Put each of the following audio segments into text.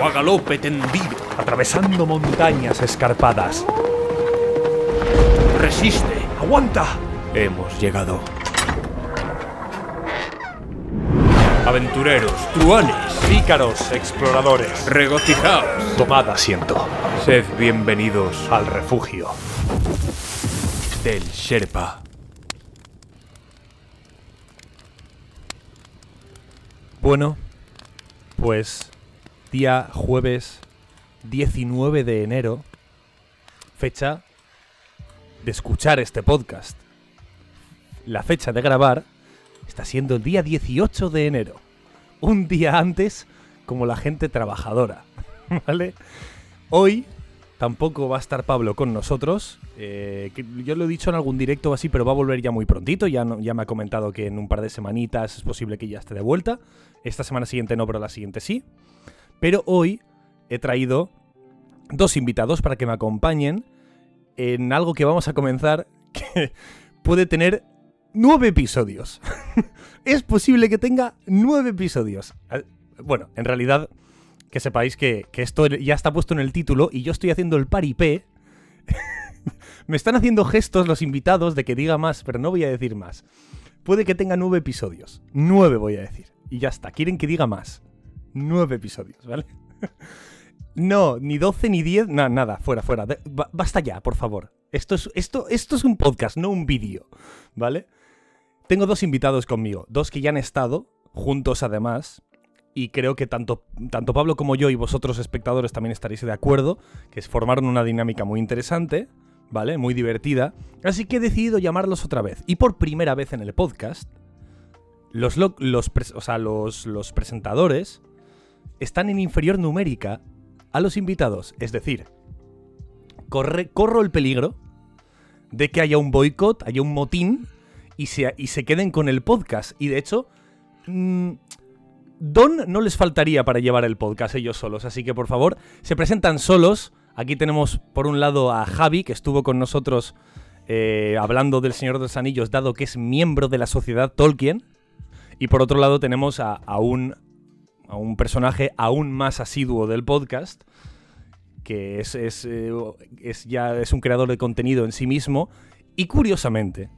O a galope tendido. Atravesando montañas escarpadas. Resiste. ¡Aguanta! Hemos llegado. Aventureros, truanes, Pícaros, exploradores. regocijaos. Tomad asiento. Sed bienvenidos Al refugio. del Sherpa. Bueno, pues día jueves 19 de enero, fecha de escuchar este podcast. La fecha de grabar está siendo el día 18 de enero, un día antes como la gente trabajadora, ¿vale? Hoy tampoco va a estar Pablo con nosotros. eh, yo lo he dicho en algún directo así, pero va a volver ya muy prontito. Ya, me ha comentado que en un par de semanitas es posible que ya esté de vuelta. Esta semana siguiente no, pero la siguiente sí. Pero hoy he traído dos invitados para que me acompañen en algo que vamos a comenzar que puede tener nueve episodios. es posible que tenga nueve episodios. Bueno, en realidad, que sepáis que, que esto ya está puesto en el título y yo estoy haciendo el paripé. me están haciendo gestos los invitados de que diga más, pero no voy a decir más. Puede que tenga nueve episodios. Nueve voy a decir. Y ya está. Quieren que diga más. Nueve episodios, ¿vale? no, ni doce ni diez. No, nada, fuera, fuera. De- ba- basta ya, por favor. Esto es, esto, esto es un podcast, no un vídeo, ¿vale? Tengo dos invitados conmigo. Dos que ya han estado, juntos además. Y creo que tanto, tanto Pablo como yo y vosotros espectadores también estaréis de acuerdo, que formaron una dinámica muy interesante, ¿vale? Muy divertida. Así que he decidido llamarlos otra vez. Y por primera vez en el podcast, los, lo- los, o sea, los, los presentadores están en inferior numérica a los invitados. Es decir, corre, corro el peligro de que haya un boicot, haya un motín y se, y se queden con el podcast. Y de hecho, mm, Don no les faltaría para llevar el podcast ellos solos. Así que por favor, se presentan solos. Aquí tenemos por un lado a Javi, que estuvo con nosotros eh, hablando del Señor de los Anillos, dado que es miembro de la sociedad Tolkien. Y por otro lado tenemos a, un, a un personaje aún más asiduo del podcast, que es, es, eh, es ya es un creador de contenido en sí mismo. Y curiosamente,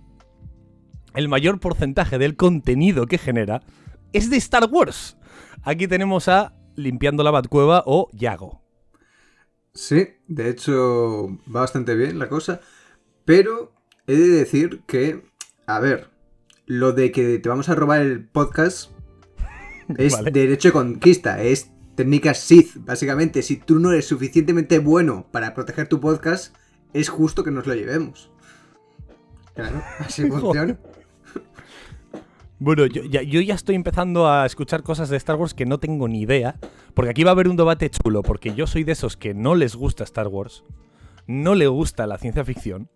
el mayor porcentaje del contenido que genera es de Star Wars. Aquí tenemos a Limpiando la Batcueva o Yago. Sí, de hecho va bastante bien la cosa, pero he de decir que, a ver, lo de que te vamos a robar el podcast es Vale. derecho de conquista, es técnica Sith, básicamente. Si tú no eres suficientemente bueno para proteger tu podcast, es justo que nos lo llevemos. Claro, así funciona. Bueno, yo ya, estoy empezando a escuchar cosas de Star Wars que no tengo ni idea. Porque aquí va a haber un debate chulo. Porque yo soy de esos que no les gusta Star Wars. No le gusta la ciencia ficción.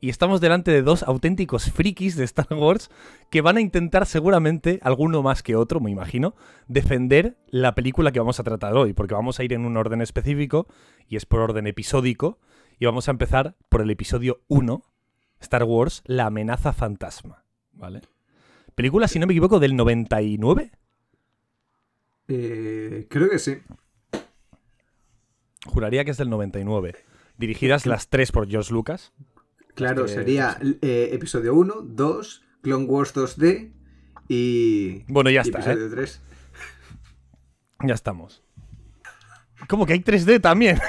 Y estamos delante de dos auténticos frikis de Star Wars que van a intentar seguramente, alguno más que otro, me imagino, defender la película que vamos a tratar hoy. Porque vamos a ir en un orden específico y es por orden episódico. Y vamos a empezar por el episodio 1, Star Wars, la amenaza fantasma. ¿Vale? Película, si no me equivoco, del 99. Eh, creo que sí. Juraría que es del 99. Dirigidas las tres por George Lucas. Claro, Este, sería eh, episodio 1, 2, Clone Wars 2D y... Bueno, ya y está, ¿eh? episodio 3. Ya estamos. ¿Cómo que hay 3D también?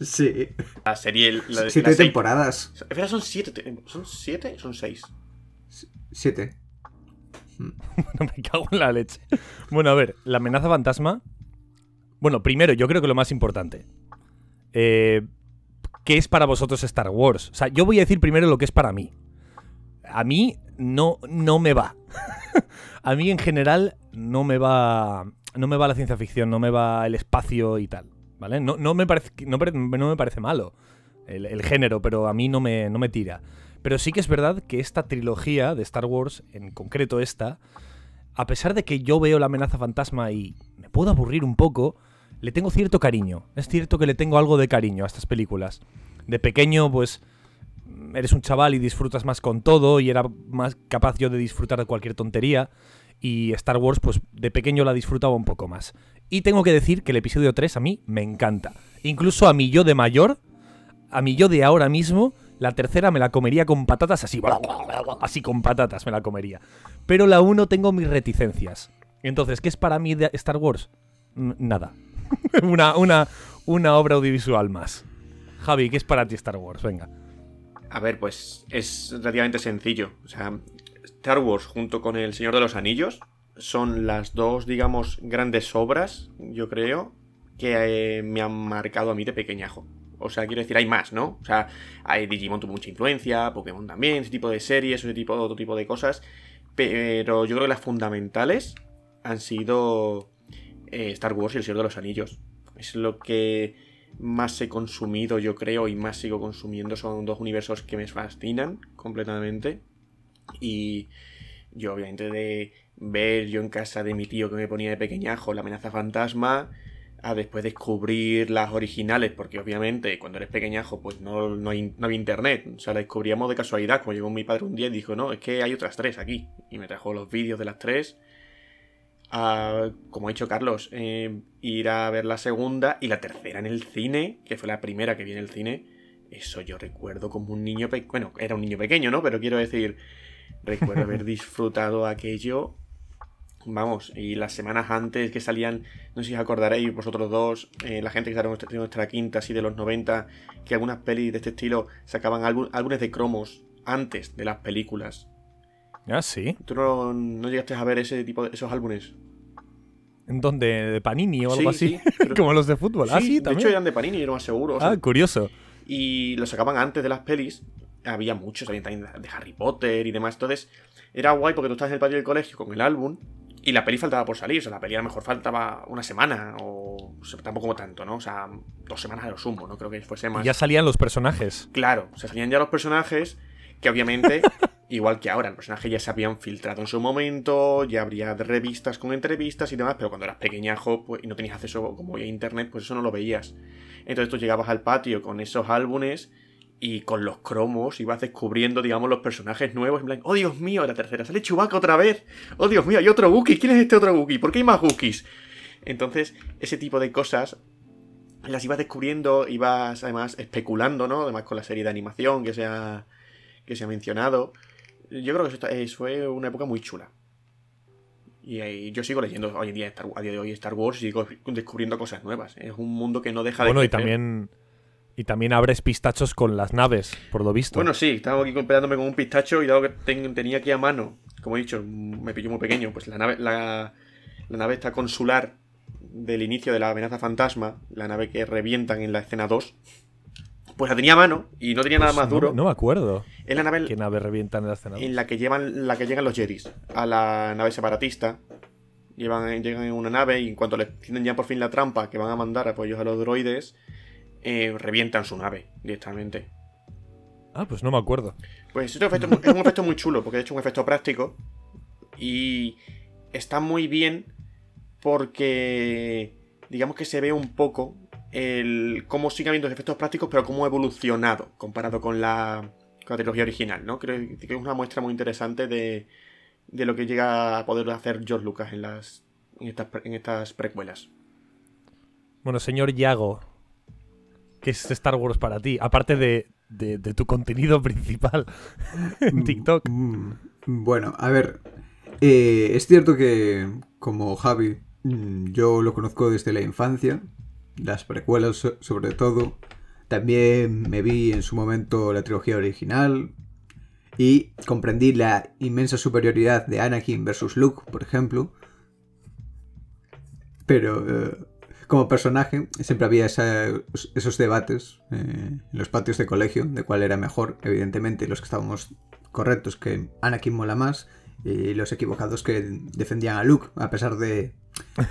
Sí. La serie. La, la Siete seis- temporadas. Espera, son siete. te- ¿Son siete? Son seis. Siete. No me cago en la leche. Bueno, a ver, la amenaza fantasma. Bueno, primero, yo creo que lo más importante. Eh, ¿Qué es para vosotros Star Wars? O sea, yo voy a decir primero lo que es para mí. A mí no, no me va. a mí en general no me va. No me va la ciencia ficción, no me va el espacio y tal. ¿Vale? No, no me, parece, no, no me parece malo el, el género, pero a mí no me, no me tira. Pero sí que es verdad que esta trilogía de Star Wars, en concreto esta, a pesar de que yo veo la amenaza fantasma y me puedo aburrir un poco, le tengo cierto cariño. Es cierto que le tengo algo de cariño a estas películas. De pequeño, pues, eres un chaval y disfrutas más con todo y era más capaz yo de disfrutar de cualquier tontería. Y Star Wars, pues, de pequeño la disfrutaba un poco más. Y tengo que decir que el episodio 3 a mí me encanta. Incluso a mi yo de mayor, a mi yo de ahora mismo, la tercera me la comería con patatas así. Así con patatas me la comería. Pero la 1 tengo mis reticencias. Entonces, ¿qué es para mí de Star Wars? Nada. una, una, una obra audiovisual más. Javi, ¿qué es para ti Star Wars? Venga. A ver, pues es relativamente sencillo. O sea, Star Wars junto con El Señor de los Anillos son las dos, digamos, grandes obras, yo creo, que eh, me han marcado a mí de pequeñajo. O sea, quiero decir, hay más, ¿no? O sea, hay Digimon tuvo mucha influencia, Pokémon también, ese tipo de series, ese tipo, otro tipo de cosas. Pero yo creo que las fundamentales han sido eh, Star Wars y El Señor de los Anillos. Es lo que más he consumido, yo creo, y más sigo consumiendo. Son dos universos que me fascinan completamente. Y yo, obviamente, de ver yo en casa de mi tío que me ponía de pequeñajo la amenaza fantasma, a después descubrir las originales, porque obviamente cuando eres pequeñajo, pues no, no, hay, no había internet. O sea, la descubríamos de casualidad. Como llegó mi padre un día y dijo, no, es que hay otras tres aquí. Y me trajo los vídeos de las tres. a, como ha dicho Carlos, eh, ir a ver la segunda y la tercera en el cine, que fue la primera que vi en el cine. Eso yo recuerdo como un niño pequeño. Bueno, era un niño pequeño, ¿no? Pero quiero decir, recuerdo haber disfrutado aquello. Vamos, y las semanas antes que salían, no sé si os acordaréis vosotros dos, eh, la gente que salió de nuestra quinta, así de los 90, que algunas pelis de este estilo sacaban álbum- álbumes de cromos antes de las películas. Ah, sí. ¿Tú no, no llegaste a ver ese tipo de esos álbumes? ¿En dónde? ¿De Panini o algo Sí, así? sí, pero- Como los de fútbol. ah, sí, de también. hecho eran de Panini, yo no más seguro. o sea, Ah, curioso. y lo sacaban antes de las pelis. Había muchos, había también de Harry Potter y demás. Entonces, era guay porque tú estás en el patio del colegio con el álbum y la peli faltaba por salir. O sea, la peli a lo mejor faltaba una semana o, o sea, tampoco tanto, ¿no? O sea, dos semanas a lo sumo, no creo que fuese más. Y ya salían los personajes. Claro, o sea, salían ya los personajes que obviamente, igual que ahora, los personajes ya se habían filtrado en su momento, ya habría revistas con entrevistas y demás, pero cuando eras pequeñajo pues, y no tenías acceso como hoy a internet, pues eso no lo veías. Entonces tú llegabas al patio con esos álbumes y con los cromos ibas descubriendo, digamos, los personajes nuevos. En plan, oh Dios mío, la tercera sale Chewbacca otra vez. Oh Dios mío, hay otro Wookiee. ¿Quién es este otro Wookiee? ¿Por qué hay más Wookiees? Entonces, ese tipo de cosas las ibas descubriendo, ibas además especulando, ¿no? Además con la serie de animación que se ha, que se ha mencionado. Yo creo que eso, eh, fue una época muy chula. Y ahí yo sigo leyendo hoy en día, Star- a día de hoy Star Wars y sigo descubriendo cosas nuevas. Es un mundo que no deja de Bueno, y también. Y también abres pistachos con las naves, por lo visto. Bueno, sí, estaba aquí peleándome con un pistacho y dado que ten- tenía aquí a mano, como he dicho, me pilló muy pequeño, pues la nave, la, la nave está consular del inicio de la amenaza fantasma, la nave que revientan en la escena 2, pues la tenía a mano y no tenía nada Pues más duro. No, me acuerdo. Es la nave ¿Qué nave revienta en el escenario? en la que llevan la que llegan los Jedis a la nave separatista. Llevan, llegan en una nave y en cuanto les tienen ya por fin la trampa que van a mandar apoyos a los droides, eh, revientan su nave directamente. Ah, pues no me acuerdo. Pues este efecto es es un efecto muy chulo, porque de hecho es un efecto práctico. Y está muy bien porque digamos que se ve un poco el cómo sigue habiendo efectos prácticos, pero cómo ha evolucionado comparado con la, con la trilogía original, ¿no? Creo que es una muestra muy interesante de, de lo que llega a poder hacer George Lucas en las en estas, en estas precuelas. Bueno, señor Yago, ¿qué es Star Wars para ti? Aparte de, de- de tu contenido principal en TikTok. Mm, Bueno, a ver. eh, es cierto que, como Javi, mm, yo lo conozco desde la infancia. las precuelas so- sobre todo. También me vi en su momento la trilogía original y comprendí la inmensa superioridad de Anakin versus Luke, por ejemplo. Pero eh, como personaje siempre había esa- esos debates eh, en los patios de colegio de cuál era mejor. Evidentemente los que estábamos correctos que Anakin mola más y los equivocados que defendían a Luke a pesar de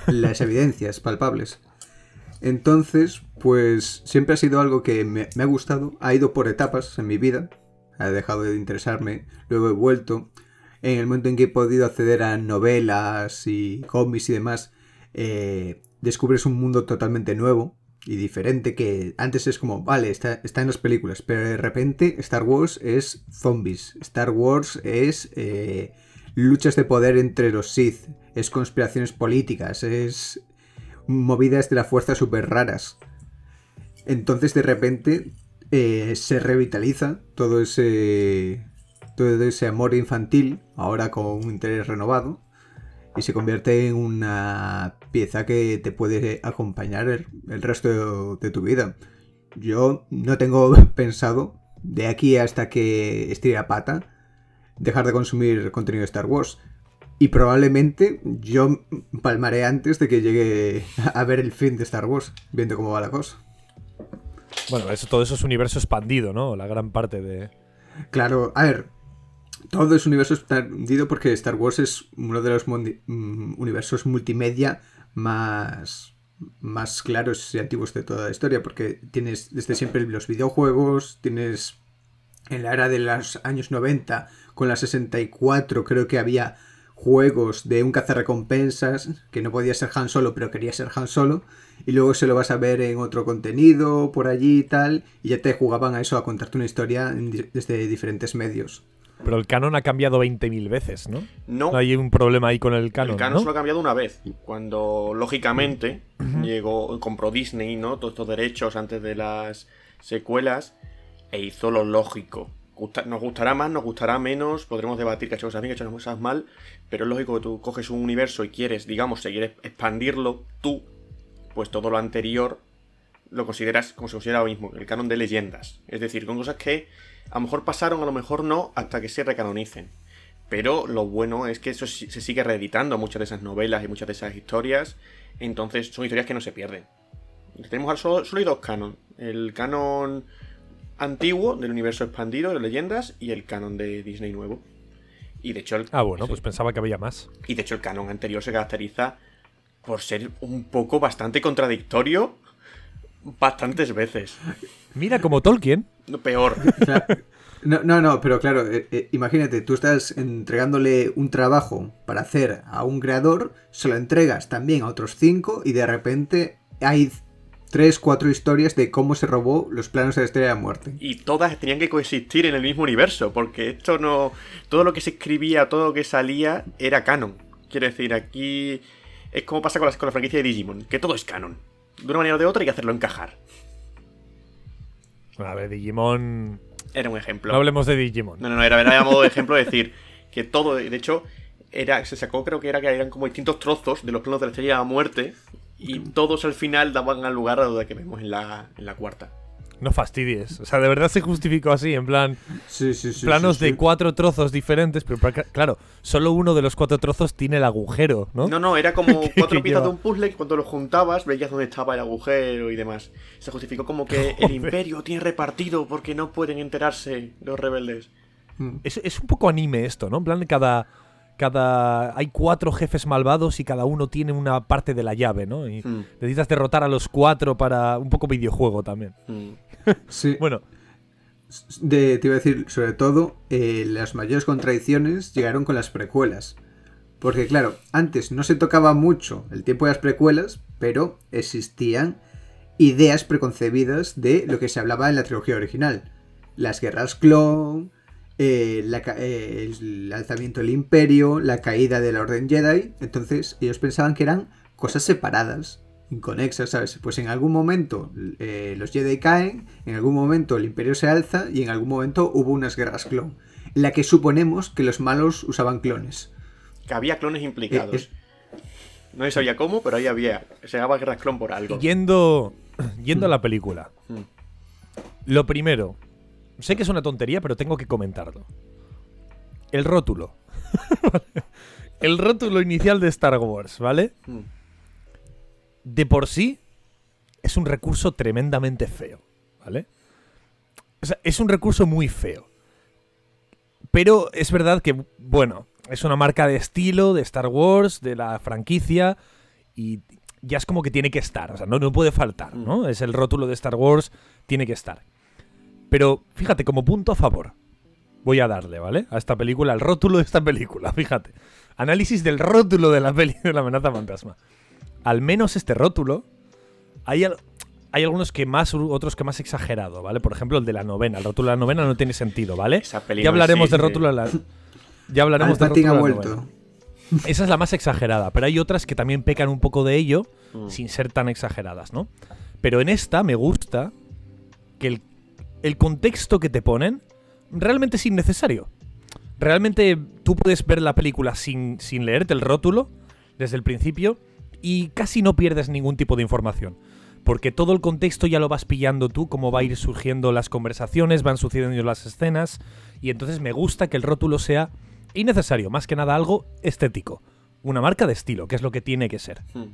las evidencias palpables. Entonces, pues siempre ha sido algo que me, me ha gustado, ha ido por etapas en mi vida, ha dejado de interesarme, luego he vuelto. En el momento en que he podido acceder a novelas y cómics y demás, eh, descubres un mundo totalmente nuevo y diferente que antes es como, vale, está, está en las películas, pero de repente Star Wars es zombies, Star Wars es eh, luchas de poder entre los Sith, es conspiraciones políticas, es movidas de la fuerza súper raras. Entonces de repente eh, se revitaliza todo ese, todo ese amor infantil, ahora con un interés renovado, y se convierte en una pieza que te puede acompañar el, el resto de, de tu vida. Yo no tengo pensado, de aquí hasta que estire la pata, dejar de consumir contenido de Star Wars. Y probablemente yo palmaré antes de que llegue a ver el fin de Star Wars, viendo cómo va la cosa. Bueno, eso, todo eso es universo expandido, ¿no? La gran parte de. Claro, a ver, todo es universo expandido porque Star Wars es uno de los mm, universos multimedia más, más claros y antiguos de toda la historia, porque tienes desde siempre los videojuegos, tienes en la era de los años 90, con la 64 creo que había juegos de un cazarrecompensas, que no podía ser Han Solo, pero quería ser Han Solo, y luego se lo vas a ver en otro contenido, por allí y tal, y ya te jugaban a eso, a contarte una historia desde diferentes medios. Pero el canon ha cambiado 20.000 veces, ¿no? No, Hay un problema ahí con el canon. el canon ¿no? solo ha cambiado una vez. Cuando, lógicamente, llegó, compró Disney, ¿no? Todos estos derechos antes de las secuelas e hizo lo lógico. Gusta- nos gustará más, nos gustará menos, podremos debatir que ha hecho cosas bien, que ha hecho cosas mal, pero es lógico que tú coges un universo y quieres, digamos, seguir expandirlo, tú, pues todo lo anterior lo consideras como se considera ahora mismo, el canon de leyendas. Es decir, con cosas que a lo mejor pasaron, a lo mejor no, hasta que se recanonicen. Pero lo bueno es que eso se sigue reeditando muchas de esas novelas y muchas de esas historias. Entonces son historias que no se pierden. Tenemos solo, solo hay dos canon. El canon antiguo del universo expandido de leyendas y el canon de Disney nuevo. Y de hecho el, Ah, bueno, pues pensaba que había más. y de hecho el canon anterior se caracteriza por ser un poco bastante contradictorio bastantes veces. Mira, como Tolkien. No, Peor. O sea, no, no, no, pero claro, eh, eh, imagínate, tú estás entregándole un trabajo para hacer a un creador, se lo entregas también a otros cinco y de repente hay tres, cuatro historias de cómo se robó los planos de la Estrella de la Muerte. Y todas tenían que coexistir en el mismo universo, porque esto no. Todo lo que se escribía, todo lo que salía, era canon. Quiero decir, aquí. Es como pasa con, las, con la franquicia de Digimon, que todo es canon. De una manera o de otra hay que hacerlo encajar. A ver, Digimon. Era un ejemplo. No hablemos de Digimon. No, no, no, era, era modo de ejemplo decir que todo, de hecho, era, se sacó, creo que era que eran como distintos trozos de los planos de la estrella de la muerte. Y todos al final daban al lugar a lo que vemos en la, en la cuarta. No fastidies. O sea, de verdad se justificó así, en plan. Sí, sí, sí. planos sí, sí. de cuatro trozos diferentes, pero claro, solo uno de los cuatro trozos tiene el agujero, ¿no? No, no, era como cuatro piezas lleva- de un puzzle que cuando los juntabas veías dónde estaba el agujero y demás. Se justificó como que el imperio tiene repartido porque no pueden enterarse los rebeldes. Mm. Es, es un poco anime esto, ¿no? En plan, cada. Cada. Hay cuatro jefes malvados y cada uno tiene una parte de la llave, ¿no? Y Hmm, necesitas derrotar a los cuatro para. Un poco videojuego también. hmm. Sí. Bueno, De, te iba a decir, sobre todo, eh, las mayores contradicciones llegaron con las precuelas. Porque claro, antes no se tocaba mucho el tiempo de las precuelas, pero existían ideas preconcebidas de lo que se hablaba en la trilogía original. Las guerras clon, eh, la eh, el alzamiento del imperio, la caída de la Orden Jedi. Entonces ellos pensaban que eran cosas separadas, inconexas, ¿sabes? Pues en algún momento eh, los Jedi caen, en algún momento el imperio se alza y en algún momento hubo unas guerras clon. En la que suponemos que los malos usaban clones. Que había clones implicados. Eh, es- No se sabía cómo, pero ahí había. Se llamaba Guerras Clon por algo. Yendo, yendo a la película. Mm. Lo primero, sé que es una tontería, pero tengo que comentarlo. El rótulo. el rótulo inicial de Star Wars, ¿vale? Mm. De por sí es un recurso tremendamente feo, ¿vale? O sea, es un recurso muy feo. Pero es verdad que, bueno, es una marca de estilo de Star Wars, de la franquicia, y ya es como que tiene que estar, o sea, no, no puede faltar, ¿no? Es el rótulo de Star Wars, tiene que estar. Pero fíjate, como punto a favor, voy a darle, ¿vale? A esta película, al rótulo de esta película, fíjate. Análisis del rótulo de la peli de la amenaza fantasma. Al menos este rótulo, hay, al- hay algunos que más, otros que más exagerado, ¿vale? Por ejemplo, el de la novena. El rótulo de la novena no tiene sentido, ¿vale? Ya hablaremos del rótulo de la... Ya hablaremos del rótulo ha de la novena. vuelto. Esa es la más exagerada, pero hay otras que también pecan un poco de ello Mm. sin ser tan exageradas, ¿no? Pero en esta me gusta que el, el contexto que te ponen realmente es innecesario. Realmente tú puedes ver la película sin, sin leerte el rótulo desde el principio y casi no pierdes ningún tipo de información. Porque todo el contexto ya lo vas pillando tú, cómo va a ir surgiendo las conversaciones, van sucediendo las escenas, y entonces me gusta que el rótulo sea innecesario, más que nada algo estético. Una marca de estilo, que es lo que tiene que ser. Hmm.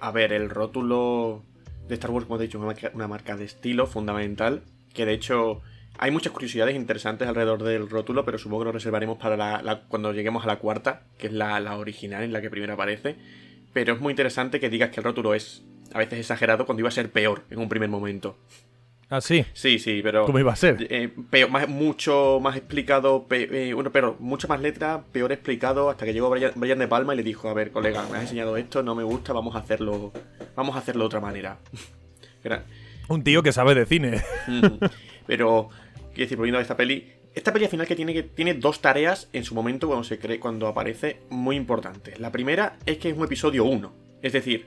A ver, el rótulo de Star Wars, como he dicho, una marca de estilo fundamental. Que de hecho hay muchas curiosidades interesantes alrededor del rótulo, pero supongo que lo reservaremos para la, la- cuando lleguemos a la cuarta, que es la, la original, en la que primero aparece. Pero es muy interesante que digas que el rótulo es a veces exagerado cuando iba a ser peor en un primer momento. Ah, sí. Sí, sí, pero. ¿Cómo iba a ser? Eh, peor- más- mucho más explicado, pe- eh, bueno, pero mucha más letra, peor explicado, hasta que llegó Brian, Brian de Palma y le dijo, a ver, colega, me has enseñado esto, no me gusta, vamos a hacerlo, vamos a hacerlo de otra manera. Un tío que sabe de cine. Pero, quiero decir, volviendo a esta peli, esta peli al final que tiene, que tiene dos tareas en su momento cuando se cree, cuando aparece, muy importantes. La primera es que es un episodio 1, es decir,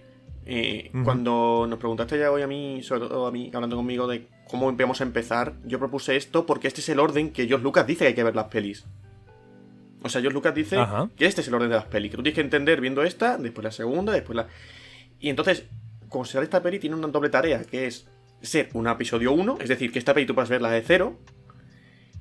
eh, cuando nos preguntaste ya hoy a mí, sobre todo a mí, hablando conmigo de cómo vamos a empezar, yo propuse esto porque este es el orden que George Lucas dice que hay que ver las pelis. O sea, George Lucas dice Ajá. que este es el orden de las pelis, que tú tienes que entender viendo esta, después la segunda, después la... Y entonces, considerar esta peli tiene una doble tarea, que es ser un episodio 1, es decir, que esta peli tú puedas verla de cero,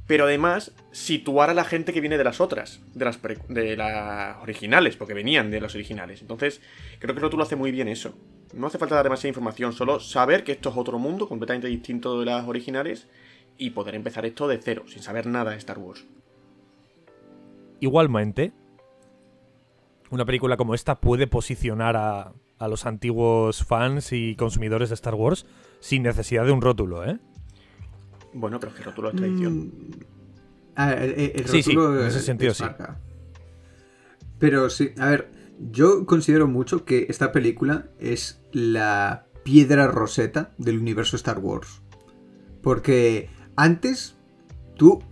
pero además situar a la gente que viene de las otras, de las, originales, porque venían de las originales. Entonces, creo que tú lo hace muy bien eso. No hace falta dar demasiada información, solo saber que esto es otro mundo completamente distinto de las originales y poder empezar esto de cero, sin saber nada de Star Wars. Igualmente, una película como esta puede posicionar a los antiguos fans y consumidores de Star Wars sin necesidad de un rótulo, ¿eh? Bueno, pero es que el rótulo es tradición. Mm, a ver, el, el Sí, sí, rótulo en ese es- sentido es sí. marca. Pero sí, a ver, yo considero mucho que esta película es la piedra roseta del universo Star Wars. Porque antes tú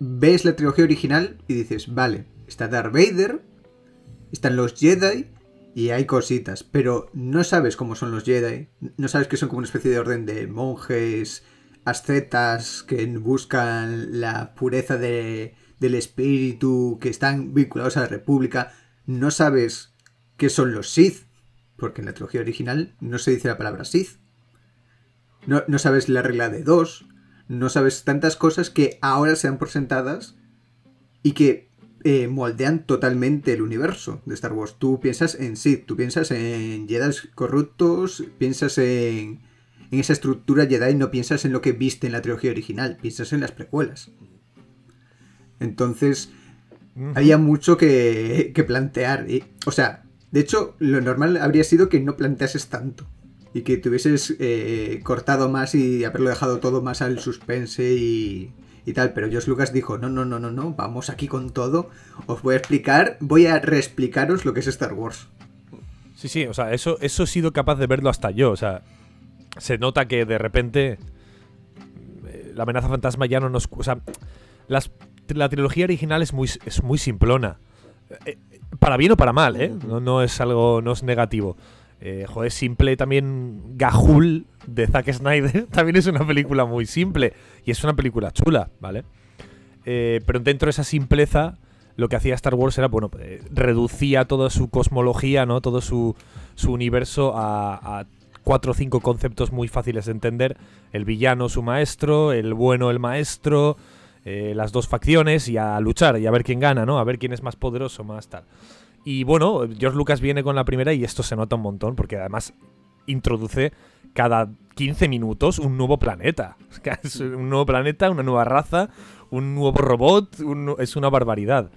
ves la trilogía original y dices, vale, está Darth Vader, están los Jedi y hay cositas, pero no sabes cómo son los Jedi, no sabes que son como una especie de orden de monjes, ascetas que buscan la pureza de- del espíritu, que están vinculados a la República, no sabes qué son los Sith, porque en la trilogía original no se dice la palabra Sith. No, no sabes la regla de dos, no sabes tantas cosas que ahora se dan por sentadas y que eh, moldean totalmente el universo de Star Wars. Tú piensas en Sith, tú piensas en Jedi corruptos, piensas en, en esa estructura Jedi, no piensas en lo que viste en la trilogía original, piensas en las precuelas. Entonces, había mucho que, que plantear. y- o sea, de hecho, lo normal habría sido que no planteases tanto. Y que te hubieses eh, cortado más y haberlo dejado todo más al suspense y, y tal. Pero Josh Lucas dijo, no, no, no, no, no, vamos aquí con todo. Os voy a explicar, voy a reexplicaros lo que es Star Wars. Sí, sí, o sea, eso, eso he sido capaz de verlo hasta yo. O sea, se nota que de repente eh, la amenaza fantasma ya no nos... O sea, las- la trilogía original es muy, es muy simplona. Eh, eh, para bien o para mal, ¿eh? No, no es algo, no es negativo. Eh, joder, simple también Gahul de Zack Snyder también es una película muy simple y es una película chula, ¿vale? Eh, pero dentro de esa simpleza lo que hacía Star Wars era, bueno, eh, reducía toda su cosmología, ¿no? Todo su, su universo a, a cuatro o cinco conceptos muy fáciles de entender. El villano, su maestro, el bueno, el maestro, eh, las dos facciones y a luchar y a ver quién gana, ¿no? A ver quién es más poderoso, más tal. Y bueno, George Lucas viene con la primera y esto se nota un montón porque además introduce cada 15 minutos un nuevo planeta. Es un nuevo planeta, una nueva raza, un nuevo robot, un es una barbaridad.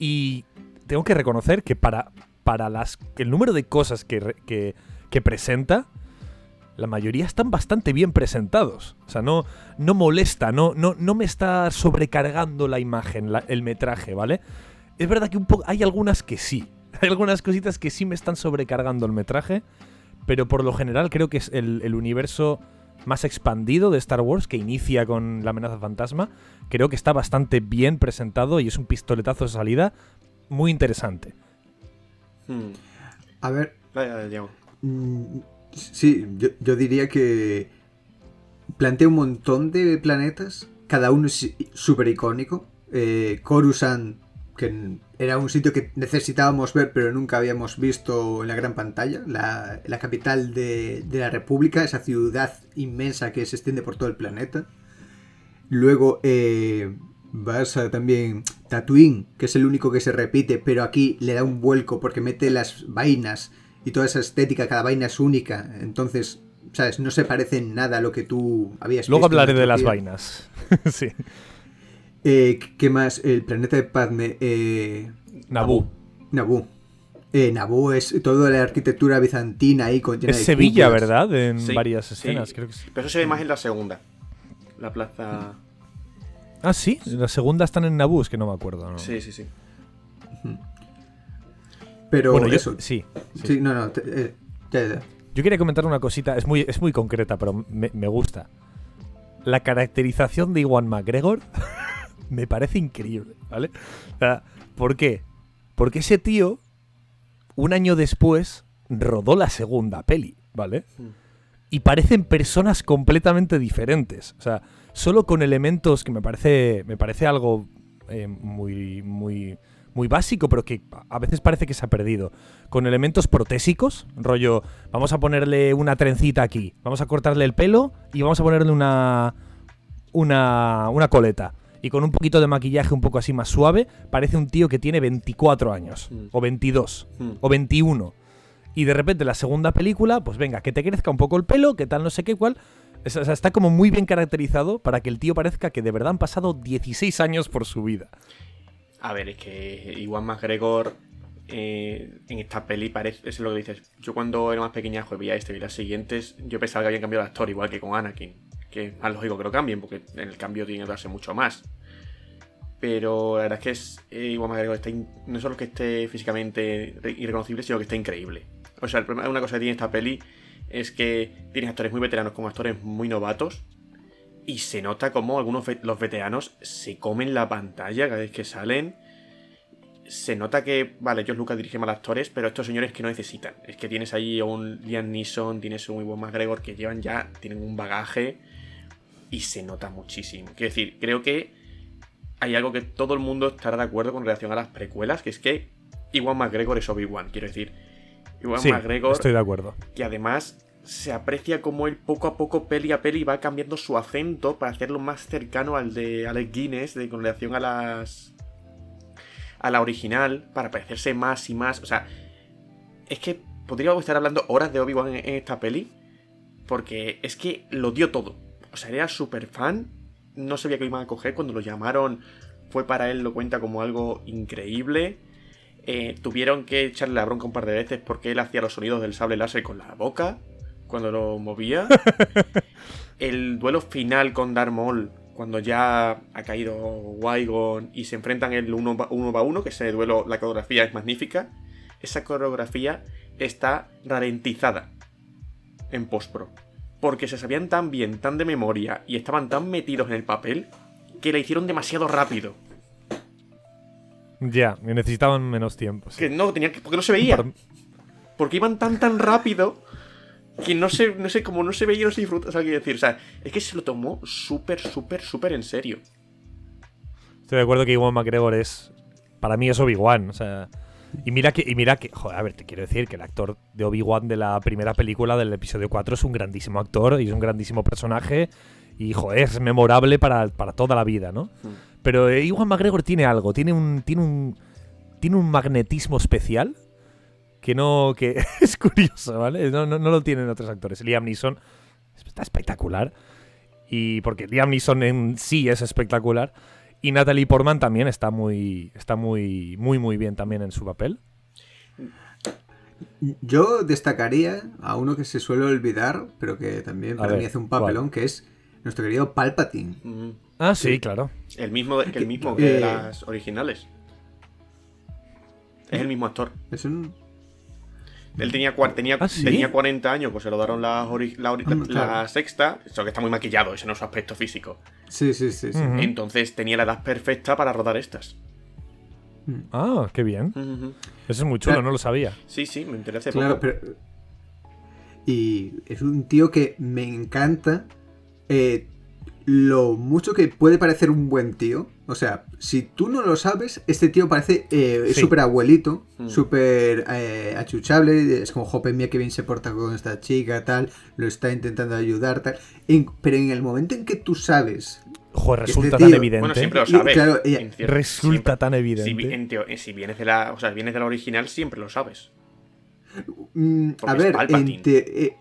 Y tengo que reconocer que para, para las, el número de cosas que, que, que presenta, la mayoría están bastante bien presentados. O sea, no, no molesta, no, no, no me está sobrecargando la imagen, la- el metraje, ¿vale? Es verdad que un poco hay algunas que sí. Hay algunas cositas que sí me están sobrecargando el metraje, pero por lo general creo que es el, el universo más expandido de Star Wars, que inicia con la amenaza fantasma, creo que está bastante bien presentado y es un pistoletazo de salida muy interesante. Hmm. A ver, Diego. Mm, Sí, yo, yo diría que plantea un montón de planetas, cada uno es súper icónico. Eh, Coruscant, que era un sitio que necesitábamos ver pero nunca habíamos visto en la gran pantalla, la, la capital de, de la República, esa ciudad inmensa que se extiende por todo el planeta. Luego eh, vas a también Tatooine, que es el único que se repite, pero aquí le da un vuelco porque mete las vainas y toda esa estética, cada vaina es única. Entonces, ¿sabes? No se parece en nada a lo que tú habías Luego visto en hablaré de las vainas. sí. Eh, ¿Qué más? El planeta de Padme. Eh, Naboo. Naboo. Eh, Naboo es toda la arquitectura bizantina ahí con llena Es de Sevilla, cúpulas. ¿verdad? En Sí, varias sí. escenas, creo que sí. Pero eso se ve más en la segunda. La plaza. Ah, sí. La segunda están en Naboo, es que no me acuerdo. ¿no? Sí, sí, sí. Pero Bueno, yo, eso. sí, sí. Sí, no, no. te- eh, ya, ya. Yo quería comentar una cosita, es muy, es muy concreta, pero me, me gusta. La caracterización de Iwan McGregor me parece increíble, ¿vale? O sea, ¿Por qué? Porque ese tío, un año después, rodó la segunda peli, ¿vale? Mm. Y parecen personas completamente diferentes. O sea, solo con elementos que me parece, me parece algo eh, muy, muy, muy básico, pero que a veces parece que se ha perdido. Con elementos protésicos, rollo, vamos a ponerle una trencita aquí, vamos a cortarle el pelo y vamos a ponerle una, una, una coleta. Y con un poquito de maquillaje un poco así más suave, parece un tío que tiene 24 años, Mm. o 22, Hmm. o 21. Y de repente la segunda película, pues venga, que te crezca un poco el pelo, que tal no sé qué cual. O sea, está como muy bien caracterizado para que el tío parezca que de verdad han pasado 16 años por su vida. A ver, es que Iwan McGregor eh, en esta peli parece, es lo que dices. Yo cuando era más pequeñajo veía este y las siguientes, yo pensaba que habían cambiado de actor, igual que con Anakin. Que es más lógico que lo cambien, porque en el cambio tiene que darse mucho más. Pero la verdad es que es, eh, Iwan McGregor está no solo que esté físicamente re- irreconocible, sino que está increíble. O sea, una cosa que tiene esta peli es que tienes actores muy veteranos con actores muy novatos. Y se nota como algunos ve- los veteranos se comen la pantalla cada vez que salen. Se nota que, vale, George Lucas dirige mal actores, pero estos señores que no necesitan. Es que tienes ahí un Liam Neeson, tienes un Iwan McGregor que llevan ya, tienen un bagaje y se nota muchísimo. Quiero decir, creo que hay algo que todo el mundo estará de acuerdo con relación a las precuelas, que es que Iwan McGregor es Obi-Wan. Quiero decir, Iwan sí, McGregor estoy de acuerdo. que además se aprecia como él poco a poco, peli a peli, va cambiando su acento para hacerlo más cercano al de Alex Guinness, de, con relación a las. a la original, para parecerse más y más. O sea, es que podríamos estar hablando horas de Obi-Wan en, en esta peli, porque es que lo dio todo. O sea, era súper fan, no sabía que lo iban a coger, cuando lo llamaron, fue para él, lo cuenta como algo increíble. Eh, tuvieron que echarle la bronca un par de veces porque él hacía los sonidos del sable láser con la boca cuando lo movía. El duelo final con Darth Maul, cuando ya ha caído Wygon y se enfrentan el uno va uno, va uno, que ese duelo, la coreografía es magnífica. Esa coreografía está ralentizada en postpro. Porque se sabían tan bien, tan de memoria y estaban tan metidos en el papel que la hicieron demasiado rápido. Ya, necesitaban menos tiempo. sí. Que no, tenía que. Porque no se veía. Porque iban tan tan rápido que no sé, no sé, como no se veía, no se disfruta. O sea, quiero decir, o sea, es que se lo tomó súper, súper, súper en serio. Estoy de acuerdo que Iwan McGregor es para mí es Obi-Wan. O sea, y mira que, y mira que, joder, a ver, te quiero decir que el actor de Obi-Wan de la primera película del episodio 4 es un grandísimo actor y es un grandísimo personaje. Y, joder, es memorable para, para toda la vida, ¿no? Mm. Pero eh, Iwan McGregor tiene algo, tiene un, tiene un, tiene un magnetismo especial que no, que es curioso, ¿vale? No, no, no lo tienen otros actores. Liam Neeson está espectacular y porque Liam Neeson en sí es espectacular y Natalie Portman también está muy, está muy, muy, muy bien también en su papel. Yo destacaría a uno que se suele olvidar, pero que también para ver, mí hace un papelón, que es nuestro querido Palpatine. Mm. Ah, sí, Sí. claro. El mismo, que el mismo que Eh. las originales. Es el mismo actor. Es un... Él tenía, tenía, ¿Ah, sí? tenía 40 años, pues se lo daron la, Ah, la sexta, eso que está muy maquillado, ese no es su aspecto físico. Sí, sí, sí. Entonces tenía la edad perfecta para rodar estas. Ah, qué bien. Eso es muy chulo, Claro. no lo sabía. Sí, sí, me enteré hace Claro, poco. pero... Y es un tío que me encanta eh, lo mucho que puede parecer un buen tío. O sea, si tú no lo sabes, este tío parece eh, es Sí. súper abuelito, Mm. súper eh, achuchable. Es como, jope, mía, que bien se porta con esta chica, tal. Lo está intentando ayudar, tal. En- pero en el momento en que tú sabes... Joder, Este resulta tío- tan evidente. Bueno, siempre lo Y, sabes. claro, Resulta siempre. tan evidente. vi- en teo- si vienes de la, o sea, vienes de la original, siempre lo sabes. mm, a ver, en te- eh,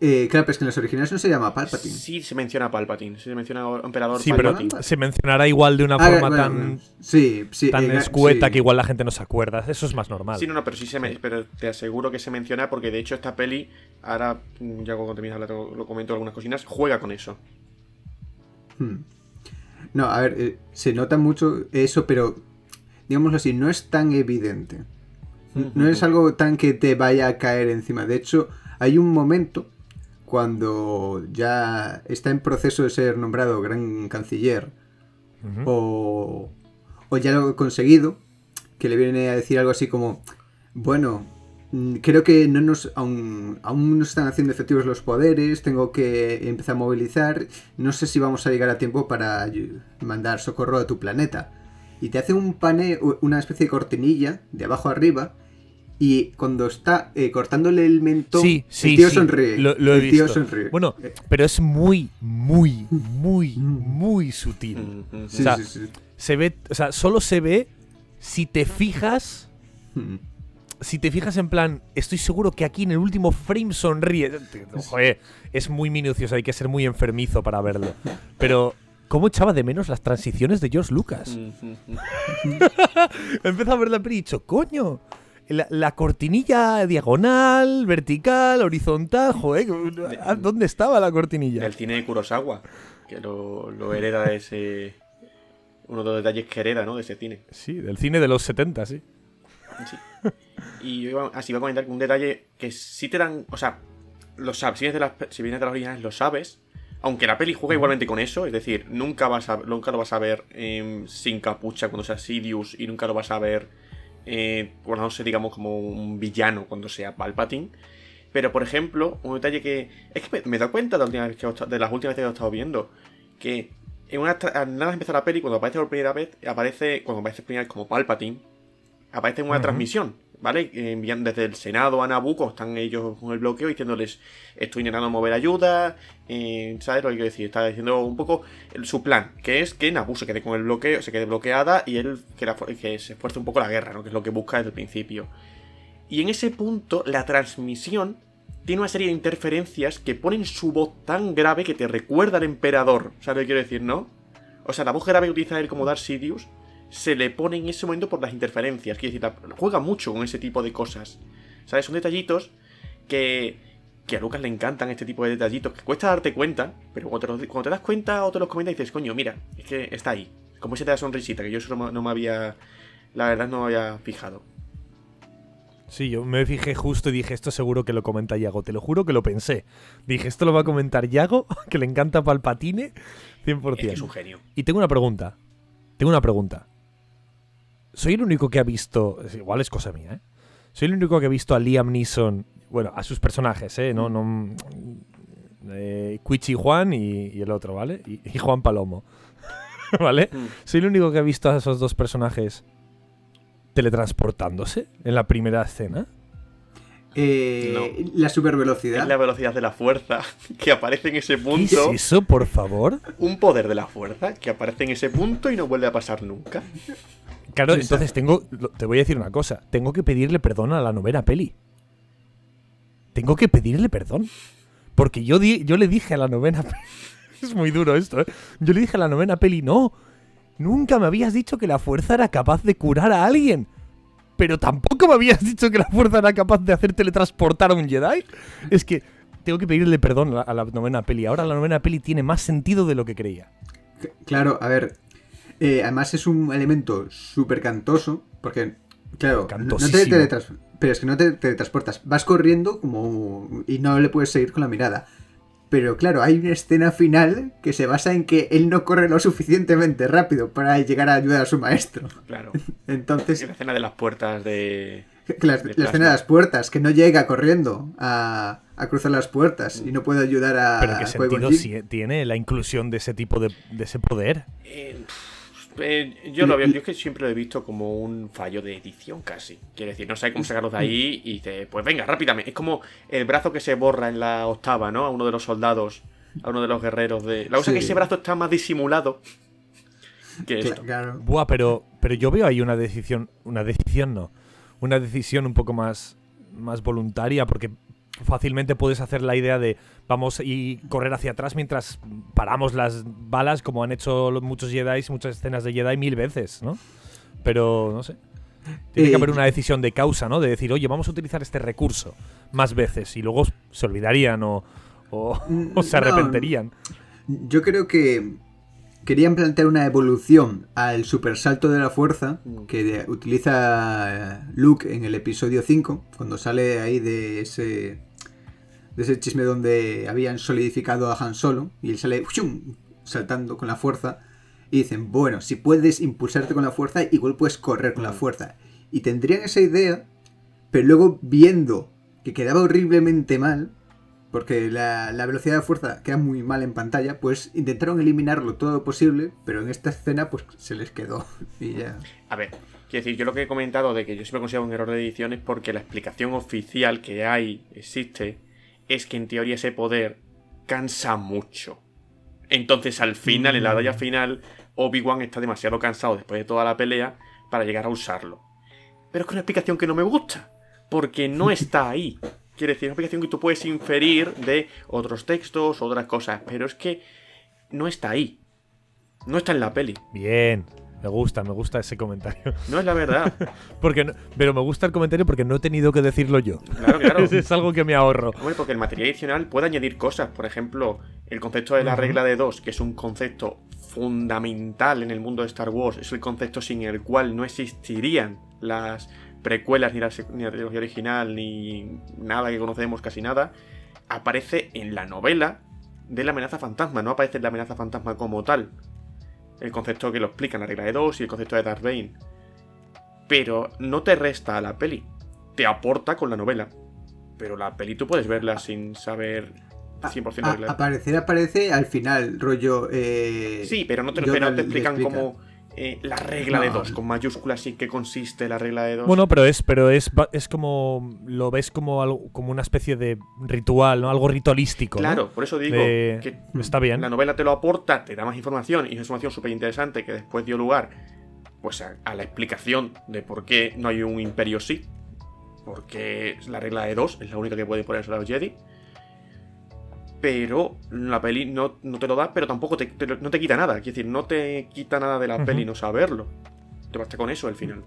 eh, claro, pero es que en los originales no se llama Palpatine. Sí se menciona Palpatine, sí se menciona Emperador Sí, pero se mencionará igual de una Ah, forma bueno, tan, sí, sí, tan eh, escueta sí. que igual la gente no se acuerda. Eso es más normal. Sí, no, no, pero sí se me, pero te aseguro que se menciona porque de hecho esta peli, ahora mm, ya cuando termines de hablar te lo comento algunas cosinas, juega con eso. Hmm. No, a ver, eh, se nota mucho eso, pero digámoslo así, no es tan evidente. No es algo tan que te vaya a caer encima. De hecho, hay un momento cuando ya está en proceso de ser nombrado gran canciller o, o ya lo he conseguido, que le viene a decir algo así como, bueno, mm, creo que no nos, aún, aún no están haciendo efectivos los poderes, tengo que empezar a movilizar, no sé si vamos a llegar a tiempo para mandar socorro a tu planeta. Y te hace un pane, una especie de cortinilla de abajo arriba. Y cuando está eh, cortándole el mentón, Sí, sí, el tío sí, sonríe. Lo, lo he el tío visto. sonríe. Bueno, Eh, pero es muy, muy, muy, Mm. muy sutil. Mm, mm. sí, o sea, sí, sí. Se ve, o sea, solo se ve si te fijas, si te fijas en plan, estoy seguro que aquí en el último frame sonríe. Joder, es muy minucioso, hay que ser muy enfermizo para verlo. Pero ¿cómo echaba de menos las transiciones de George Lucas? Empezó a ver la peli y he dicho, coño, la, la cortinilla diagonal, vertical, horizontal, joder, ¿a- ¿dónde estaba la cortinilla? El cine de Kurosawa, que lo, lo hereda de ese. Uno de los detalles que hereda, ¿no? De ese cine. Sí, del cine de los 70, sí. Sí. Y yo iba- así iba a comentar un detalle que sí te dan. O sea, lo sabes. Si vienes de las, si vienes de las originales, lo sabes. Aunque la peli juega igualmente con eso, es decir, nunca vas a, nunca lo vas a ver em, sin capucha cuando sea Sidious y nunca lo vas a ver, eh, sé, digamos como un villano cuando sea Palpatine. Pero, por ejemplo, un detalle que. Es que me, me he dado cuenta de, la última vez que he estado- de las últimas veces que he estado viendo. Que en una nada más empezar la peli, cuando aparece por primera vez, aparece. Cuando aparece primera vez como Palpatine, aparece en una transmisión, ¿vale? Envían desde el Senado a Nabucco, están ellos con el bloqueo diciéndoles, estoy intentando mover ayuda, eh, ¿sabes lo que decir? Está diciendo un poco su plan, que es que Naboo se quede con el bloqueo, se quede bloqueada y él que, la- se esfuerce un poco la guerra, ¿no? Que es lo que busca desde el principio. Y en ese punto, la transmisión tiene una serie de interferencias que ponen su voz tan grave que te recuerda al emperador. ¿Sabes lo que quiero decir, no? O sea, la voz grave que utiliza él como Darth Sidious se le pone en ese momento por las interferencias. Quiero decir, juega mucho con ese tipo de cosas. ¿Sabes? Son detallitos que, que a Lucas le encantan este tipo de detallitos que cuesta darte cuenta, pero cuando te, los- cuando te das cuenta o te los comentas dices, coño, mira, es que está ahí. Como ese te da sonrisita, que yo eso no, me- no me había, la verdad no me había fijado. Sí, yo me fijé justo y dije, esto seguro que lo comenta Yago. Te lo juro que lo pensé. Dije, esto lo va a comentar Yago, que le encanta Palpatine, 100%. Es que es un genio. Y tengo una pregunta. Tengo una pregunta. Soy el único que ha visto. Igual es cosa mía, ¿eh? Soy el único que ha visto a Liam Neeson. Bueno, a sus personajes, ¿eh? No, no. Eh, Quichi Juan y, y el otro, ¿vale? Y, y Juan Palomo. ¿Vale? Mm. Soy el único que ha visto a esos dos personajes teletransportándose en la primera escena? Eh, La supervelocidad. Es la velocidad de la fuerza que aparece en ese ¿Qué punto. es eso, por favor? Un poder de la fuerza que aparece en ese punto y no vuelve a pasar nunca. Claro, Sí, entonces tengo. Te voy a decir una cosa. Tengo que pedirle perdón a la novena peli. Tengo que pedirle perdón. Porque yo, di- yo le dije a la novena peli. Es muy duro esto, ¿eh? Yo le dije a la novena peli, no. Nunca me habías dicho que la fuerza era capaz de curar a alguien. Pero tampoco me habías dicho que la fuerza era capaz de hacer teletransportar a un Jedi. Es que tengo que pedirle perdón a la, a la novena peli. Ahora la novena peli tiene más sentido de lo que creía. Claro, a ver. Eh, además es un elemento súper cantoso. Porque, claro, no- te teletras- Pero es que no te teletransportas. Vas corriendo como. y no le puedes seguir con la mirada. Pero claro, hay una escena final que se basa en que él no corre lo suficientemente rápido para llegar a ayudar a su maestro. Claro. Entonces, En la escena de las puertas de. la, de la plasma. escena de las puertas, que no llega corriendo a, a cruzar las puertas y no puede ayudar a. Pero qué a sentido tiene la inclusión de ese tipo de, de ese poder. Eh, pff, eh, yo lo veo, yo es que siempre lo he visto como un fallo de edición casi. Quiero decir, no sé cómo sacarlos de ahí y dice, pues venga, rápidamente. Es como el brazo que se borra en la octava, ¿no? A uno de los soldados, a uno de los guerreros de. La cosa es que ese brazo está más disimulado que esto. Claro. Buah, pero, pero yo veo ahí una decisión, una decisión no, una decisión un poco más, más voluntaria, porque fácilmente puedes hacer la idea de vamos y correr hacia atrás mientras paramos las balas, como han hecho muchos Jedi, muchas escenas de Jedi mil veces, ¿no? Pero no sé. Tiene que Eh, haber una decisión de causa, ¿no? De decir, oye, vamos a utilizar este recurso más veces y luego se olvidarían o, o- o se No. arrepentirían. Yo creo que querían plantear una evolución al supersalto de la fuerza Mm. que utiliza Luke en el episodio 5, cuando sale ahí de ese de ese chisme donde habían solidificado a Han Solo y él sale ¡shum! saltando con la fuerza y dicen, bueno, si puedes impulsarte con la fuerza, igual puedes correr con la Mm. fuerza. Y tendrían esa idea, pero luego viendo que quedaba horriblemente mal, porque la, la velocidad de fuerza queda muy mal en pantalla, pues intentaron eliminarlo todo lo posible, pero en esta escena pues se les quedó y ya. A ver, quiero decir, yo lo que he comentado de que yo siempre considero un error de edición es porque la explicación oficial que hay, existe, es que en teoría ese poder cansa mucho. Entonces al final, en la batalla final, Obi-Wan está demasiado cansado después de toda la pelea para llegar a usarlo. Pero es que una explicación que no me gusta, porque no está ahí. Quiere decir, es una explicación que tú puedes inferir de otros textos, otras cosas, pero es que no está ahí. No está en la peli. Bien, me gusta, me gusta ese comentario. No es la verdad. Porque no- pero me gusta el comentario porque no he tenido que decirlo yo. Claro, claro. es algo que me ahorro. Hombre, porque el material adicional puede añadir cosas. Por ejemplo, el concepto de la regla de dos, que es un concepto fundamental en el mundo de Star Wars, es el concepto sin el cual no existirían las precuelas, ni la, ni la trilogía original, ni nada que conocemos, casi nada. Aparece en la novela de la amenaza fantasma, no aparece en la amenaza fantasma como tal. El concepto que lo explica en la regla de dos y el concepto de Darth Bane. Pero no te resta a la peli, te aporta con la novela. Pero la peli tú puedes verla sin saber 100% de A- regla. aparecer aparece al final, rollo... eh, Sí, pero no te, no te explican explica. Eh, la regla de dos, con mayúsculas y qué consiste la regla de dos. Bueno, pero es, pero es, es como lo ves como algo, como una especie de ritual, ¿no? Algo ritualístico. ¿no? claro, por eso digo De- que Está bien. la novela te lo aporta, te da más información y es información súper interesante que después dio lugar pues a, a la explicación de por qué no hay un imperio sí. Porque la regla de dos es la única que puede poner sobre los Jedi. Pero la peli no, no te lo da, pero tampoco te, no te quita nada. Quiero decir, no te quita nada de la peli no saberlo. Te basta con eso al final.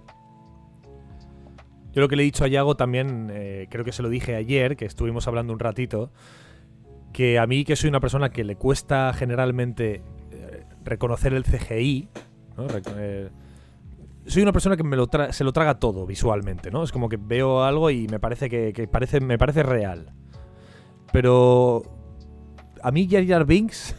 Yo lo que le he dicho a Yago también, eh, creo que se lo dije ayer, que estuvimos hablando un ratito, que a mí que soy una persona que le cuesta generalmente eh, reconocer el CGI, ¿no? Eh, soy una persona que me lo tra- se lo traga todo visualmente, ¿no? Es como que veo algo y me parece que, que parece, me parece real. Pero a mí Jar Jar Binks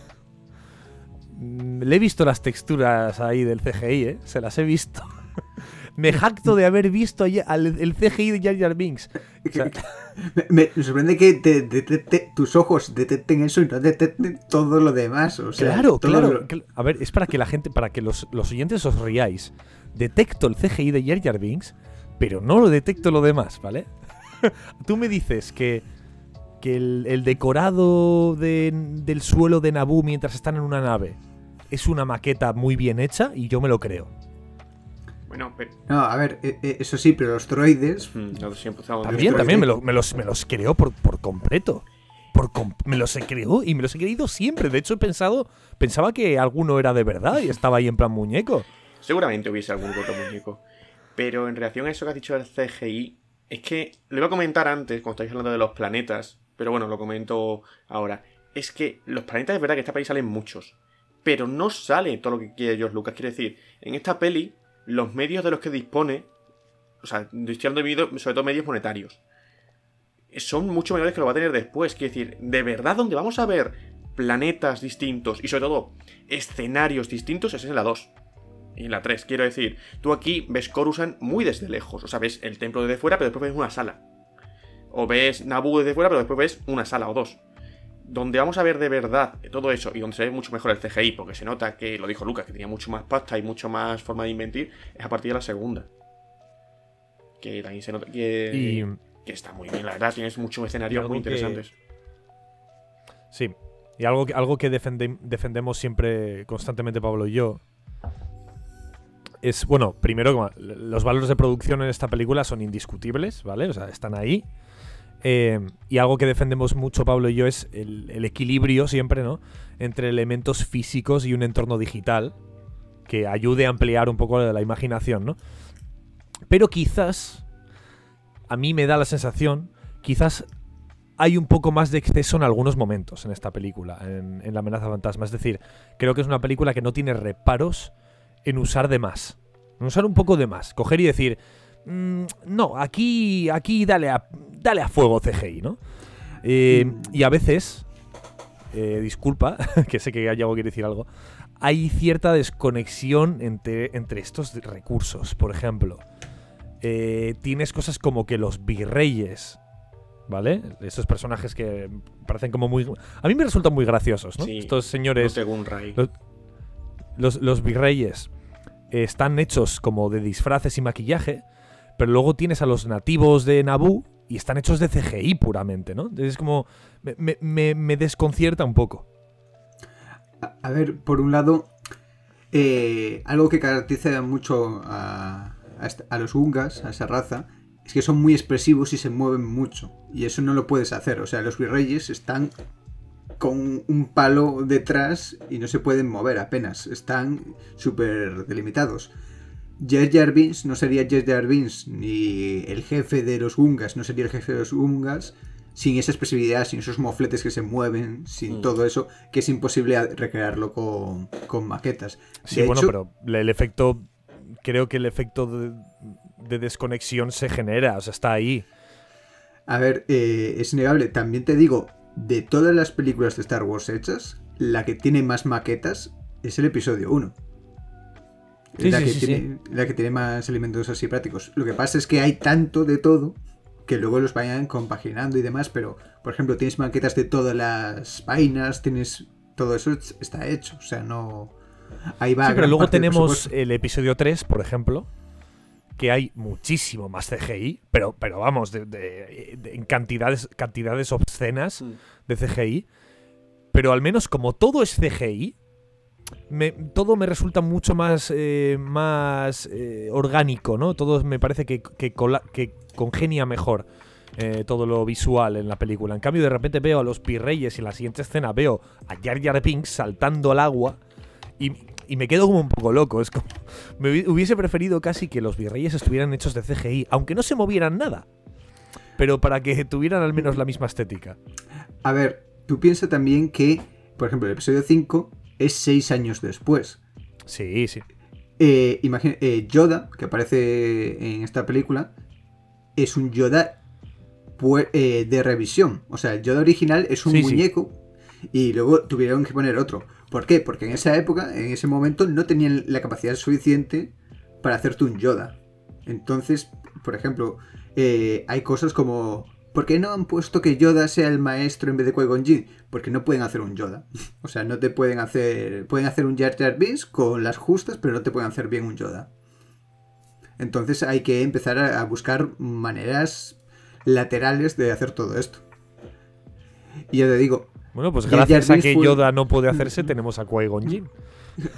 mm, le he visto las texturas ahí del CGI, ¿eh? Se las he visto. me jacto de haber visto el CGI de Jar Jar Binks. O sea, Me, sorprende que te- tus ojos detecten eso y no detecten todo lo demás. O sea, claro, claro. lo- A ver, es para que la gente, para que los, los oyentes os riáis. Detecto el CGI de Jar Jar Binks, pero no lo detecto lo demás, ¿vale? Tú me dices que, que el, el decorado de- del suelo de Naboo mientras están en una nave es una maqueta muy bien hecha y yo me lo creo. Bueno, pero. No, a ver, eh, eh, eso sí, pero los droides. mm, siempre estamos- También, también me, lo- me los, me los creo por, por completo. Por me los he creído y me los he creído siempre. De hecho, he pensado, pensaba que alguno era de verdad y estaba ahí en plan muñeco. Seguramente hubiese algún otro muñeco. Pero en relación a eso que has dicho del CGI, es que lo iba a comentar antes, cuando estáis hablando de los planetas, pero bueno, lo comento ahora. Es que los planetas es verdad que en esta peli salen muchos, pero no sale todo lo que quiere George Lucas. Quiere decir, en esta peli, los medios de los que dispone, o sea, estoy sobre todo medios monetarios, son mucho menores que lo va a tener después. Quiere decir, de verdad, donde vamos a ver planetas distintos y sobre todo escenarios distintos es en la 2 y en la 3. Quiero decir, tú aquí ves Coruscant muy desde lejos. O sea, ves el templo desde fuera, pero después ves una sala. O ves Naboo desde fuera, pero después ves una sala o dos. Donde vamos a ver de verdad todo eso y donde se ve mucho mejor el CGI, porque se nota que, lo dijo Lucas, que tenía mucho más pasta y mucho más forma de inventir, es a partir de la segunda. Que también se nota que, Y que está muy bien, la verdad, tienes muchos escenarios muy que- interesantes. sí, y algo, que- algo que defende- defendemos siempre constantemente Pablo y yo es, bueno, primero, los valores de producción en esta película son indiscutibles, ¿vale? O sea, están ahí. Eh, y algo que defendemos mucho Pablo y yo es el, equilibrio siempre, ¿no? Entre elementos físicos y un entorno digital que ayude a ampliar un poco la imaginación, ¿no? Pero quizás, a mí me da la sensación, quizás hay un poco más de exceso en algunos momentos en esta película, en, en La amenaza fantasma. Es decir, creo que es una película que no tiene reparos en usar de más. En usar un poco de más. Coger y decir, "Mm, no, aquí, aquí dale, a, dale a fuego CGI, ¿no? Eh, y a veces, eh, disculpa, que sé que Yago quiere decir algo, hay cierta desconexión entre, entre estos recursos. Por ejemplo, eh, tienes cosas como que los virreyes, ¿vale? Esos personajes que parecen como muy... A mí me resultan muy graciosos, ¿no? Sí, Estos No señores, según Ray. Lo- los, los virreyes, eh, están hechos como de disfraces y maquillaje, pero luego tienes a los nativos de Naboo y están hechos de CGI puramente, ¿no? Es como... me- desconcierta un poco. A, ver, por un lado, eh, algo que caracteriza mucho a, a a los ungas, a esa raza, es que son muy expresivos y se mueven mucho. Y eso no lo puedes hacer. O sea, los virreyes están con un palo detrás y no se pueden mover apenas. Están súper delimitados. Jar Jar Binks no sería Jar Jar Binks, ni el jefe de los ungas no sería el jefe de los ungas, sin esa expresividad, sin esos mofletes que se mueven, sin Mm. todo eso, que es imposible recrearlo con, con maquetas. Sí, De bueno, hecho- pero el efecto... Creo que el efecto de, de desconexión se genera, o sea, está ahí. A ver, eh, es innegable. También te digo, de todas las películas de Star Wars hechas, la que tiene más maquetas es el episodio 1. Sí, la, sí, que sí, tiene, la que tiene más elementos así prácticos. Lo que pasa es que hay tanto de todo que luego los vayan compaginando y demás, pero por ejemplo tienes maquetas de todas las vainas, tienes todo eso es- está hecho, o sea, no ahí va. Sí, pero luego tenemos el episodio 3, por ejemplo, que hay muchísimo más CGI, pero, pero vamos, de- de- de- en cantidades, cantidades obscenas Mm. de CGI. Pero al menos como todo es CGI, todo me resulta mucho más, eh, más eh, orgánico, ¿no? Todo me parece que, que, que congenia mejor eh, todo lo visual en la película. En cambio, de repente veo a los virreyes y en la siguiente escena veo a Jar Jar Binks saltando al agua y, y me quedo como un poco loco. Es como, me hubi- hubiese preferido casi que los virreyes estuvieran hechos de CGI, aunque no se movieran nada. Pero para que tuvieran al menos la misma estética. A ver, tú piensas también que, por ejemplo, el episodio 5 es seis años después. Sí, sí. Eh, imagina- eh, Yoda, que aparece en esta película, es un Yoda eh, de revisión. O sea, el Yoda original es un Sí, sí. muñeco y luego tuvieron que poner otro. ¿Por qué? Porque en esa época, en ese momento, no tenían la capacidad suficiente para hacerte un Yoda. Entonces, por ejemplo, eh, hay cosas como... ¿Por qué no han puesto que Yoda sea el maestro en vez de Qui-Gon Jinn? Porque no pueden hacer un Yoda. O sea, no te pueden hacer... Pueden hacer un Jar Jar Binks con las justas, pero no te pueden hacer bien un Yoda. Entonces hay que empezar a, buscar maneras laterales de hacer todo esto. Y ya te digo, Bueno, pues gracias a que fue- Yoda no puede hacerse, tenemos a Qui-Gon Jinn.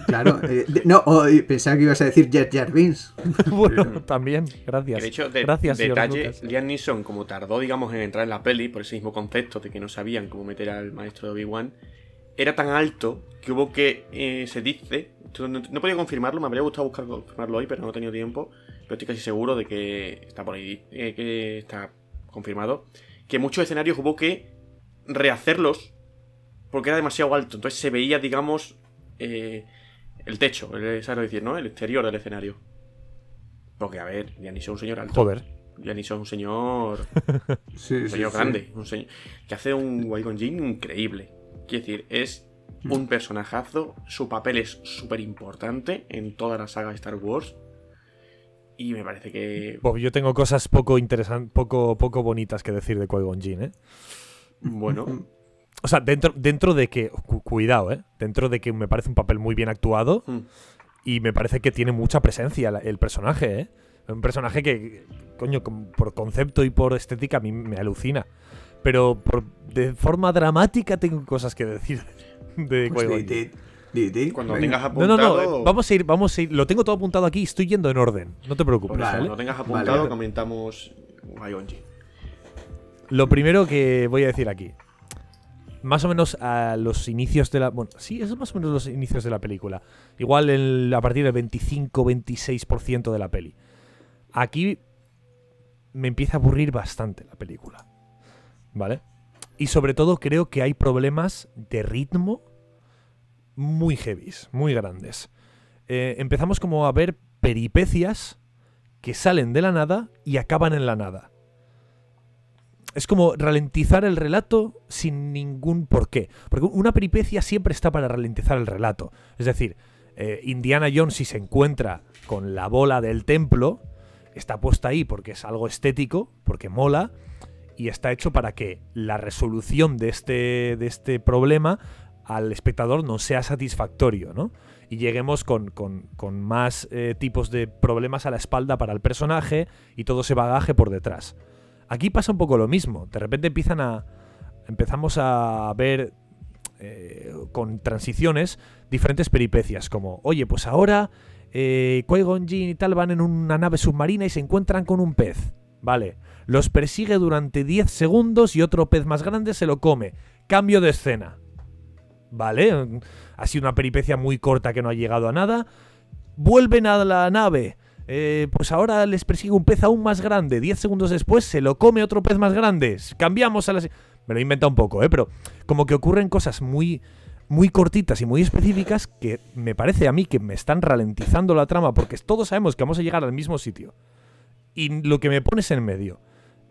Claro, eh, no, oh, pensaba que ibas a decir Jar Jar Binks. bueno, también, gracias. de hecho, de, gracias, detalle. Liam Neeson, como tardó, digamos, en entrar en la peli, por ese mismo concepto de que no sabían cómo meter al maestro de Obi-Wan, era tan alto que hubo que, eh, se dice, no, no podido confirmarlo, me habría gustado buscar confirmarlo hoy, pero no he tenido tiempo, pero estoy casi seguro de que está por ahí, eh, que está confirmado, que muchos escenarios hubo que rehacerlos porque era demasiado alto, entonces se veía, digamos, eh, el techo, el, ¿sabes decir, no? El exterior del escenario. Porque, a ver, Neeson es un señor alto. Joder. Neeson es un señor, Sí, un señor sí. grande, un señor que hace un Qui-Gon Jinn increíble. Quiero decir, es un personajazo, su papel es súper importante en toda la saga de Star Wars. Y me parece que, Bob, yo tengo cosas poco interesantes, poco, poco bonitas que decir de Qui-Gon Jinn, ¿eh? bueno, O sea, dentro, dentro de que. cu- cuidado, ¿eh? Dentro de que me parece un papel muy bien actuado mm, y me parece que tiene mucha presencia la- el personaje, ¿eh? Un personaje que, coño, com- por concepto y por estética a mí me alucina. Pero por- de forma dramática tengo cosas que decir de Pues cuando venga. tengas No, apuntado. no, no, eh, vamos a ir, vamos a ir. Lo tengo todo apuntado aquí, estoy yendo en orden. No te preocupes, pues, Vale. ¿vale? Cuando tengas apuntado, Vale. comentamos. Lo primero que voy a decir aquí. Más o menos a los inicios de la. Bueno, sí, es más o menos los inicios de la película. Igual a partir del 25-26% de la peli. Aquí me empieza a aburrir bastante la película. ¿Vale? Y sobre todo creo que hay problemas de ritmo muy heavies, muy grandes. Eh, empezamos como a ver peripecias que salen de la nada y acaban en la nada es como ralentizar el relato sin ningún porqué. Porque una peripecia siempre está para ralentizar el relato. Es decir, eh, Indiana Jones si se encuentra con la bola del templo, está puesta ahí porque es algo estético, porque mola, y está hecho para que la resolución de este, de este problema al espectador no sea satisfactorio, ¿no? Y lleguemos con, con- con más eh, tipos de problemas a la espalda para el personaje y todo ese bagaje por detrás. Aquí pasa un poco lo mismo. De repente empiezan a. Empezamos a ver eh, con transiciones diferentes peripecias. Como, oye, pues ahora eh, Qui-Gon y tal van en una nave submarina y se encuentran con un pez. Vale. Los persigue durante 10 segundos y otro pez más grande se lo come. Cambio de escena. Vale. Ha sido una peripecia muy corta que no ha llegado a nada. Vuelven a la nave. Eh, pues ahora les persigue un pez aún más grande. 10 segundos después se lo come otro pez más grande. Cambiamos a la... se- Me lo he inventado un poco, ¿eh? Pero como que ocurren cosas muy, muy cortitas y muy específicas que me parece a mí que me están ralentizando la trama porque todos sabemos que vamos a llegar al mismo sitio. Y lo que me pones en medio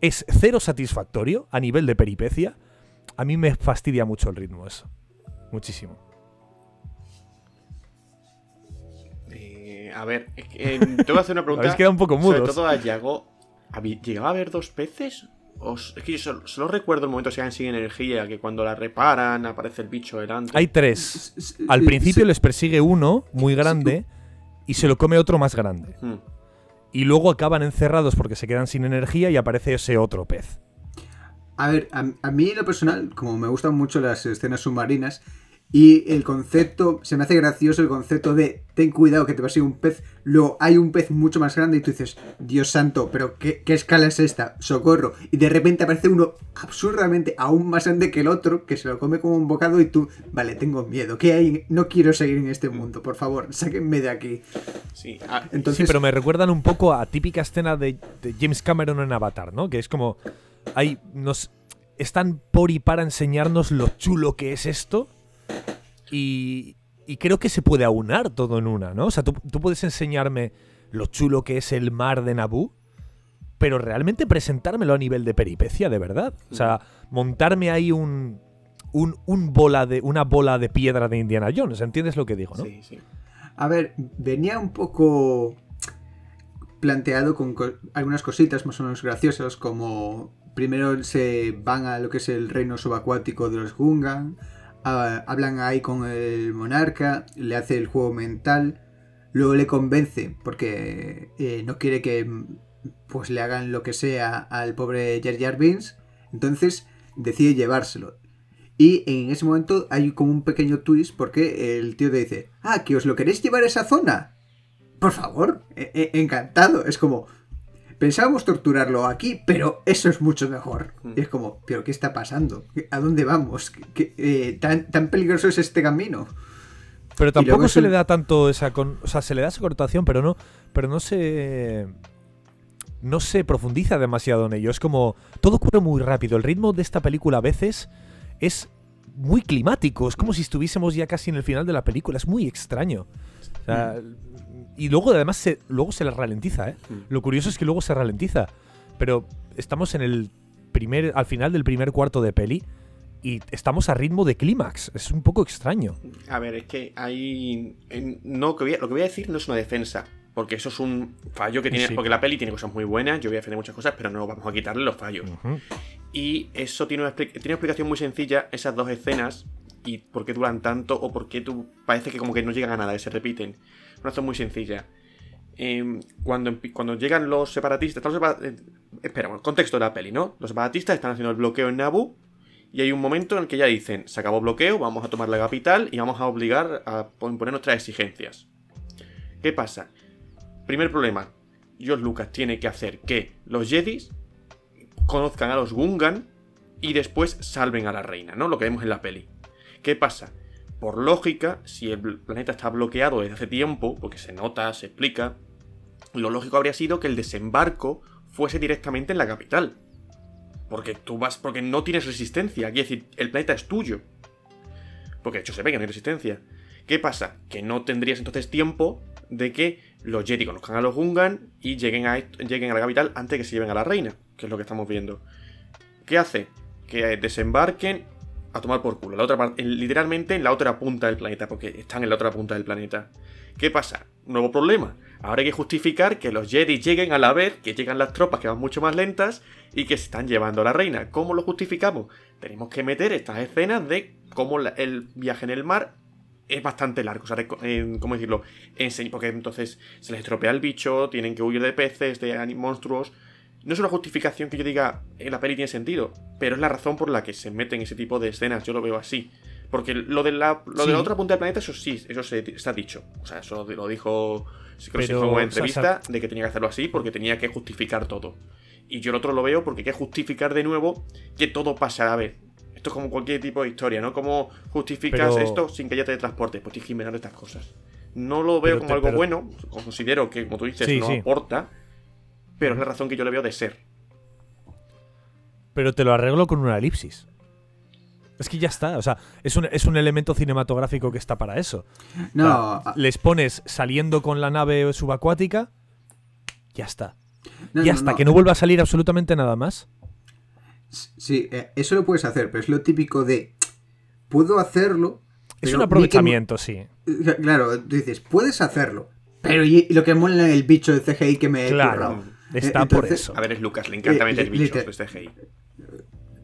es cero satisfactorio a nivel de peripecia. A mí me fastidia mucho el ritmo eso. Muchísimo. A ver, eh, te voy a hacer una pregunta. Habéis quedado un poco Sobre mudos. todo a Yago. ¿habí- ¿Llegaba a haber dos peces? Os- es que yo solo, solo recuerdo el momento que se quedan sin energía, que cuando la reparan aparece el bicho delante. Hay tres. Al principio sí. les persigue uno muy grande y se lo come otro más grande. Hmm. Y luego acaban encerrados porque se quedan sin energía y aparece ese otro pez. A ver, a, a mí en lo personal, como me gustan mucho las escenas submarinas, y el concepto, se me hace gracioso el concepto de ten cuidado que te va a seguir un pez, luego hay un pez mucho más grande y tú dices, Dios santo, pero ¿qué, qué escala es esta? Socorro. Y de repente aparece uno absurdamente aún más grande que el otro, que se lo come como un bocado y tú, vale, tengo miedo, ¿qué hay? No quiero seguir en este mundo, por favor, sáquenme de aquí. Sí, ah, Entonces, sí, pero me recuerdan un poco a típica escena de, de James Cameron en Avatar, ¿no? Que es como. Hay. Nos. Están por y para enseñarnos lo chulo que es esto. Y. Y creo que se puede aunar todo en una, ¿no? O sea, tú, puedes enseñarme lo chulo que es el mar de Naboo, pero realmente presentármelo a nivel de peripecia, de verdad. O sea, montarme ahí un. Un, bola de, una bola de piedra de Indiana Jones, ¿entiendes lo que digo, no? sí, sí. A ver, venía un poco planteado con co- algunas cositas más o menos graciosas, como primero se van a lo que es el reino subacuático de los Gungan, hablan ahí con el monarca, le hace el juego mental, luego le convence porque eh, no quiere que pues le hagan lo que sea al pobre Jar Jar Binks, entonces decide llevárselo. Y en ese momento hay como un pequeño twist porque el tío te dice, ah, que os lo queréis llevar a esa zona. Por favor, e- e- encantado. Es como, pensábamos torturarlo aquí, pero eso es mucho mejor. Y es como, pero ¿qué está pasando? ¿A dónde vamos? ¿Qué- qué- eh, tan, ¿Tan peligroso es este camino? Pero tampoco se un- le da tanto esa con- o sea, se le da esa connotación, pero no, pero no se no se profundiza demasiado en ello. Es como todo ocurre muy rápido. El ritmo de esta película a veces es muy climático. Es como si estuviésemos ya casi en el final de la película. Es muy extraño. O sea, y luego además se, luego se le ralentiza, ¿eh? Lo curioso es que luego se ralentiza. Pero estamos en el primer, al final del primer cuarto de peli y estamos a ritmo de clímax. Es un poco extraño. A ver, es que hay. no, lo que voy a decir no es una defensa. Porque eso es un fallo que tiene. Sí. Porque la peli tiene cosas muy buenas. Yo voy a defender muchas cosas, pero no vamos a quitarle los fallos. Ujú. Y eso tiene una, tiene una explicación muy sencilla, esas dos escenas, y por qué duran tanto, o por qué tú parece que como que no llegan a nada, que se repiten. Razón muy sencilla. Em, cuando, cuando llegan los separatistas. los separa- eh, contexto de la peli, ¿no? Los separatistas están haciendo el bloqueo en Naboo. Y hay un momento en el que ya dicen: se acabó el bloqueo, vamos a tomar la capital y vamos a obligar a imponer nuestras exigencias. ¿Qué pasa? Primer problema: George Lucas tiene que hacer que los Jedis conozcan a los Gungan y después salven a la reina, ¿no? Lo que vemos en la peli. ¿Qué pasa? Por lógica, si el planeta está bloqueado desde hace tiempo, porque se nota, se explica, lo lógico habría sido que el desembarco fuese directamente en la capital. Porque tú vas, porque no tienes resistencia, quiere decir, el planeta es tuyo. Porque de hecho se ve que no hay resistencia. ¿Qué pasa? Que no tendrías entonces tiempo de que los Jedi conozcan a los Gungan y lleguen a, lleguen a la capital antes de que se lleven a la reina, que es lo que estamos viendo. ¿Qué hace? Que desembarquen a tomar por culo. La otra parte, en- literalmente en la otra punta del planeta, porque están en la otra punta del planeta. ¿Qué pasa? Nuevo problema. Ahora hay que justificar que los Jedi lleguen a la vez, que llegan las tropas que van mucho más lentas y que se están llevando a la reina. ¿Cómo lo justificamos? Tenemos que meter estas escenas de cómo el viaje en el mar es bastante largo. O sea, eh, ¿cómo decirlo? Porque entonces se les estropea el bicho, tienen que huir de peces, de monstruos. No es una justificación que yo diga en la peli tiene sentido, pero es la razón por la que se meten ese tipo de escenas. Yo lo veo así. Porque lo de la, lo de la otra punta del planeta, eso sí, eso se, está dicho. O sea, eso lo dijo. Creo que fue en una o sea, entrevista de que tenía que hacerlo así porque tenía que justificar todo. Y yo el otro lo veo porque hay que justificar de nuevo que todo pase a la vez. Esto es como cualquier tipo de historia, ¿no? ¿Cómo justificas Pero- esto sin que haya teletransporte? Pues tienes que inventar estas cosas. No lo veo Pero como te- algo pero- bueno, considero que, como tú dices, Sí, no sí. aporta, pero es la razón que yo le veo de ser. Pero te lo arreglo con una elipsis. Es que ya está, o sea, es un, es un elemento cinematográfico que está para eso. No, O a- sea, les pones saliendo con la nave subacuática, ya está. no, y hasta no. que no vuelva a salir absolutamente nada más. Sí, eh, eso lo puedes hacer, pero es lo típico de. Puedo hacerlo. Es un que- aprovechamiento, sí. Claro, tú dices, puedes hacerlo. Pero y lo que mola el bicho de CGI que me he Claro, currado. Está por eso. A ver, es Lucas, le encanta Eh, meter li- bichos liter- de este CGI.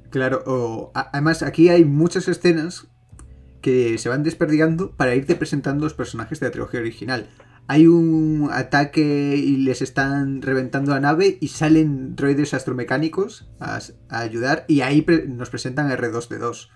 Claro, o, a- además aquí hay muchas escenas que se van desperdigando para irte presentando los personajes de la trilogía original. Hay un ataque y les están reventando la nave y salen droides astromecánicos a, a ayudar y ahí pre- nos presentan a R2D2.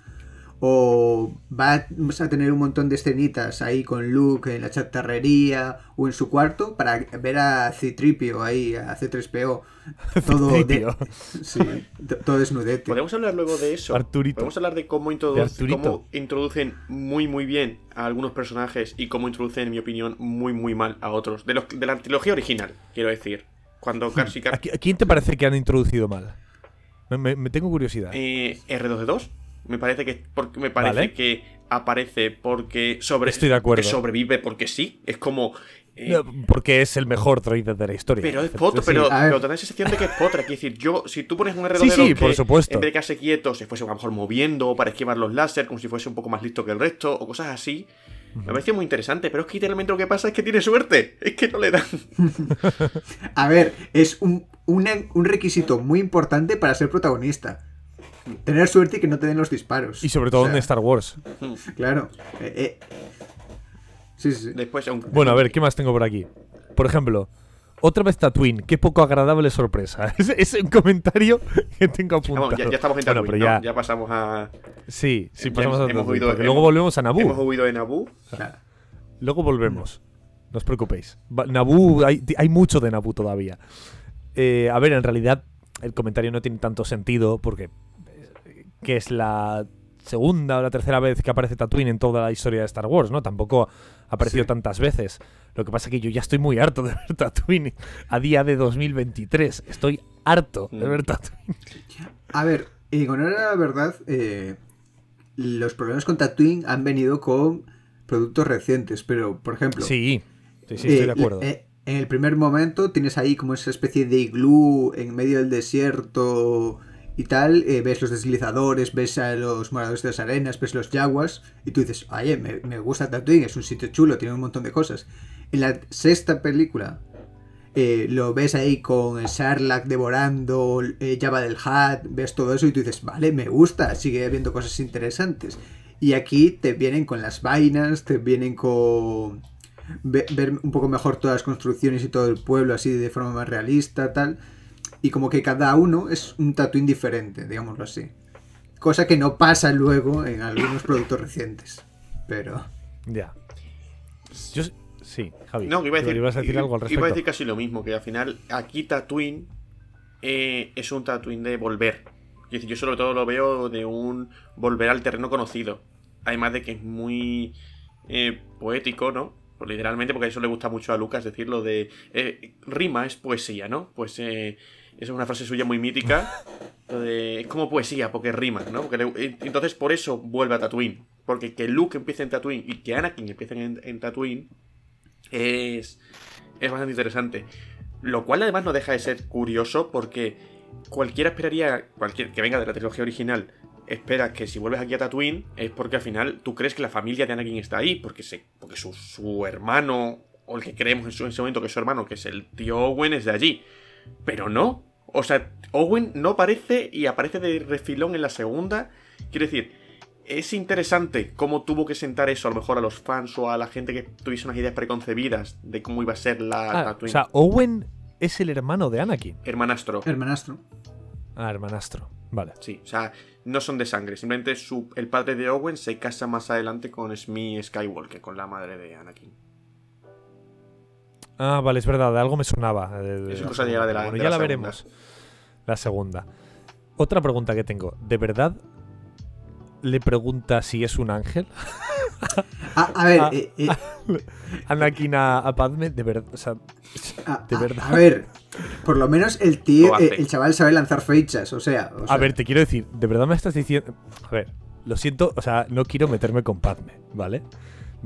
O vas a tener un montón de escenitas ahí con Luke en la chatarrería o en su cuarto para ver a Citripio ahí, a C3PO. Todo, de- sí, to- todo desnudete. Podemos hablar luego de eso. Arturito. Podemos hablar de cómo, De Arturito. cómo introducen muy muy bien a algunos personajes y cómo introducen, en mi opinión, muy muy mal a otros. De, los, de la trilogía original, quiero decir. Cuando casi ¿A, qui- a quién te parece que han introducido mal? Me, me- me tengo curiosidad. eh, R2D2 me parece que porque me parece Vale. que aparece porque sobre Estoy de acuerdo. que sobrevive porque sí. Es como eh, No, porque es el mejor droide de la historia. Pero es Sí. Potra, pero, pero te da la sensación de que es Potra. Quiero decir, yo, si tú pones un R2D2 Sí, sí, que por supuesto. en vez de quedarse quieto, se fuese a lo mejor moviendo para esquivar los láser, como si fuese un poco más listo que el resto, o cosas así, me parece muy interesante. Pero es que literalmente lo que pasa es que tiene suerte. Es que no le dan. A ver, es un, un requisito muy importante para ser protagonista. Tener suerte y que no te den los disparos. Y sobre todo O sea, en Star Wars. Claro. eh, eh, Sí, sí, sí. Después, aunque- Bueno, a ver, ¿qué más tengo por aquí? Por ejemplo, otra vez Tatooine. Qué poco agradable sorpresa. Es, es un comentario que tengo apuntado. Vamos, ya, ya estamos en Bueno, Tatooine, pero ¿no? ya, ya pasamos a. Sí, sí, ya pasamos a hemos Tatooine, hemos- luego volvemos a Naboo. Hemos huido de Naboo. Claro. Luego volvemos. No os preocupéis. Naboo, hay, hay mucho de Naboo todavía. Eh, a ver, en realidad el comentario no tiene tanto sentido porque que es la segunda o la tercera vez que aparece Tatooine en toda la historia de Star Wars, ¿no? Tampoco ha aparecido Sí. tantas veces. Lo que pasa es que yo ya estoy muy harto de ver Tatooine a día de 2023. Estoy harto de Mm. ver Tatooine. A ver, y con honor a la verdad, eh, los problemas con Tatooine han venido con productos recientes, pero por ejemplo, Sí, sí, sí, estoy eh, de acuerdo. eh, en el primer momento tienes ahí como esa especie de iglú en medio del desierto y tal, eh, ves los deslizadores, ves a los moradores de las arenas, ves los yaguas y tú dices, oye, me, me gusta Tatooine, es un sitio chulo, tiene un montón de cosas. En la sexta película eh, lo ves ahí con el Sarlacc devorando eh, Java del Hat, ves todo eso y tú dices, vale, me gusta, sigue habiendo cosas interesantes. Y aquí te vienen con las vainas, te vienen con ve- ver un poco mejor todas las construcciones y todo el pueblo así de forma más realista, tal. Y como que cada uno es un Tatooine diferente, digámoslo así. Cosa que no pasa luego en algunos productos recientes. Pero... Ya. Yo, sí, Javi. No, que iba a decir, ibas a decir i- algo al respecto. iba a decir casi lo mismo, que al final aquí Tatooine eh, es un Tatooine de volver. Es decir, yo sobre todo lo veo de un volver al terreno conocido. Además de que es muy eh, poético, ¿no? Pues literalmente, porque a eso le gusta mucho a Lucas decirlo de eh, rima es poesía, ¿no? Pues eh, es una frase suya muy mítica. de, es como poesía, porque rima, ¿no? Porque entonces por eso vuelve a Tatooine. Porque que Luke empiece en Tatooine y que Anakin empiece en, en Tatooine es, es bastante interesante. Lo cual además no deja de ser curioso porque cualquiera esperaría, cualquier que venga de la trilogía original, espera que si vuelves aquí a Tatooine es porque al final tú crees que la familia de Anakin está ahí, porque, se, porque su, su hermano, o el que creemos en, su- en ese momento que es su hermano, que es el tío Owen, es de allí. Pero no. O sea, Owen no aparece y aparece de refilón en la segunda. Quiero decir, es interesante cómo tuvo que sentar eso a lo mejor a los fans o a la gente que tuviese unas ideas preconcebidas de cómo iba a ser la Ah, o Tatooine. sea, Owen es el hermano de Anakin. Hermanastro. Hermanastro. Ah, hermanastro. Vale. Sí, o sea, no son de sangre. Simplemente su, el padre de Owen se casa más adelante con Smee Skywalker, con la madre de Anakin. Ah, vale, es verdad, de algo me sonaba. de- de Es cosa ya de la- bueno, de ya la veremos. La segunda. Otra pregunta que tengo. ¿De verdad le pregunta si es un ángel? Ah, a ver, Ah, eh, eh, Anakin a, a Padme, de verdad. O sea, a, de a- verdad. a ver, por lo menos el tío, eh, el chaval sabe lanzar fechas, o sea... o a sea, ver, te quiero decir, ¿de verdad me estás diciendo.? A ver, lo siento, o sea, no quiero meterme con Padme, ¿vale?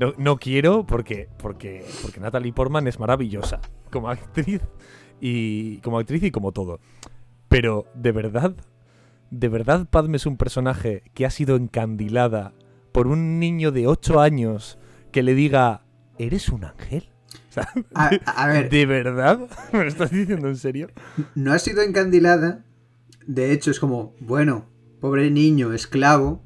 No, no quiero porque, porque, porque Natalie Portman es maravillosa como actriz y como actriz y como todo. Pero, ¿de verdad? ¿De verdad Padme es un personaje que ha sido encandilada por un niño de 8 años que le diga, ¿eres un ángel? O sea, a, a ver, ¿De verdad? ¿Me lo estás diciendo en serio? no ha sido encandilada. De hecho, es como, bueno, pobre niño, esclavo.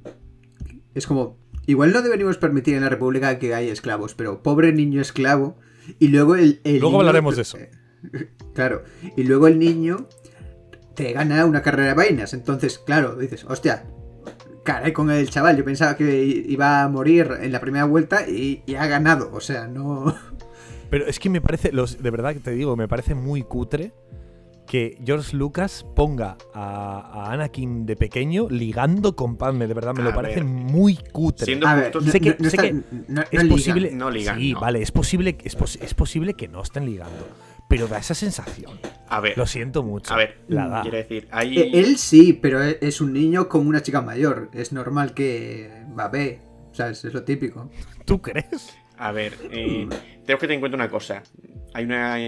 Es como, igual no deberíamos permitir en la República que haya esclavos, pero pobre niño esclavo. Y luego el. el Luego niño- hablaremos de eso. Claro. Y luego el niño te gana una carrera de vainas. Entonces, claro, dices, hostia, caray con el chaval. Yo pensaba que iba a morir en la primera vuelta y, y ha ganado. O sea, no. Pero es que me parece, los, de verdad que te digo, me parece muy cutre que George Lucas ponga a, a Anakin de pequeño ligando con Padme. De verdad, me A lo parece muy cutre. Siendo A ver, sé que- no- no sé está- que no- es posible. no ligan, sí, no. vale, es posible, es, pos- es posible que no estén ligando. Pero da esa sensación. a ver, Lo siento mucho. a ver, La da. quiero decir. Eh, Él sí, pero e- es un niño con una chica mayor. Es normal que babe. O sea, es, lo típico. ¿Tú crees? A ver, eh, tenemos que tener en cuenta una cosa. Hay una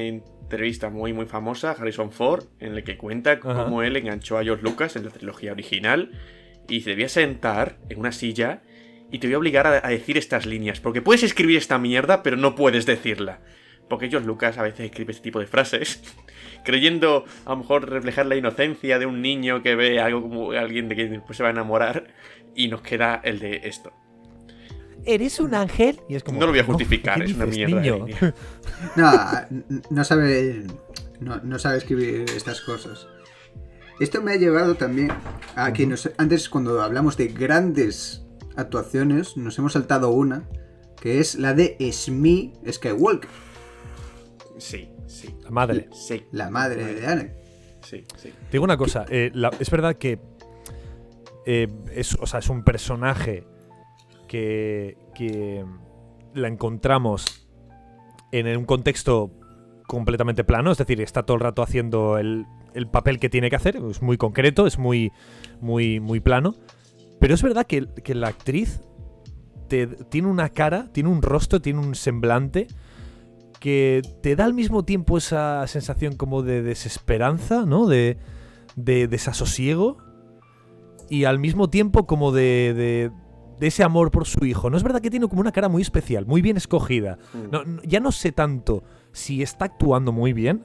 entrevista muy muy famosa, Harrison Ford, en la que cuenta Ajá. cómo él enganchó a George Lucas en la trilogía original y se debía sentar en una silla y te voy a obligar a, a decir estas líneas, porque puedes escribir esta mierda, pero no puedes decirla. Porque George Lucas a veces escribe este tipo de frases, creyendo a lo mejor reflejar la inocencia de un niño que ve algo como alguien de quien después se va a enamorar, y nos queda el de esto. ¿Eres un ángel? Y es como, No lo voy a justificar, ¿qué es una mierda. niño? eh. No, no sabe. No, no sabe escribir estas cosas. Esto me ha llevado también a que nos- antes, cuando hablamos de grandes actuaciones, nos hemos saltado una, que es la de Smee Skywalker, Sí, sí. La madre. Sí. la madre de Anakin. Sí, sí. Te digo una cosa, eh, la- es verdad que eh, es, o sea, es un personaje que, la encontramos en un contexto completamente plano, es decir, está todo el rato haciendo el, el papel que tiene que hacer, es muy concreto, es muy, muy, plano, pero es verdad que, la actriz tiene una cara, tiene un rostro, tiene un semblante que te da al mismo tiempo esa sensación como de desesperanza, ¿no? De, de desasosiego y al mismo tiempo como de, de ese amor por su hijo. ¿No es verdad que tiene como una cara muy especial, muy bien escogida? Mm. No, no- ya no sé tanto si está actuando muy bien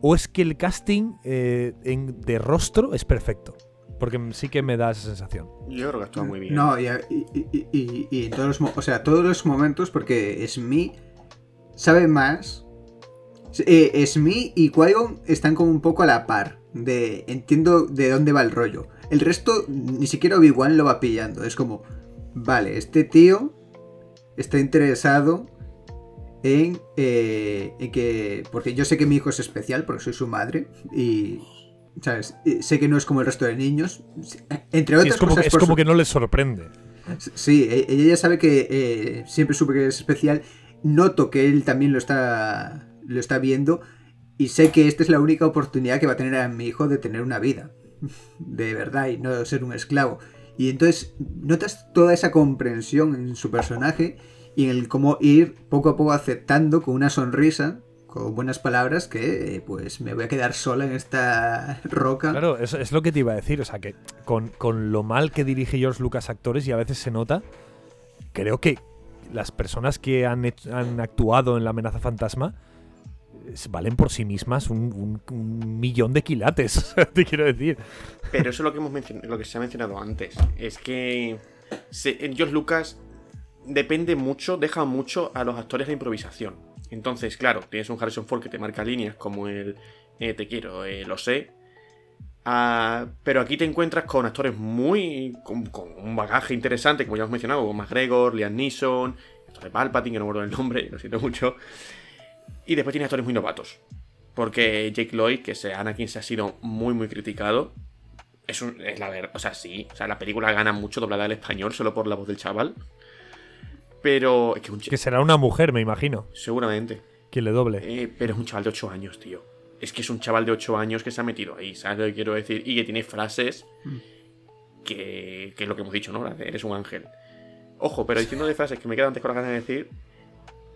o es que el casting eh, en- de rostro es perfecto. Porque sí que me da esa sensación. Yo creo que actúa muy bien. No, y, y- y- y- y en todos los, o sea, todos los momentos, porque Smee sabe más. Eh, Smee y Qui-Gon están como un poco a la par. De, entiendo de dónde va el rollo. El resto, ni siquiera Obi-Wan lo va pillando. Es como, vale, este tío está interesado en, eh, en que... Porque yo sé que mi hijo es especial, porque soy su madre. Y, ¿sabes? Y sé que no es como el resto de niños. Entre Sí, otras es como, cosas que, es como su- que no les sorprende. Sí, e- ella ya sabe que eh, siempre supe que es especial. Noto que él también lo está, lo está viendo. Y sé que esta es la única oportunidad que va a tener a mi hijo de tener una vida. De verdad, y no ser un esclavo. Y entonces notas toda esa comprensión en su personaje y en el cómo ir poco a poco aceptando con una sonrisa, con buenas palabras, que eh, pues me voy a quedar sola en esta roca. Claro, es, lo que te iba a decir. O sea, que con, con lo mal que dirige George Lucas actores y a veces se nota, creo que las personas que han, hecho- han actuado en La amenaza fantasma valen por sí mismas un, millón de quilates, te quiero decir. Pero eso es lo que, hemos lo que se ha mencionado antes. Es que se- George Lucas depende mucho, deja mucho a los actores la improvisación. Entonces, claro, tienes un Harrison Ford que te marca líneas como el eh, Te quiero, eh, lo sé. Ah, pero aquí te encuentras con actores muy. Con, con un bagaje interesante, como ya hemos mencionado, como McGregor, Liam Neeson, actor de Palpatine, que no me acuerdo el nombre, lo siento mucho. Y después tiene actores muy novatos. Porque Jake Lloyd, que se Anakin se ha sido muy, muy criticado. Es, un- es la verdad. O sea, sí. O sea, la película gana mucho doblada al español solo por la voz del chaval. Pero. Es que un será una mujer, me imagino, Seguramente. quien le doble. Eh, pero es un chaval de 8 años, tío. Es que es un chaval de 8 años que se ha metido ahí, ¿sabes lo que quiero decir? Y que tiene frases que, que es lo que hemos dicho, ¿no? Eres un ángel. Ojo, pero diciendo de frases que me quedan antes con las ganas de decir,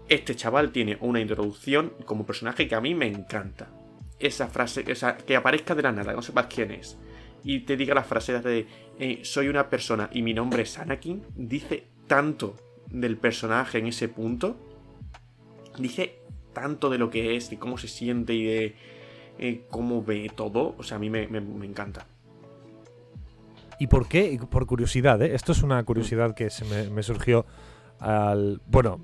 este chaval tiene una introducción como personaje que a mí me encanta. Esa frase, o sea, que aparezca de la nada, no sepas quién es. Y te diga la frase de eh, soy una persona y mi nombre es Anakin, dice tanto del personaje en ese punto. Dice tanto de lo que es, de cómo se siente y de eh, cómo ve todo. O sea, a mí me, encanta. ¿Y por qué? Por curiosidad, ¿eh? Esto es una curiosidad que se me surgió al... Bueno,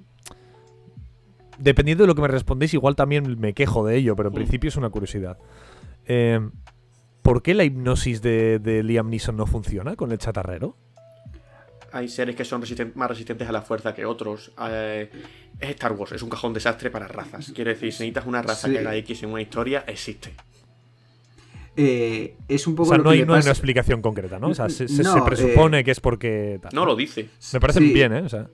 dependiendo de lo que me respondéis, igual también me quejo de ello, pero en Mm. principio es una curiosidad. Eh, ¿Por qué la hipnosis de, de Liam Neeson no funciona con el chatarrero? Hay seres que son resisten- más resistentes a la fuerza que otros. Eh, es Star Wars, es un cajón desastre para razas. Quiere decir, si necesitas una raza Sí. que haga X en una historia, existe. Eh, es un O poco sea, lo no que hay, no hay una explicación concreta, ¿no? O sea, se, se- No, se eh, presupone que es porque... tal. No lo dice. Me parece Sí. bien, ¿eh? O sea,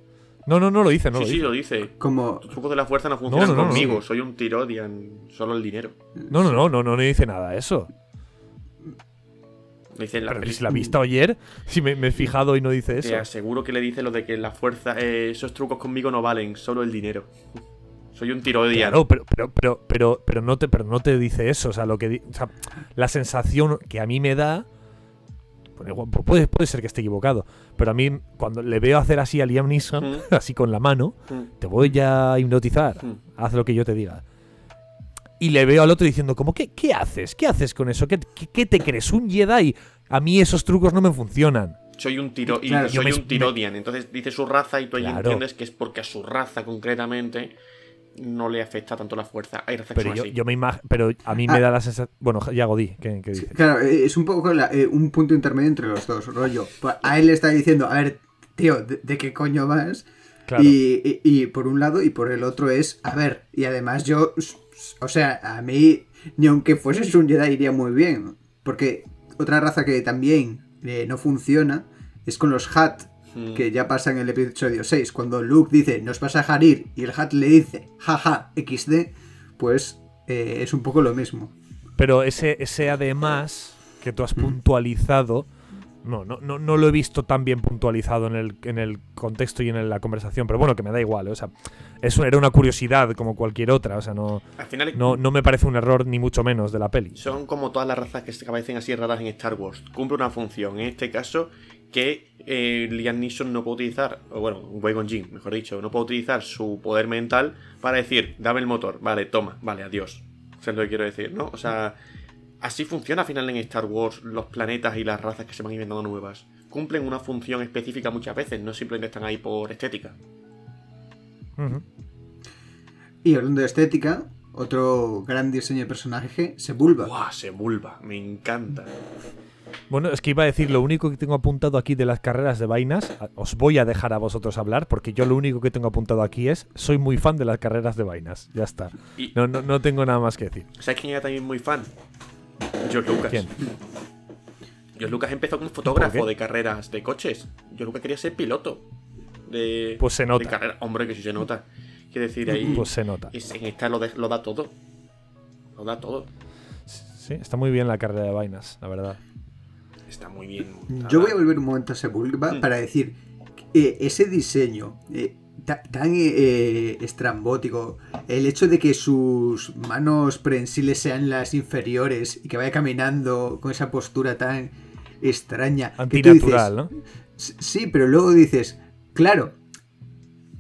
no, no, no lo dice, no sí, lo sí, dice. lo dice. Como, Los trucos de la fuerza no funcionan no, no, no. conmigo. Soy un tiro, odian solo el dinero. No, no, no, no, no, no dice nada eso. Dice en la Pero peli- si la ha visto ayer, si me, me he fijado y no dice eso. Te aseguro que le dice lo de que la fuerza, eh, esos trucos conmigo no valen, solo el dinero. Soy un tiro odian. Claro, pero, pero, pero, pero, pero, no te, pero no te dice eso. O sea, lo que di- o sea, la sensación que a mí me da. Bueno, igual, puede, puede ser que esté equivocado. Pero a mí, cuando le veo hacer así a Liam Neeson, Mm. así con la mano, Mm. te voy a hipnotizar. Mm. Haz lo que yo te diga. Y le veo al otro diciendo, como, ¿qué, qué haces? ¿Qué haces con eso? ¿Qué, qué, qué te crees? ¿Un Jedi? A mí esos trucos no me funcionan. soy un tiro y Claro, soy me- un tirodian. Entonces dice su raza y tú ahí Claro. entiendes que es porque a su raza concretamente no le afecta tanto la fuerza. Hay razas que Pero son yo, así. yo me imagino. Pero a mí me Ah. da la sensación. Bueno, Yago, di, ¿qué, qué dices? Claro, eh, es un poco la- eh, un punto intermedio entre los dos, rollo. A él le está diciendo, a ver, tío, ¿de, de qué coño vas? Claro. Y, y- y por un lado y por el otro es, a ver, y además yo, o sea, a mí, ni aunque fueses un Jedi iría muy bien. Porque otra raza que también eh, no funciona es con los Hat, Mm. que ya pasa en el episodio 6. Cuando Luke dice, nos vas a dejar ir, y el Hat le dice, jaja, XD, pues eh, es un poco lo mismo. Pero ese, ese además que tú Mm. has puntualizado, no, no, no, no lo he visto tan bien puntualizado en el, en el contexto y en la conversación, pero bueno, que me da igual, ¿eh? o sea, eso era una curiosidad como cualquier otra, o sea, no, Al final no, no me parece un error ni mucho menos de la peli. son como todas las razas que se aparecen así raras en Star Wars. Cumple una función. En este caso, que eh, Liam Neeson no puede utilizar, o bueno, Qui-Gon Jinn, mejor dicho, no puede utilizar su poder mental para decir, dame el motor, vale, toma, vale, adiós. Eso es lo que quiero decir, ¿no? O sea, así funciona al final en Star Wars los planetas y las razas que se van inventando nuevas. Cumplen una función específica muchas veces, no simplemente están ahí por estética. Y hablando de estética, otro gran diseño de personaje, Sebulba. ¡Guau! Se vulva, me encanta. Bueno, es que iba a decir, lo único que tengo apuntado aquí de las carreras de vainas, os voy a dejar a vosotros hablar, porque yo lo único que tengo apuntado aquí es, soy muy fan de las carreras de vainas, ya está. Y, No, no, no tengo nada más que decir. ¿Sabes quién era también muy fan? George Lucas. ¿Quién? George Lucas empezó como fotógrafo de carreras de coches. George Lucas quería ser piloto de, Pues se nota. de. Hombre, que sí se nota. Quiere decir, ahí Pues se nota. es- en esta lo, de- lo da todo. Lo da todo. Sí, está muy bien la carrera de vainas, la verdad. Está muy bien. Yo voy a volver un momento a Sebulba Mm. para decir que ese diseño eh, ta- tan eh, estrambótico, el hecho de que sus manos prensiles sean las inferiores y que vaya caminando con esa postura tan extraña. Antinatural, ¿no? dices, "S- Sí, pero luego dices, claro.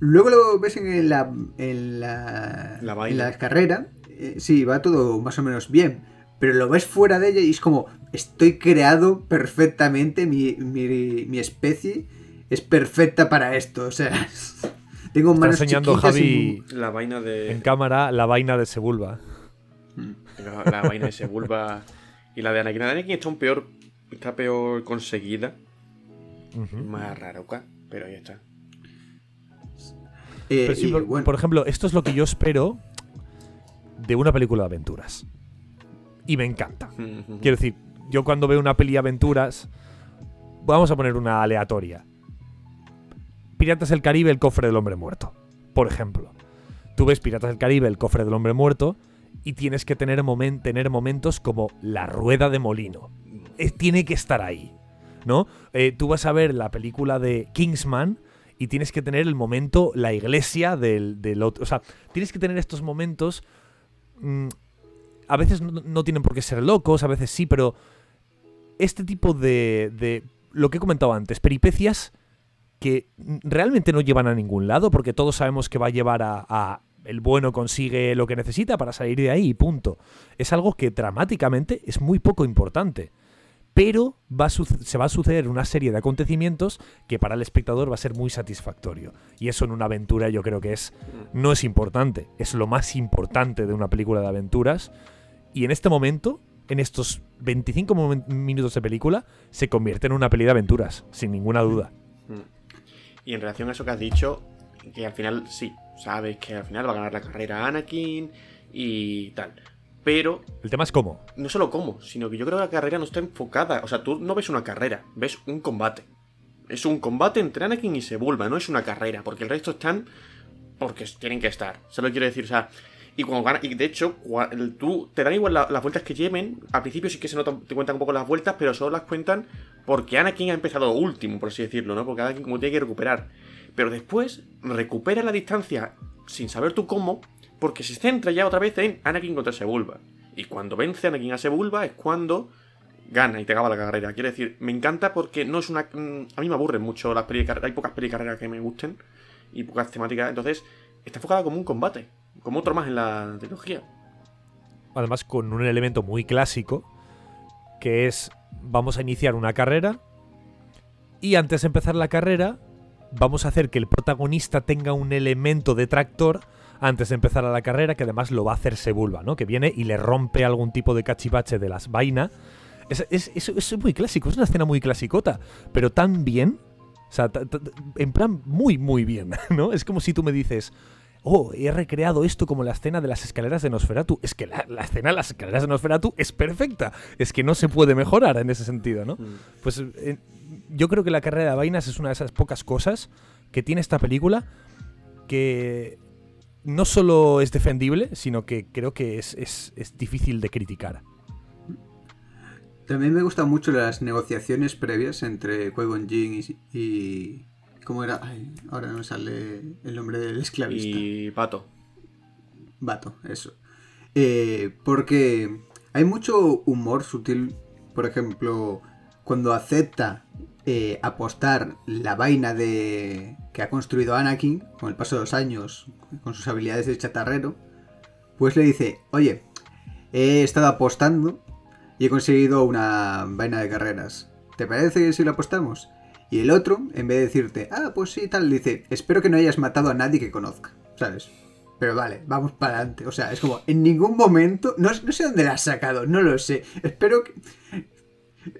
Luego lo ves en la, en la, La en vaina. la carrera. eh, sí, va todo más o menos bien. Pero lo ves fuera de ella y es como, estoy creado perfectamente, mi, mi, mi especie es perfecta para esto. O sea, tengo Está manos enseñando Javi La vaina de. en cámara la vaina de Sebulba. La, la vaina de Sebulba y la de Anakin. La de Anakin está un peor. Está peor conseguida. Ujú. Más raroca. Pero ya está. Eh, Pero sí, y por, bueno, por ejemplo, esto es lo que yo espero de una película de aventuras. Y me encanta. Quiero decir, yo cuando veo una peli de aventuras, vamos a poner una aleatoria. Piratas del Caribe, el cofre del hombre muerto, por ejemplo. Tú ves Piratas del Caribe, el cofre del hombre muerto, y tienes que tener, momen- tener momentos como la rueda de molino. Eh, tiene que estar ahí, ¿no? Eh, tú vas a ver la película de Kingsman y tienes que tener el momento, la iglesia del, del otro. O sea, tienes que tener estos momentos. mm, a veces no, tienen por qué ser locos, a veces sí, pero este tipo de, de lo que he comentado antes, peripecias que realmente no llevan a ningún lado, porque todos sabemos que va a llevar a, el bueno consigue lo que necesita para salir de ahí punto. Es algo que dramáticamente es muy poco importante. Pero va a se va a suceder una serie de acontecimientos que para el espectador va a ser muy satisfactorio. Y eso en una aventura yo creo que es no es importante, es lo más importante de una película de aventuras. Y en este momento, en estos 25 momen- minutos de película, se convierte en una peli de aventuras, sin ninguna duda. Y en relación a eso que has dicho, que al final sí, sabes que al final va a ganar la carrera Anakin y tal. Pero El tema es cómo. no solo cómo, sino que yo creo que la carrera no está enfocada. O sea, tú no ves una carrera, ves un combate. Es un combate entre Anakin y Sebulba, no es una carrera, porque el resto están porque tienen que estar. Lo quiero decir, o sea. Y cuando gana, y de hecho, tú te dan igual la- las vueltas que lleven. Al principio sí que se notan, te cuentan un poco las vueltas, pero solo las cuentan porque Anakin ha empezado último, por así decirlo, ¿no? Porque Anakin como tiene que recuperar. Pero después recupera la distancia sin saber tú cómo, porque se centra ya otra vez en Anakin contra Sebulba. Y cuando vence Anakin a Sebulba es cuando gana y te acaba la carrera. Quiero decir, me encanta porque no es una. mm, A mí me aburren mucho las peli de carrera. Hay pocas peli de carrera que me gusten y pocas temáticas. Entonces, está enfocada como un combate, como otro más en la trilogía. Además, con un elemento muy clásico, que es vamos a iniciar una carrera Y antes de empezar la carrera, vamos a hacer que el protagonista tenga un elemento detractor antes de empezar a la carrera, que además lo va a hacer Sebulba, ¿no? Que viene y le rompe algún tipo de cachivache de las vainas. Es, es- es- muy clásico, es una escena muy clasicota, pero tan bien. O sea, en plan, muy, muy bien, ¿no? Es como si tú me dices, oh, he recreado esto como la escena de las escaleras de Nosferatu. Es que la, la escena de las escaleras de Nosferatu es perfecta. Es que no se puede mejorar en ese sentido, ¿no? Mm. Pues eh, yo creo que la carrera de vainas es una de esas pocas cosas que tiene esta película que no solo es defendible, sino que creo que es, es- es difícil de criticar. También me gustan mucho las negociaciones previas entre Qui-Gon Jinn y, y- ¿Cómo era? Ay, ahora no me sale el nombre del esclavista. Y Pato. Vato, eso. Eh, porque hay mucho humor sutil, por ejemplo, cuando acepta eh, apostar la vaina de que ha construido Anakin con el paso de los años, con sus habilidades de chatarrero, pues le dice, oye, he estado apostando y he conseguido una vaina de carreras. ¿Te parece si lo apostamos? Y el otro, en vez de decirte, ah, pues sí, tal, dice, espero que no hayas matado a nadie que conozca, ¿sabes? Pero vale, vamos para adelante. O sea, es como, en ningún momento, no, sé dónde la has sacado, no lo sé. Espero que...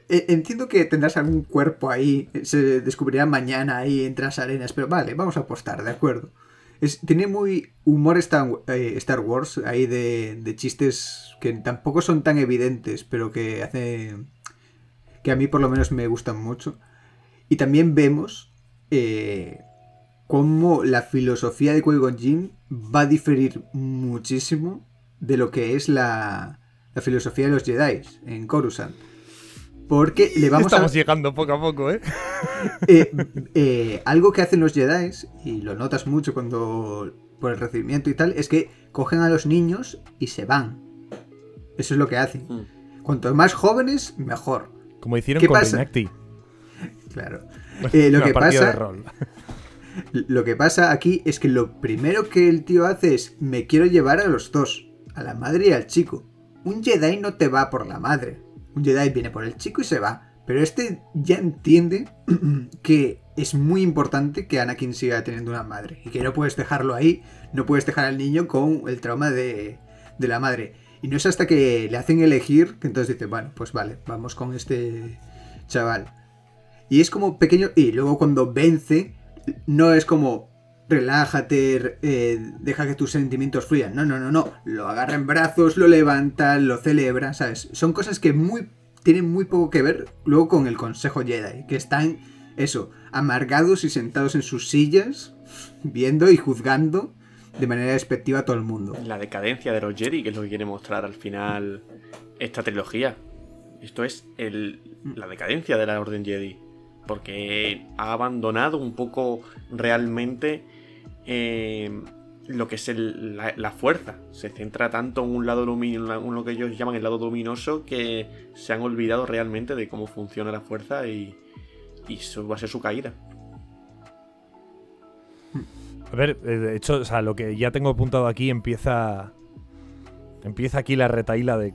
Eh, Entiendo que tendrás algún cuerpo ahí, se descubrirá mañana ahí entre las arenas, pero vale, vamos a apostar, de acuerdo. Tiene muy humor Star, eh, Star Wars, ahí de, de chistes que tampoco son tan evidentes, pero que hace que a mí por lo menos me gustan mucho. Y también vemos eh, cómo la filosofía de Qui-Gon Jinn va a diferir muchísimo de lo que es la, la filosofía de los Jedi en Coruscant. Porque le vamos Estamos a... llegando poco a poco, ¿eh? Eh, eh, algo que hacen los Jedi, y lo notas mucho cuando por el recibimiento y tal, es que cogen a los niños y se van. Eso es lo que hacen. Mm. Cuanto más jóvenes, mejor. Como hicieron ¿Qué con pasa? Claro. Eh, lo Una que de pasa rol. Lo que pasa aquí es que lo primero que el tío hace es me quiero llevar a los dos, a la madre y al chico. Un Jedi no te va por la madre. Un Jedi viene por el chico y se va. Pero este ya entiende que es muy importante que Anakin siga teniendo una madre. Y que no puedes dejarlo ahí, no puedes dejar al niño con el trauma de, de la madre. Y no es hasta que le hacen elegir que entonces dice, bueno, pues vale, vamos con este chaval. Y es como pequeño... Y luego cuando vence, no es como relájate, eh, deja que tus sentimientos fluyan. No, no, no, no. Lo agarra en brazos, lo levanta, lo celebra, ¿sabes? Son cosas que muy tienen muy poco que ver luego con el Consejo Jedi, que están, eso, amargados y sentados en sus sillas, viendo y juzgando de manera despectiva a todo el mundo. La decadencia de los Jedi, que es lo que quiere mostrar al final esta trilogía. Esto es el- la decadencia de la Orden Jedi. Porque ha abandonado un poco realmente eh, lo que es la, fuerza. Se centra tanto en un lado luminoso, en lo que ellos llaman el lado luminoso, que se han olvidado realmente de cómo funciona la fuerza y, eso va a ser su caída. A ver, eh, de hecho, o sea, lo que ya tengo apuntado aquí empieza. Empieza aquí la retaíla de,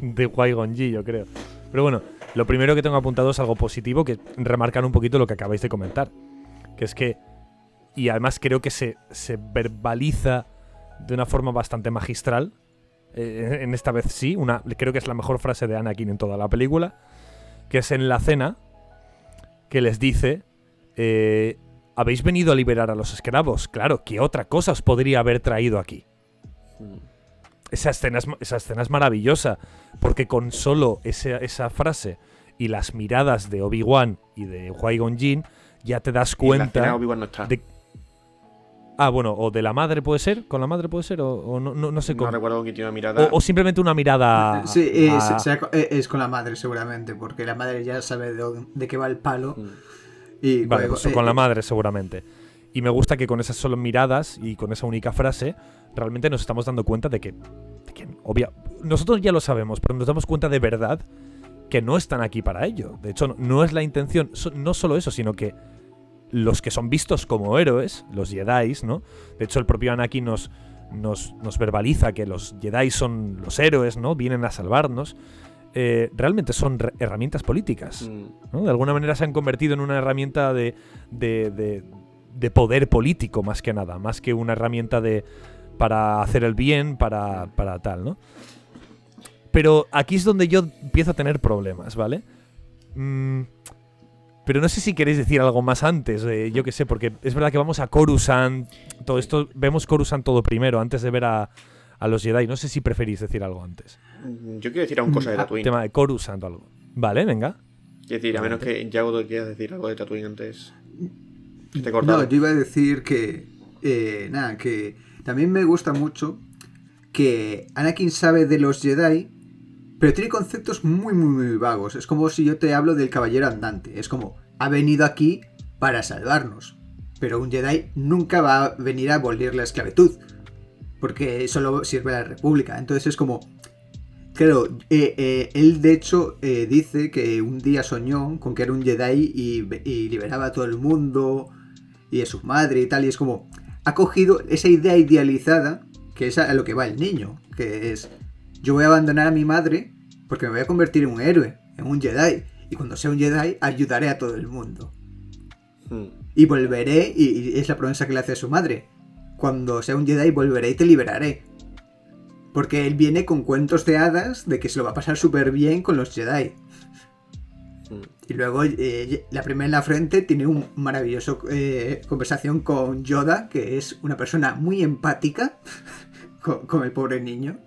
de, de yo creo. Pero bueno, lo primero que tengo apuntado es algo positivo, que remarcar un poquito lo que acabáis de comentar. Que es que. Y además creo que se, verbaliza de una forma bastante magistral. eh, en esta vez sí, una, creo que es la mejor frase de Anakin en toda la película. Que es en la cena que les dice. eh, ¿Habéis venido a liberar a los esclavos? Claro, ¿qué otra cosa os podría haber traído aquí? Mm. Esa escena es, esa escena es maravillosa, porque con solo esa, esa frase y las miradas de Obi-Wan y de Qui-Gon Jinn, ya te das Y la cena cuenta Obi-Wan no está. de... Ah, bueno, o de la madre puede ser, con la madre puede ser, o, o no, no, no sé No cómo. recuerdo que tiene una mirada. O, o simplemente una mirada... Sí, eh, a- será co- eh, es con la madre seguramente, porque la madre ya sabe de, de qué va el palo. Mm. Y Vale, luego, pues eh, con la eh, madre seguramente. Y me gusta que con esas solo miradas y con esa única frase, realmente nos estamos dando cuenta de que, de que obvia, nosotros ya lo sabemos, pero nos damos cuenta de verdad que no están aquí para ello. De hecho, no, no es la intención, so- no solo eso, sino que los que son vistos como héroes, los Jedi, ¿no? De hecho, el propio Anakin nos, nos, nos verbaliza que los Jedi son los héroes, ¿no? Vienen a salvarnos. eh, realmente son herramientas políticas. Mm, ¿no? De alguna manera se han convertido en una herramienta de, de- de- de poder político, más que nada, más que una herramienta de para hacer el bien, para, para tal, ¿no? Pero aquí es donde yo empiezo a tener problemas, ¿vale? Mm, pero no sé si queréis decir algo más antes, eh, yo qué sé, porque es verdad que vamos a Coruscant, todo esto, vemos Coruscant todo primero, antes de ver a, a los Jedi. No sé si preferís decir algo antes. mm, Yo quiero decir aún cosa de Mm, ah, Tatooine. Tema de Coruscant o algo. Vale, venga. Quiero decir, a menos que Yago te quieras decir algo de Tatooine antes. Que te he No, yo iba a decir que. eh, nada, que también me gusta mucho que Anakin sabe de los Jedi, pero tiene conceptos muy, muy, muy vagos. Es como si yo te hablo del caballero andante. Es como, ha venido aquí para salvarnos. Pero un Jedi nunca va a venir a abolir la esclavitud. Porque solo sirve a la República. Entonces es como. Claro, eh, eh, él de hecho eh, dice que un día soñó con que era un Jedi y, y liberaba a todo el mundo y a su madre y tal. Y es como, ha cogido esa idea idealizada, que es a lo que va el niño, que es, yo voy a abandonar a mi madre porque me voy a convertir en un héroe, en un Jedi. Y cuando sea un Jedi, ayudaré a todo el mundo. Mm, Y volveré, y, y es la promesa que le hace a su madre. Cuando sea un Jedi, volveré y te liberaré. Porque él viene con cuentos de hadas de que se lo va a pasar súper bien con los Jedi. Y luego eh, la primera en la frente tiene un maravilloso eh, conversación con Yoda, que es una persona muy empática con, con el pobre niño.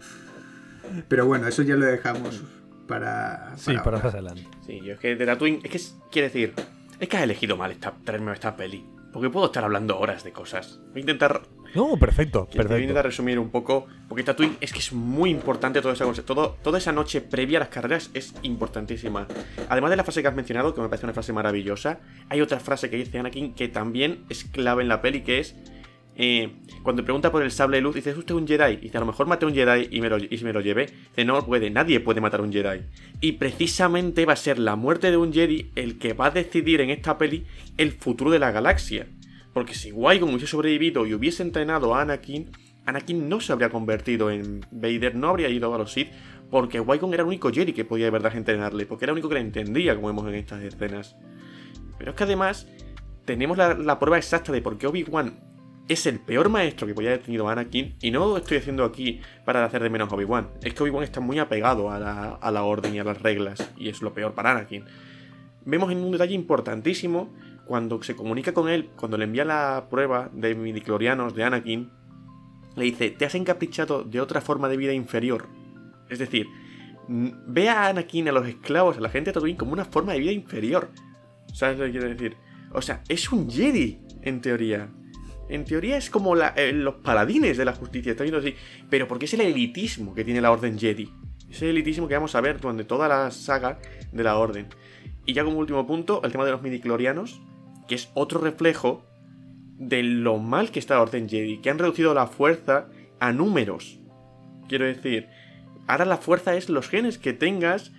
Pero bueno, eso ya lo dejamos para... Sí, para más adelante. Sí, yo es que de Tatooine. Es que es- quiere decir. Es que has elegido mal esta, traerme esta peli. Porque puedo estar hablando horas de cosas. Voy a intentar No, perfecto, a perfecto. intentar resumir un poco, porque Tatooine es que es muy importante toda esa, todo, toda esa noche previa a las carreras es importantísima. Además de la frase que has mencionado, que me parece una frase maravillosa, hay otra frase que dice Anakin que también es clave en la peli, que es eh, cuando pregunta por el sable de luz, dice, ¿es usted un Jedi? Dice, a lo mejor maté a un Jedi y me lo, y me lo llevé. Dice, no puede, nadie puede matar a un Jedi. Y precisamente va a ser la muerte de un Jedi el que va a decidir en esta peli el futuro de la galaxia. Porque si Qui-Gon hubiese sobrevivido y hubiese entrenado a Anakin, Anakin no se habría convertido en Vader, no habría ido a los Sith, porque Qui-Gon era el único Jedi que podía de verdad entrenarle, porque era el único que le entendía, como vemos en estas escenas. Pero es que además tenemos la, prueba exacta de por qué Obi-Wan es el peor maestro que podía haber tenido Anakin, y no lo estoy haciendo aquí para hacer de menos a Obi-Wan, es que Obi-Wan está muy apegado a la, a la orden y a las reglas, y es lo peor para Anakin. Vemos en un detalle importantísimo cuando se comunica con él, cuando le envía la prueba de midiclorianos de Anakin, le dice, te has encaprichado de otra forma de vida inferior. Es decir, ve a Anakin, a los esclavos, a la gente de Tatooine como una forma de vida inferior. ¿Sabes lo que quiero decir? O sea, es un Jedi, en teoría. En teoría es como eh, los paladines de la justicia, está viendo así. Pero porque es el elitismo que tiene la Orden Jedi. Ese elitismo que vamos a ver durante toda la saga de la Orden. Y ya como último punto, el tema de los midiclorianos, que es otro reflejo de lo mal que está la Orden Jedi, que han reducido la fuerza a números. Quiero decir, ahora la fuerza es los genes que tengas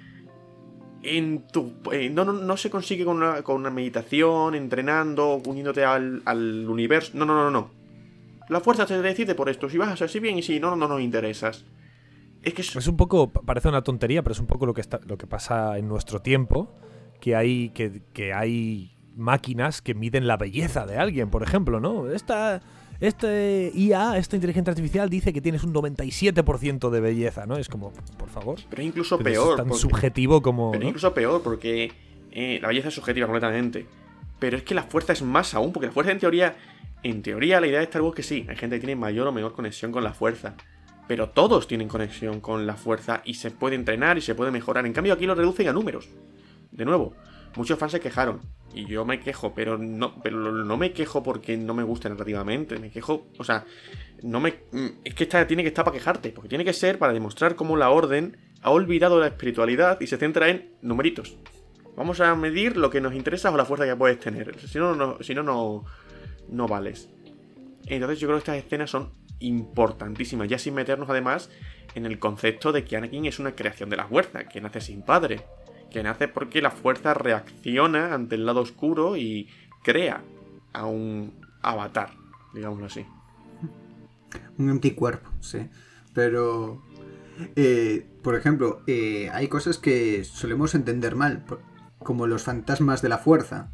en tu... eh, no, no, no se consigue con una, con una meditación, entrenando, uniéndote al, al universo. No, no, no, no. La fuerza te decide por esto, si vas a ser así bien y si no, no, no nos interesas. Es que es... Es un poco, pa- parece una tontería, pero es un poco lo que, está, lo que pasa en nuestro tiempo, que hay, que hay máquinas que miden la belleza de alguien, por ejemplo, ¿no? Esta, este IA, esta inteligencia artificial, dice que tienes un 97% de belleza, ¿no? Es como, por favor. Pero es incluso pero peor. Es tan porque- subjetivo como... Pero ¿no? incluso peor, porque eh, la belleza es subjetiva completamente. Pero es que la fuerza es más aún, porque la fuerza en teoría, en teoría la idea de Star Wars que sí, hay gente que tiene mayor o menor conexión con la fuerza. Pero todos tienen conexión con la fuerza y se puede entrenar y se puede mejorar. En cambio aquí lo reducen a números. De nuevo, muchos fans se quejaron. Y yo me quejo, pero no, pero no me quejo porque no me guste narrativamente. Me quejo, o sea, no me. mm, Es que esta tiene que estar para quejarte. Porque tiene que ser para demostrar cómo la orden ha olvidado la espiritualidad y se centra en numeritos. Vamos a medir lo que nos interesa o la fuerza que puedes tener. Si no, si no, no, no vales. Entonces yo creo que estas escenas son importantísimas, ya sin meternos además en el concepto de que Anakin es una creación de la fuerza, que nace sin padre, que nace porque la fuerza reacciona ante el lado oscuro y crea a un avatar, digámoslo así. Un anticuerpo, sí. Pero Eh, por ejemplo, eh, hay cosas que solemos entender mal, como los fantasmas de la fuerza.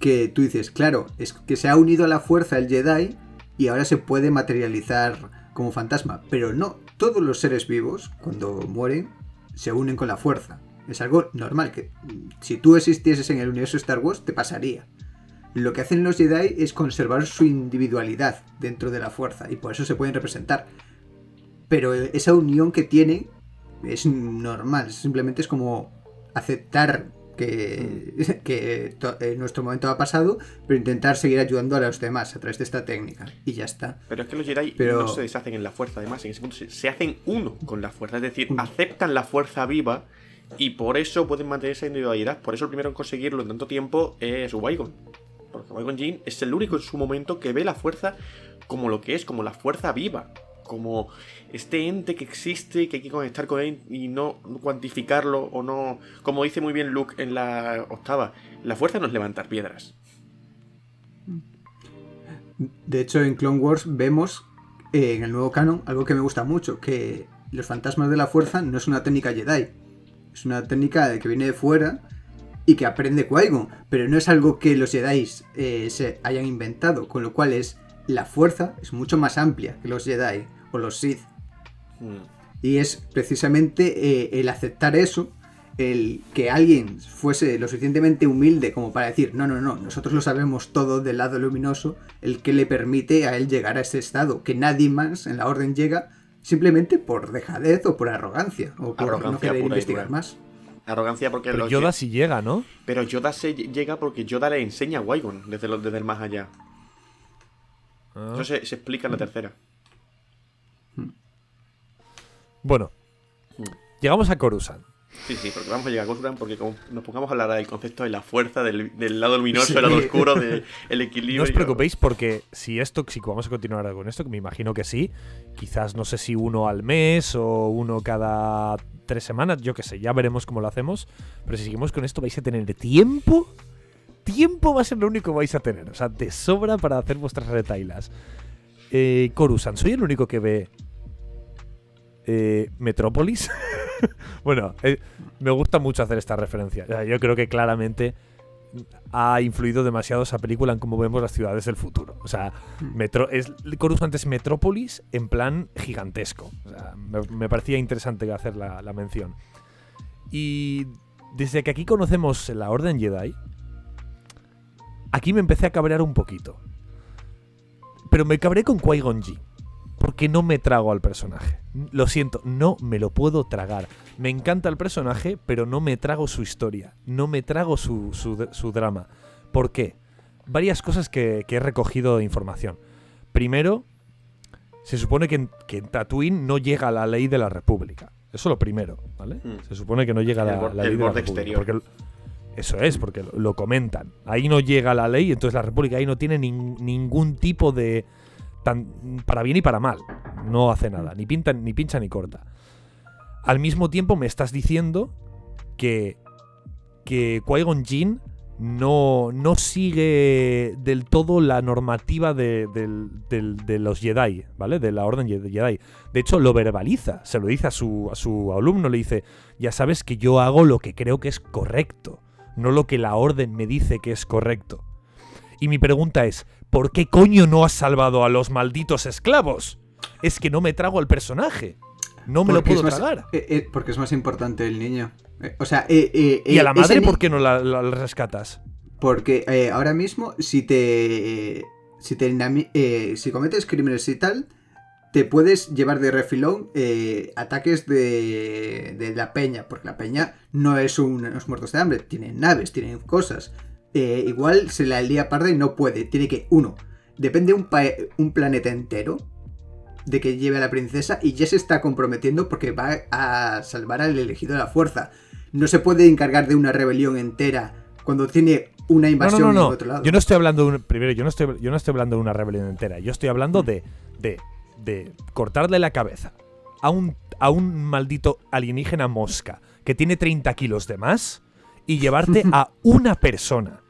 Que tú dices, claro, es que se ha unido a la fuerza el Jedi y ahora se puede materializar como fantasma. Pero no, todos los seres vivos, cuando mueren, se unen con la fuerza. Es algo normal, que mm, si tú existieses en el universo Star Wars, te pasaría. Lo que hacen los Jedi es conservar su individualidad dentro de la fuerza y por eso se pueden representar. Pero esa unión que tienen es normal, simplemente es como aceptar que, que to- eh, nuestro momento ha pasado, pero intentar seguir ayudando a los demás a través de esta técnica. Y ya está. Pero es que los Jedi Pero- no se deshacen en la fuerza, además, en ese punto se, se hacen uno con la fuerza, es decir, aceptan la fuerza viva y por eso pueden mantener esa individualidad. Por eso el primero en conseguirlo en tanto tiempo es Qui-Gon. Porque Qui-Gon Jinn es el único en su momento que ve la fuerza como lo que es, como la fuerza viva. Como este ente que existe, que hay que conectar con él y no cuantificarlo o no. Como dice muy bien Luke en la octava, la fuerza no es levantar piedras. De hecho, en Clone Wars vemos eh, en el nuevo canon algo que me gusta mucho, que los fantasmas de la fuerza no es una técnica Jedi, es una técnica de que viene de fuera y que aprende Qui-Gon, pero no es algo que los Jedi eh, se hayan inventado, con lo cual es la fuerza es mucho más amplia que los Jedi o los Sith. Hmm. Y es precisamente eh, el aceptar eso, el que alguien fuese lo suficientemente humilde como para decir, no, no, no, nosotros lo sabemos todo del lado luminoso, el que le permite a él llegar a ese estado, que nadie más en la orden llega simplemente por dejadez o por arrogancia, o por no Arrogancia querer pura y investigar más. Arrogancia porque Pero Yoda sí llega, ¿no? Pero Yoda se llega porque Yoda le enseña a Qui-Gon desde, lo- desde el más allá. Ah. Eso se, se explica en la tercera. Bueno, Hmm. llegamos a Coruscant. Sí, sí, porque vamos a llegar a Coruscant porque como nos pongamos a hablar del concepto de la fuerza, del, del lado luminoso, del lado oscuro, del equilibrio. No os preocupéis porque si esto, si vamos a continuar con esto, que me imagino que sí, quizás no sé si uno al mes o uno cada tres semanas, yo qué sé, ya veremos cómo lo hacemos, pero si seguimos con esto vais a tener tiempo, tiempo va a ser lo único que vais a tener, o sea, de sobra para hacer vuestras retailas. Eh, Coruscant, soy el único que ve eh, Metrópolis. bueno, eh, me gusta mucho hacer esta referencia. O sea, yo creo que claramente ha influido demasiado esa película en cómo vemos las ciudades del futuro. O sea, metro, es, Coruscant es Metrópolis en plan gigantesco. O sea, me, me parecía interesante hacer la, la mención. Y desde que aquí conocemos la Orden Jedi, aquí me empecé a cabrear un poquito. Pero me cabré con Qui-Gon Jinn. Porque no me trago al personaje. Lo siento, no me lo puedo tragar. Me encanta el personaje, pero no me trago su historia. No me trago su, su- su drama. ¿Por qué? Varias cosas que, que he recogido de información. Primero, se supone que en, que en Tatooine no llega la ley de la República. Eso lo primero, ¿vale? Mm. Se supone que no llega El la, la el ley de la borde República. exterior. Porque eso es, porque lo, lo comentan. Ahí no llega la ley, entonces la República ahí no tiene nin- ningún tipo de. Para bien y para mal. No hace nada, ni, pinta, ni pincha ni corta. Al mismo tiempo me estás diciendo que. que Qui-Gon Jinn no, no sigue del todo la normativa de, de los Jedi, ¿vale? De la Orden Jedi. De hecho, lo verbaliza, se lo dice a su, a su alumno, le dice, ya sabes que yo hago lo que creo que es correcto, no lo que la Orden me dice que es correcto. Y mi pregunta es, ¿por qué coño no has salvado a los malditos esclavos? Es que no me trago al personaje. No me lo Porque puedo más- tragar. eh, eh, porque es más importante el niño. Eh, o sea, ¿Y a la madre por qué no la, rescatas? Porque ahora mismo, si te. Si te si cometes crímenes y tal, te puedes llevar de refilón eh, ataques de, de la peña. Porque la peña no es un- unos muertos de hambre. Tienen naves, tienen cosas. Eh, igual se la lía parda y no puede. Tiene que, uno, depende un, un planeta entero de que lleve a la princesa y ya se está comprometiendo porque va a salvar al elegido de la fuerza. No se puede encargar de una rebelión entera cuando tiene una invasión no, no, en no. otro lado. Yo no estoy hablando de un- primero, yo no estoy, yo no estoy hablando de una rebelión entera. Yo estoy hablando de, de, de cortarle la cabeza a un, a un maldito alienígena mosca que tiene 30 kilos de más y llevarte a una persona.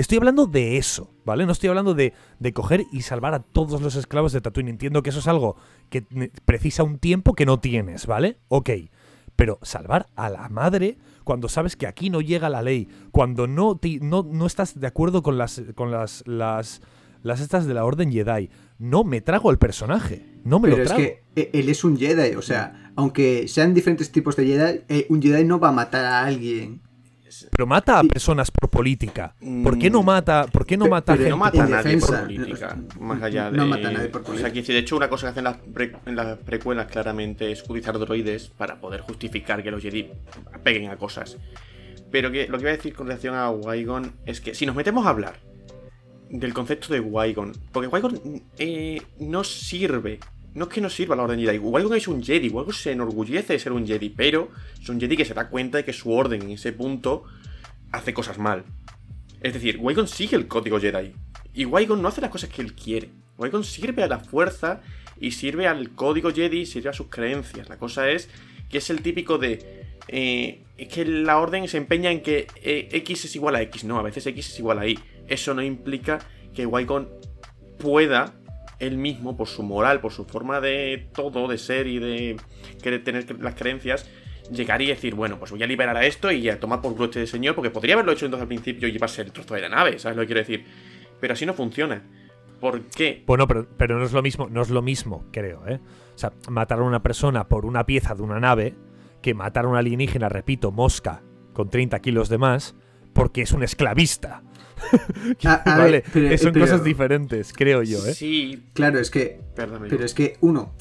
Estoy hablando de eso, ¿vale? No estoy hablando de, de coger y salvar a todos los esclavos de Tatooine. Entiendo que eso es algo que precisa un tiempo que no tienes, ¿vale? Ok. Pero salvar a la madre cuando sabes que aquí no llega la ley, cuando no, te- no, no estás de acuerdo con las con las, las las estas de la Orden Jedi, no me trago el personaje, no me Pero lo es trago. que eh, él es un Jedi, o sea, aunque sean diferentes tipos de Jedi, eh, un Jedi no va a matar a alguien. Pero mata a personas por política. ¿Por qué no Mm. mata, por qué no mata pero gente no mata a nadie defensa, por política, no- más allá de... no mata a nadie por O sea, política. que de hecho una cosa que hacen las, pre- en las precuelas claramente es utilizar droides para poder justificar que los Jedi peguen a cosas. Pero que lo que iba a decir con relación a Qui-Gon es que si nos metemos a hablar del concepto de Qui-Gon, porque Qui-Gon eh, no sirve, no es que no sirva la Orden Jedi, Qui-Gon es un Jedi, Qui-Gon se enorgullece de ser un Jedi, pero es un Jedi que se da cuenta de que su orden en ese punto hace cosas mal. Es decir, Qui-Gon sigue el código Jedi. Y Qui-Gon no hace las cosas que él quiere. Qui-Gon sirve a la fuerza y sirve al código Jedi sirve a sus creencias. La cosa es que es el típico de... eh, es que la orden se empeña en que eh, X es igual a X. No, a veces X es igual a Y. Eso no implica que Qui-Gon pueda él mismo, por su moral, por su forma de todo, de ser y de querer tener las creencias, llegar y decir, bueno, pues voy a liberar a esto y a tomar por culo este señor, porque podría haberlo hecho entonces al principio y llevarse el trozo de la nave, ¿sabes lo que quiero decir? Pero así no funciona. ¿Por qué? Bueno, pero, pero no es lo mismo, no es lo mismo, creo, ¿eh? O sea, matar a una persona por una pieza de una nave que matar a un alienígena, repito, mosca, con 30 kilos de más, porque es un esclavista. A- a vale, ver, pero- son pero- cosas diferentes, creo yo, ¿eh? Sí, Claro, es que perdón. Pero es que, uno,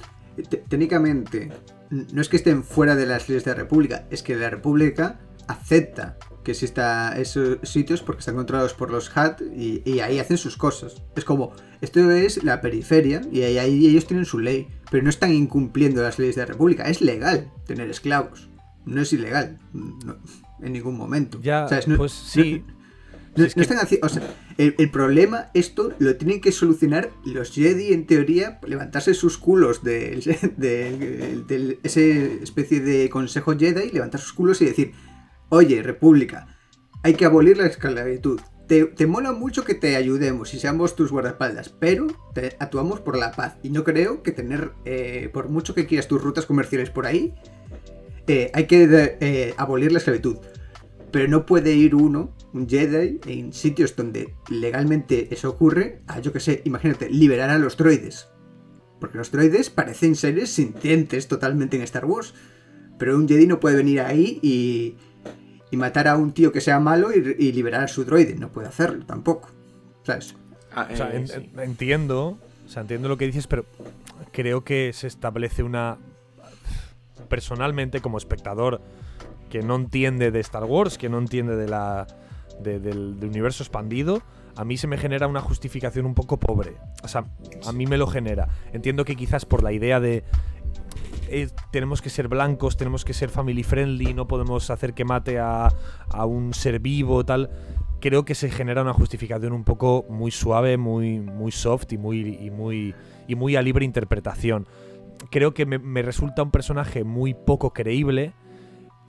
te- técnicamente, no es que estén fuera de las leyes de la República, es que la República acepta que exista esos sitios porque están controlados por los HAT y, y ahí hacen sus cosas. Es como, esto es la periferia y ahí, ahí ellos tienen su ley, pero no están incumpliendo las leyes de la República. Es legal tener esclavos, no es ilegal no, en ningún momento. Ya, pues sí. no, Es no que- están haci- o sea, el, el problema, esto lo tienen que solucionar los Jedi, en teoría, levantarse sus culos de, de, especie de consejo Jedi, levantar sus culos y decir, oye, República, hay que abolir la esclavitud. Te, te mola mucho que te ayudemos y seamos tus guardaespaldas, pero te- actuamos por la paz. Y no creo que tener, eh, por mucho que quieras tus rutas comerciales por ahí, eh, hay que eh, abolir la esclavitud. Pero no puede ir uno, un Jedi, en sitios donde legalmente eso ocurre, a yo que sé, imagínate, liberar a los droides. Porque los droides parecen seres sintientes totalmente en Star Wars. Pero un Jedi no puede venir ahí y, y matar a un tío que sea malo y, y liberar a su droide. No puede hacerlo tampoco. ¿Sabes? Ah, O sea, eh, en- sí. en- entiendo, o sea, entiendo lo que dices, pero creo que se establece una personalmente como espectador que no entiende de Star Wars, que no entiende de la de- del, del universo expandido, a mí se me genera una justificación un poco pobre. O sea, a mí me lo genera. Entiendo que quizás por la idea de eh, tenemos que ser blancos, tenemos que ser family friendly, no podemos hacer que mate a, a un ser vivo, tal. Creo que se genera una justificación un poco muy suave, muy, muy soft y muy, y muy, y muy a libre interpretación. Creo que me, me resulta un personaje muy poco creíble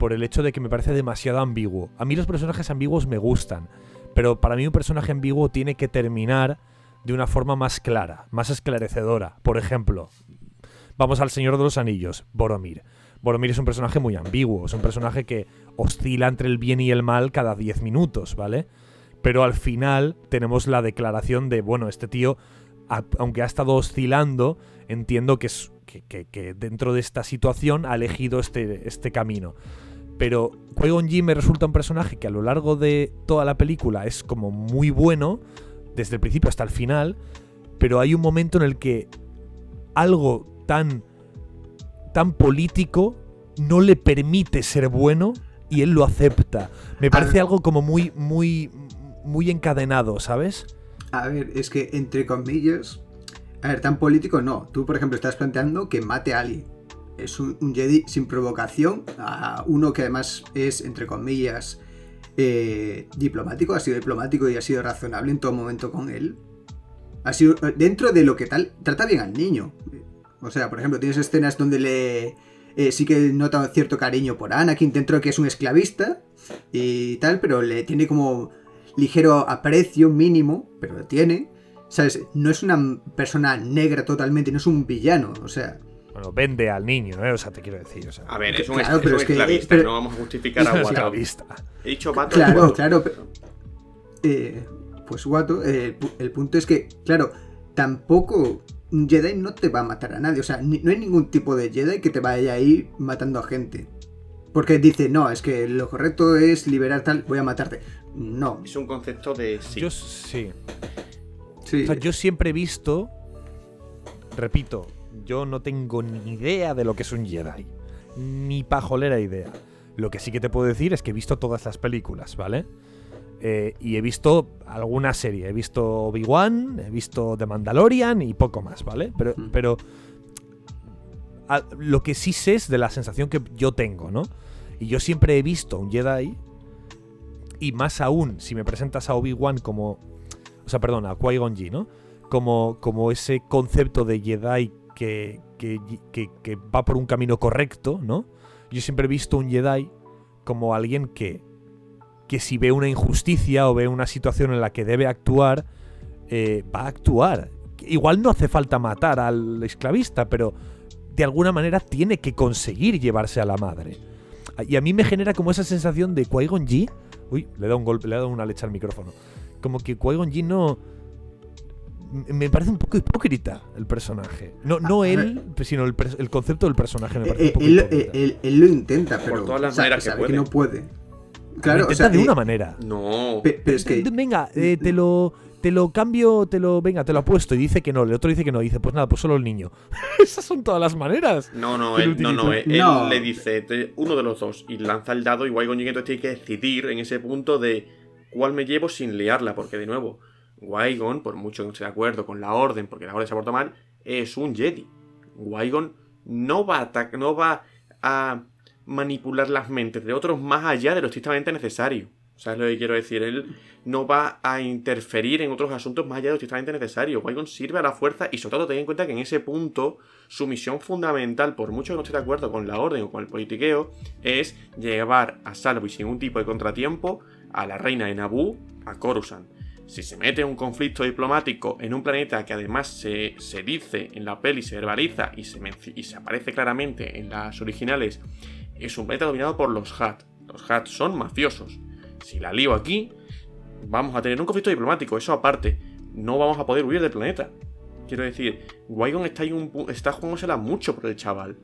por el hecho de que me parece demasiado ambiguo. A mí los personajes ambiguos me gustan, pero para mí un personaje ambiguo tiene que terminar de una forma más clara, más esclarecedora. Por ejemplo, vamos al Señor de los Anillos, Boromir. Boromir es un personaje muy ambiguo, es un personaje que oscila entre el bien y el mal cada 10 minutos, ¿vale? Pero al final tenemos la declaración de, bueno, este tío, aunque ha estado oscilando, entiendo que, es, que dentro de esta situación ha elegido este, este camino. Pero Qui-Gon Jinn me resulta un personaje que a lo largo de toda la película es como muy bueno, desde el principio hasta el final, pero hay un momento en el que algo tan tan político no le permite ser bueno y él lo acepta. Me parece ver. algo como muy muy muy encadenado, ¿sabes? A ver, es que entre comillas. A ver, tan político no. Tú, por ejemplo, estás planteando que mate a alguien. Es un, Jedi sin provocación. A uno que además es, entre comillas, eh, diplomático. Ha sido diplomático y ha sido razonable en todo momento con él. Ha sido. Dentro de lo que tal. Trata bien al niño. O sea, por ejemplo, tienes escenas donde le. eh, sí que nota cierto cariño por Anakin, dentro de que es un esclavista y tal, pero le tiene como ligero aprecio mínimo, pero lo tiene. ¿Sabes? No es una persona negra totalmente, no es un villano, o sea. Bueno, vende al niño, ¿eh? O sea, te quiero decir. O sea, A ver, es un, Claro, es pero un es que- esclavista, pero- no vamos a justificar a un esclavista. He dicho vato. Claro, claro. pero- eh, pues Guato, eh, el, pu- el punto es que, claro, tampoco un Jedi no te va a matar a nadie. O sea, ni- no hay ningún tipo de Jedi que te vaya a ir matando a gente. Porque dice, no, es que lo correcto es liberar tal, voy a matarte. No, Es un concepto de sí. Yo sí. sí. O sea, yo siempre he visto. Repito, yo no tengo ni idea de lo que es un Jedi. Ni pajolera idea. Lo que sí que te puedo decir es que he visto todas las películas, ¿vale? Eh, y he visto alguna serie. He visto Obi-Wan, he visto The Mandalorian y poco más, ¿vale? Pero, pero a- lo que sí sé es de la sensación que yo tengo, ¿no? Y yo siempre he visto un Jedi. Y más aún, si me presentas a Obi-Wan como. O sea, perdón, a Qui-Gon Jinn, ¿no? Como, como ese concepto de Jedi que, va por un camino correcto, ¿no? Yo siempre he visto un Jedi como alguien que, que si ve una injusticia o ve una situación en la que debe actuar, eh, va a actuar. Igual no hace falta matar al esclavista, pero de alguna manera tiene que conseguir llevarse a la madre. Y a mí me genera como esa sensación de Qui-Gon. Uy, le he dado un golpe, le he dado una leche al micrófono. Como que Qui-Gon no. Me parece un poco hipócrita el personaje. No, no A él, sino el, el concepto del personaje me Eh, parece un eh, poco él, hipócrita. eh, él- él lo intenta, pero todas las sabe, maneras que sabe puede. no puede. Lo Claro, o intenta sea, de eh, una manera. No. pe- pero es que Venga, eh, te lo. Te lo cambio, te lo. Venga, te lo apuesto. Y dice que no. El otro dice que no. Dice, pues nada, pues solo el niño. Esas son todas las maneras. No, no, que él, no, no, él, No. le dice te- uno de los dos y lanza el dado y Qui-Gon Jinn entonces tiene que decidir en ese punto de cuál me llevo sin liarla, porque de nuevo, Qui-Gon, por mucho que no esté de acuerdo con la orden, porque la orden se ha portado mal, es un Jedi. Qui-Gon no va a no va a manipular las mentes de otros más allá de lo estrictamente necesario. ¿Sabes lo que quiero decir? Él no va a interferir en otros asuntos más allá de lo estrictamente necesario. Qui-Gon sirve a la fuerza y sobre todo ten en cuenta que en ese punto su misión fundamental, por mucho que no esté de acuerdo con la orden o con el politiqueo, es llevar a salvo y sin ningún tipo de contratiempo a la reina de Naboo, a Coruscant. Si se mete un conflicto diplomático en un planeta que además se, se dice en la peli, se verbaliza y se, y se aparece claramente en las originales, es un planeta dominado por los Hat. Los Hat son mafiosos. Si la lío aquí, vamos a tener un conflicto diplomático, eso aparte. No vamos a poder huir del planeta. Quiero decir, Wygon está, está jugándosela mucho por el chaval.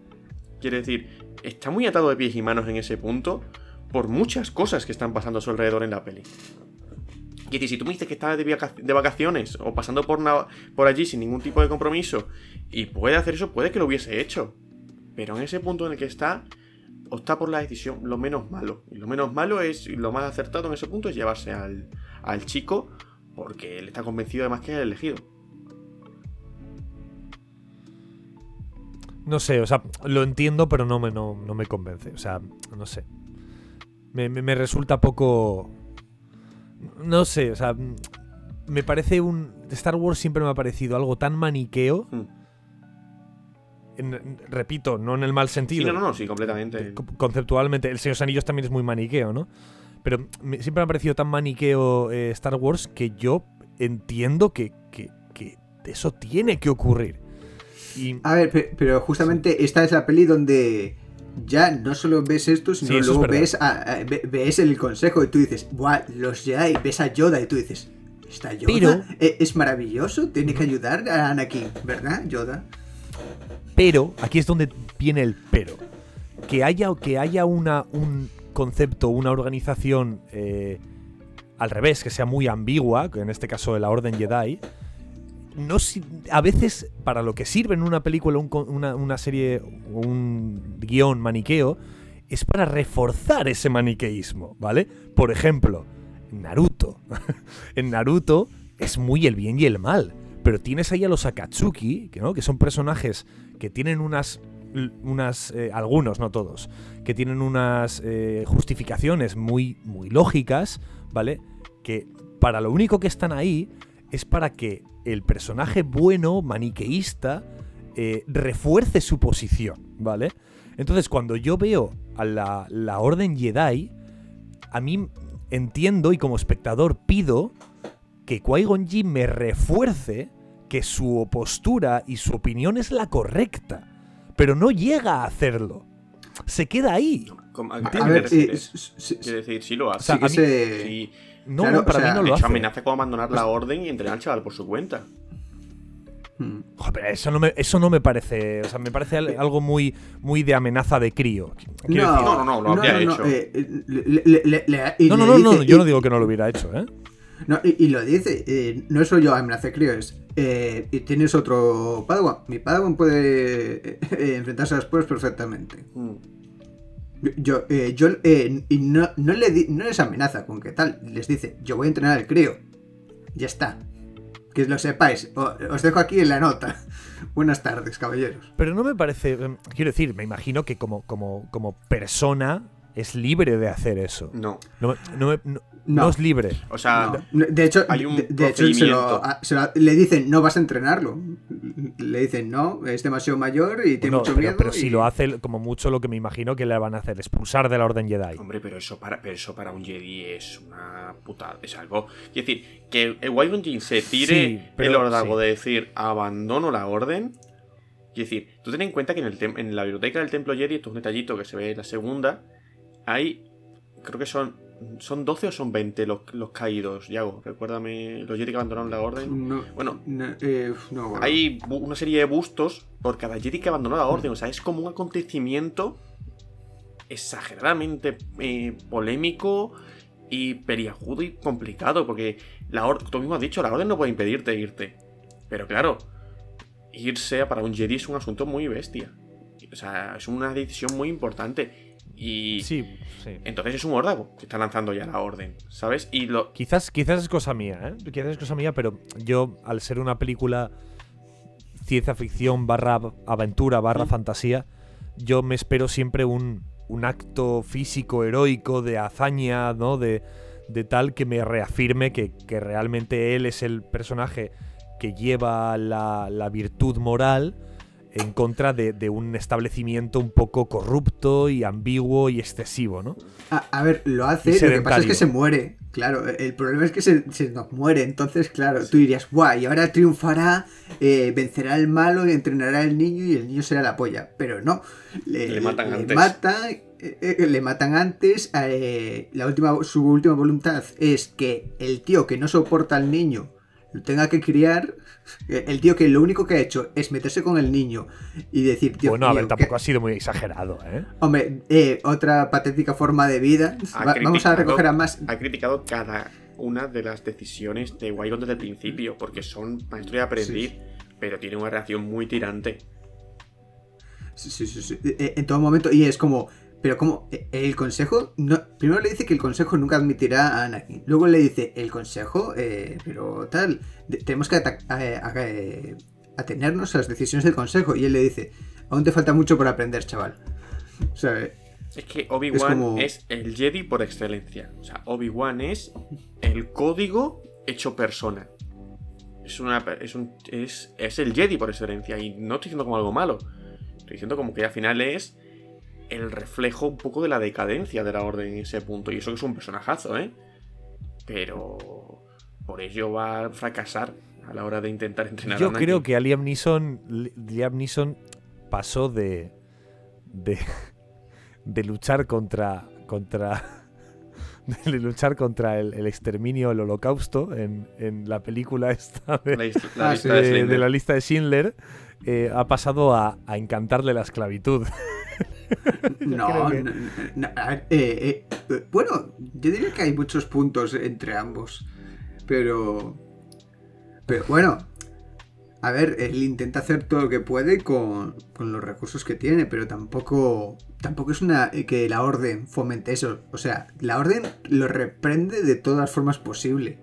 Quiero decir, está muy atado de pies y manos en ese punto por muchas cosas que están pasando a su alrededor en la peli. Decir, si tú me dices que estás de, vaca- de vacaciones o pasando por, por allí sin ningún tipo de compromiso y puede hacer eso, puede que lo hubiese hecho. Pero en ese punto en el que está, opta por la decisión lo menos malo. Y lo menos malo es, y lo más acertado en ese punto es llevarse al, al chico porque él está convencido además que es el elegido. No sé, o sea, lo entiendo, pero no me, no, me convence. O sea, no sé. Me- me resulta poco. No sé, o sea. Me parece un. Star Wars siempre me ha parecido algo tan maniqueo. Hmm. en- repito, no en el mal Sí, sentido. no, no, no, sí, completamente. Co- Conceptualmente, El Señor de los Anillos también es muy maniqueo, ¿no? Pero me- siempre me ha parecido tan maniqueo eh, Star Wars que yo entiendo que, que- que eso tiene que ocurrir. Y. A ver, pe- pero justamente esta es la peli donde ya no solo ves esto, sino Sí, eso es luego ves, a- a- ve- ves el consejo y tú dices, ¡buah! Los Jedi, ves a Yoda y tú dices, ¿está Yoda? Pero- E- Es maravilloso, tiene que ayudar a Anakin, ¿verdad, Yoda? Pero, aquí es donde viene el pero. Que haya, que haya una, un concepto, una organización eh, al revés, que sea muy ambigua, que en este caso de la Orden Jedi, no, a veces para lo que sirve en una película, un una, una serie, un guion maniqueo, es para reforzar ese maniqueísmo, ¿vale? Por ejemplo, Naruto. en Naruto es muy el bien y el mal. Pero tienes ahí a los Akatsuki, que, ¿no? que son personajes que tienen unas. unas eh, algunos, no todos. Que tienen unas eh, justificaciones muy, muy lógicas, ¿vale? Que para lo único que están ahí es para que el personaje bueno, maniqueísta, eh, refuerce su posición, ¿vale? Entonces, cuando yo veo a la, la Orden Jedi, a mí entiendo y como espectador pido que Qui-Gon Jinn me refuerce que su postura y su opinión es la correcta, pero no llega a hacerlo. Se queda ahí. ¿Cómo- ¿A A qué te ver, eh, decir, sí lo hace. O sea, sí que a mí- se- Sí, No, Claro, para o sea, mí no lo hecho, hace. amenaza con abandonar la orden y entrenar al chaval por su cuenta. Mm. Joder, pero eso no me, eso no me parece. O sea, me parece al- algo muy, muy de amenaza de crío. Decir- No, no, no, lo habría hecho. no, no, no, no, yo y- no digo que no lo hubiera hecho, ¿eh? No, y, y lo dice, eh, no soy yo amenaza crío, es. eh, y tienes otro Padawan. Mi Padawan puede eh, eh, enfrentarse a las pruebas perfectamente. Mm. Yo, eh, yo eh, y no, no, le di- no les amenaza con que tal, les dice, yo voy a entrenar al crío. Ya está. Que lo sepáis. O- os dejo aquí en la nota. Buenas tardes, caballeros. Pero no me parece. em, Quiero decir, me imagino que como, como, como persona es libre de hacer eso. No. No, me- no no- No. no es libre. O sea, No, de hecho, hay un de, de hecho se lo- se lo- le dicen, no vas a entrenarlo. Le dicen, no, es demasiado mayor y tiene No, mucho pero, miedo. pero y- si lo hace, como mucho lo que me imagino que le van a hacer, expulsar de la Orden Jedi. Hombre, pero eso para, pero eso para un Jedi es una putada. Es algo. Quiero decir, que el Qui-Gon Jinn se tire Sí, pero- el ordago sí. de decir abandono la orden. Quiero decir, tú ten en cuenta que en, el en la biblioteca del Templo Jedi, esto es un detallito que se ve en la segunda, hay. Creo que son. ¿Son 12 o son 20 los, los caídos, Yago? Recuérdame, los Jedi que abandonaron la orden. No, Bueno. no, eh, no, bueno. Hay una serie de bustos por cada Jedi que abandonó la orden. O sea, es como un acontecimiento exageradamente eh, polémico y periagudo y complicado. Porque la orden, tú mismo has dicho, la orden no puede impedirte irte. Pero claro, irse para un Jedi es un asunto muy bestia. O sea, es una decisión muy importante. Y Sí, sí. entonces es un órdago que está lanzando ya la orden, ¿sabes? Y lo, Quizás, quizás es cosa mía, ¿eh? Quizás es cosa mía, pero yo, al ser una película ciencia ficción barra aventura barra fantasía, yo me espero siempre un, un acto físico, heroico, de hazaña, ¿no? De, de tal que me reafirme que, que realmente él es el personaje que lleva la, la virtud moral en contra de, de un establecimiento un poco corrupto y ambiguo y excesivo, ¿no? A, a ver, lo hace, lo que pasa es que se muere. Claro, el problema es que se, se nos muere. Entonces, claro, tú dirías, guay, y ahora triunfará, eh, vencerá al malo, entrenará al niño y el niño será la polla. Pero no. Le, Le matan antes. mata, eh, eh, le matan antes. eh, la última, su última voluntad es que el tío que no soporta al niño lo tenga que criar. Eh, El tío que lo único que ha hecho es meterse con el niño y decir, Dios bueno, a ver, mío, tampoco que- ha sido muy exagerado, ¿eh? Hombre, eh, otra patética forma de vida. Va- vamos a recoger a más. ha criticado cada una de las decisiones de Wygon desde el principio, porque son maestro y aprendiz, pero tiene una reacción muy tirante. Sí, sí, sí, sí, eh, En todo momento. Y es como. Pero como eh, el consejo. No, primero le dice que el consejo nunca admitirá a Anakin. Luego le dice, el consejo. eh, pero tal. de- tenemos que a- atenernos a las decisiones del consejo. Y él le dice, aún te falta mucho por aprender, chaval. O sea, Es que Obi-Wan es, como- el Jedi por excelencia. O sea, Obi-Wan es el código hecho persona. Es, una, es, un, es, es el Jedi por excelencia. Y no estoy diciendo como algo malo. Estoy diciendo como que al final es el reflejo un poco de la decadencia de la orden en ese punto. Y eso que es un personajazo, ¿eh? Pero por ello va a fracasar a la hora de intentar entrenar a Yo Anakin. creo que a Liam Neeson, Li- Liam Neeson pasó de, de, de luchar contra, contra, de luchar contra el, el exterminio, el holocausto en, en la película esta de, La, Ah, lista de la lista de Schindler, eh, ha pasado a, a encantarle la esclavitud. no, que- no, no, eh, eh, bueno, yo diría que hay muchos puntos entre ambos. Pero. Pero bueno. A ver, él intenta hacer todo lo que puede con, con los recursos que tiene, pero tampoco. Tampoco es una eh, que la orden fomente eso. O sea, la orden lo reprende de todas las formas posibles.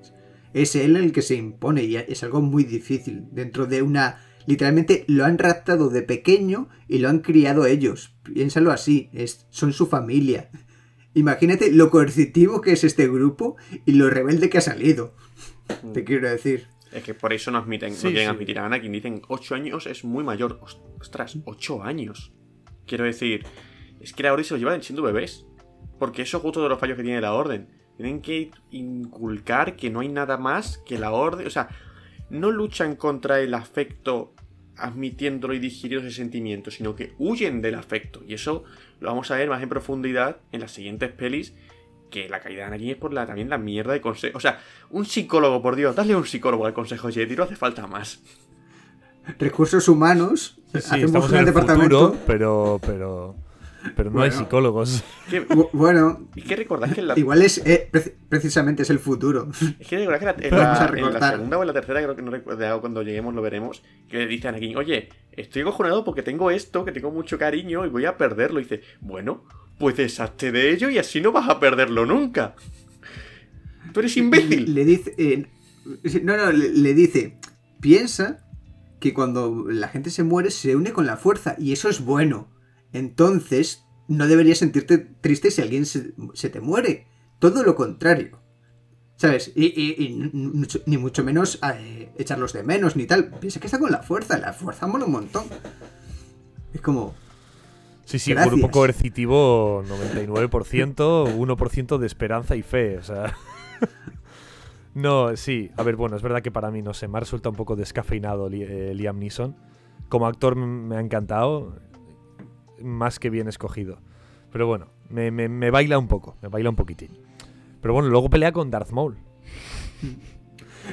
Es él el que se impone y es algo muy difícil. Dentro de una. Literalmente lo han raptado de pequeño y lo han criado ellos. Piénsalo así, es, son su familia. Imagínate lo coercitivo que es este grupo y lo rebelde que ha salido. Te quiero decir. Es que por eso no admiten, Sí, no quieren sí. admitir a Anakin. Dicen 8 años es muy mayor. Os- Ostras, 8 años. Quiero decir, es que la orden se lo llevan siendo bebés. Porque eso es justo de los fallos que tiene la orden. Tienen que inculcar que no hay nada más que la orden. O sea, no luchan contra el afecto admitiéndolo y digiriendo ese sentimiento, sino que huyen del afecto. Y eso lo vamos a ver más en profundidad en las siguientes pelis. Que la caída de Anakin es por la, también la mierda de consejo. O sea, un psicólogo, por Dios, dale un psicólogo al consejo Jedi, no hace falta más. Recursos humanos. Sí, hacemos estamos en el departamento. futuro, pero, pero, pero no hay psicólogos. Que- Bueno, Es que recordad que en la, igual es eh, pre- precisamente es el futuro. Es que recordad que la- en, Pero vamos a la, en la recortar. segunda o en la tercera, creo que no recuerdo, cuando lleguemos lo veremos, que le dice a Anakin, oye, estoy acojonado porque tengo esto, que tengo mucho cariño y voy a perderlo. Y dice, bueno, pues deshazte de ello y así no vas a perderlo nunca. Tú eres imbécil. Le dice. eh, no, no, le, le dice. Piensa que cuando la gente se muere se une con la fuerza y eso es bueno. Entonces, no deberías sentirte triste si alguien se, se te muere. Todo lo contrario. ¿Sabes? Y, ni mucho menos eh, echarlos de menos ni tal. Piensa que está con la fuerza. La fuerza mola un montón. Es como. Sí, sí, Gracias. grupo coercitivo 99%, 1% de esperanza y fe, o sea... no, sí, a ver, bueno, es verdad que para mí, no sé, me ha resultado un poco descafeinado eh, Liam Neeson. Como actor me ha encantado, más que bien escogido. Pero bueno, me, me- me baila un poco, me baila un poquitín. Pero bueno, luego pelea con Darth Maul.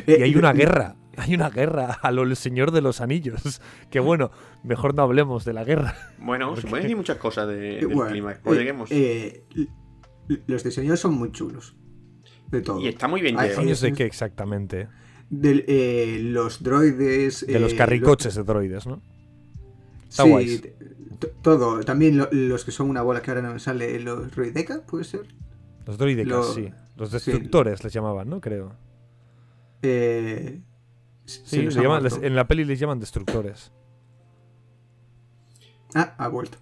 eh, Y hay una guerra, hay una guerra a lo el Señor de los Anillos. Que bueno, mejor no hablemos de la guerra. Bueno, se pueden decir muchas cosas de, del Bueno, clima. Eh, lleguemos. eh, l- los diseños son muy chulos. De todo. y está muy bien llevado. ¿Años de qué exactamente? Eh, los droides. De los eh, carricoches de droides, ¿no? Está sí, guays. Todo. También lo- los que son una bola que ahora no me sale. Los droideca, puede ser. Los droidecas, Lo- sí. Los sí. destructores les llamaban, ¿no? Creo. Eh, Sí, llaman- les- en la peli les llaman destructores. Ah, ha vuelto.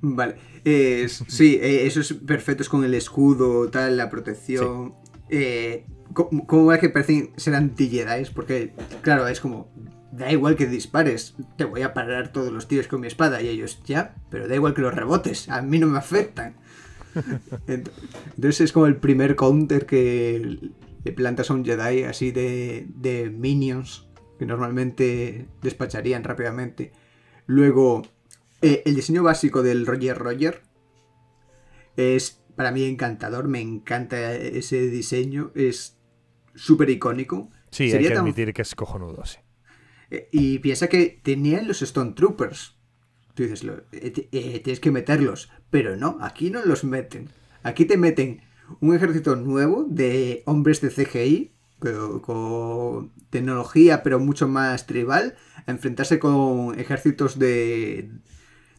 Vale. Eh, sí, eh, esos perfectos con el escudo, tal, la protección. Eh, ¿Cómo va que parecen ser anti-Jedi? Porque, claro, es como. Da igual que dispares, te voy a parar todos los tiros con mi espada. Y ellos, ya, pero da igual que los rebotes, a mí no me afectan. Ent- Entonces es como el primer counter que le plantas a un Jedi así de, de minions que normalmente despacharían rápidamente. Luego, eh, el diseño básico del Roger Roger es para mí encantador, me encanta ese diseño, es súper icónico. Sí, hay que tan- admitir que es cojonudo, sí. Y piensa que tenían los Stone Troopers. Tú dices, lo- eh, eh, tienes que meterlos. Pero no, aquí no los meten. Aquí te meten un ejército nuevo de hombres de CGI, con tecnología, pero mucho más tribal, a enfrentarse con ejércitos de,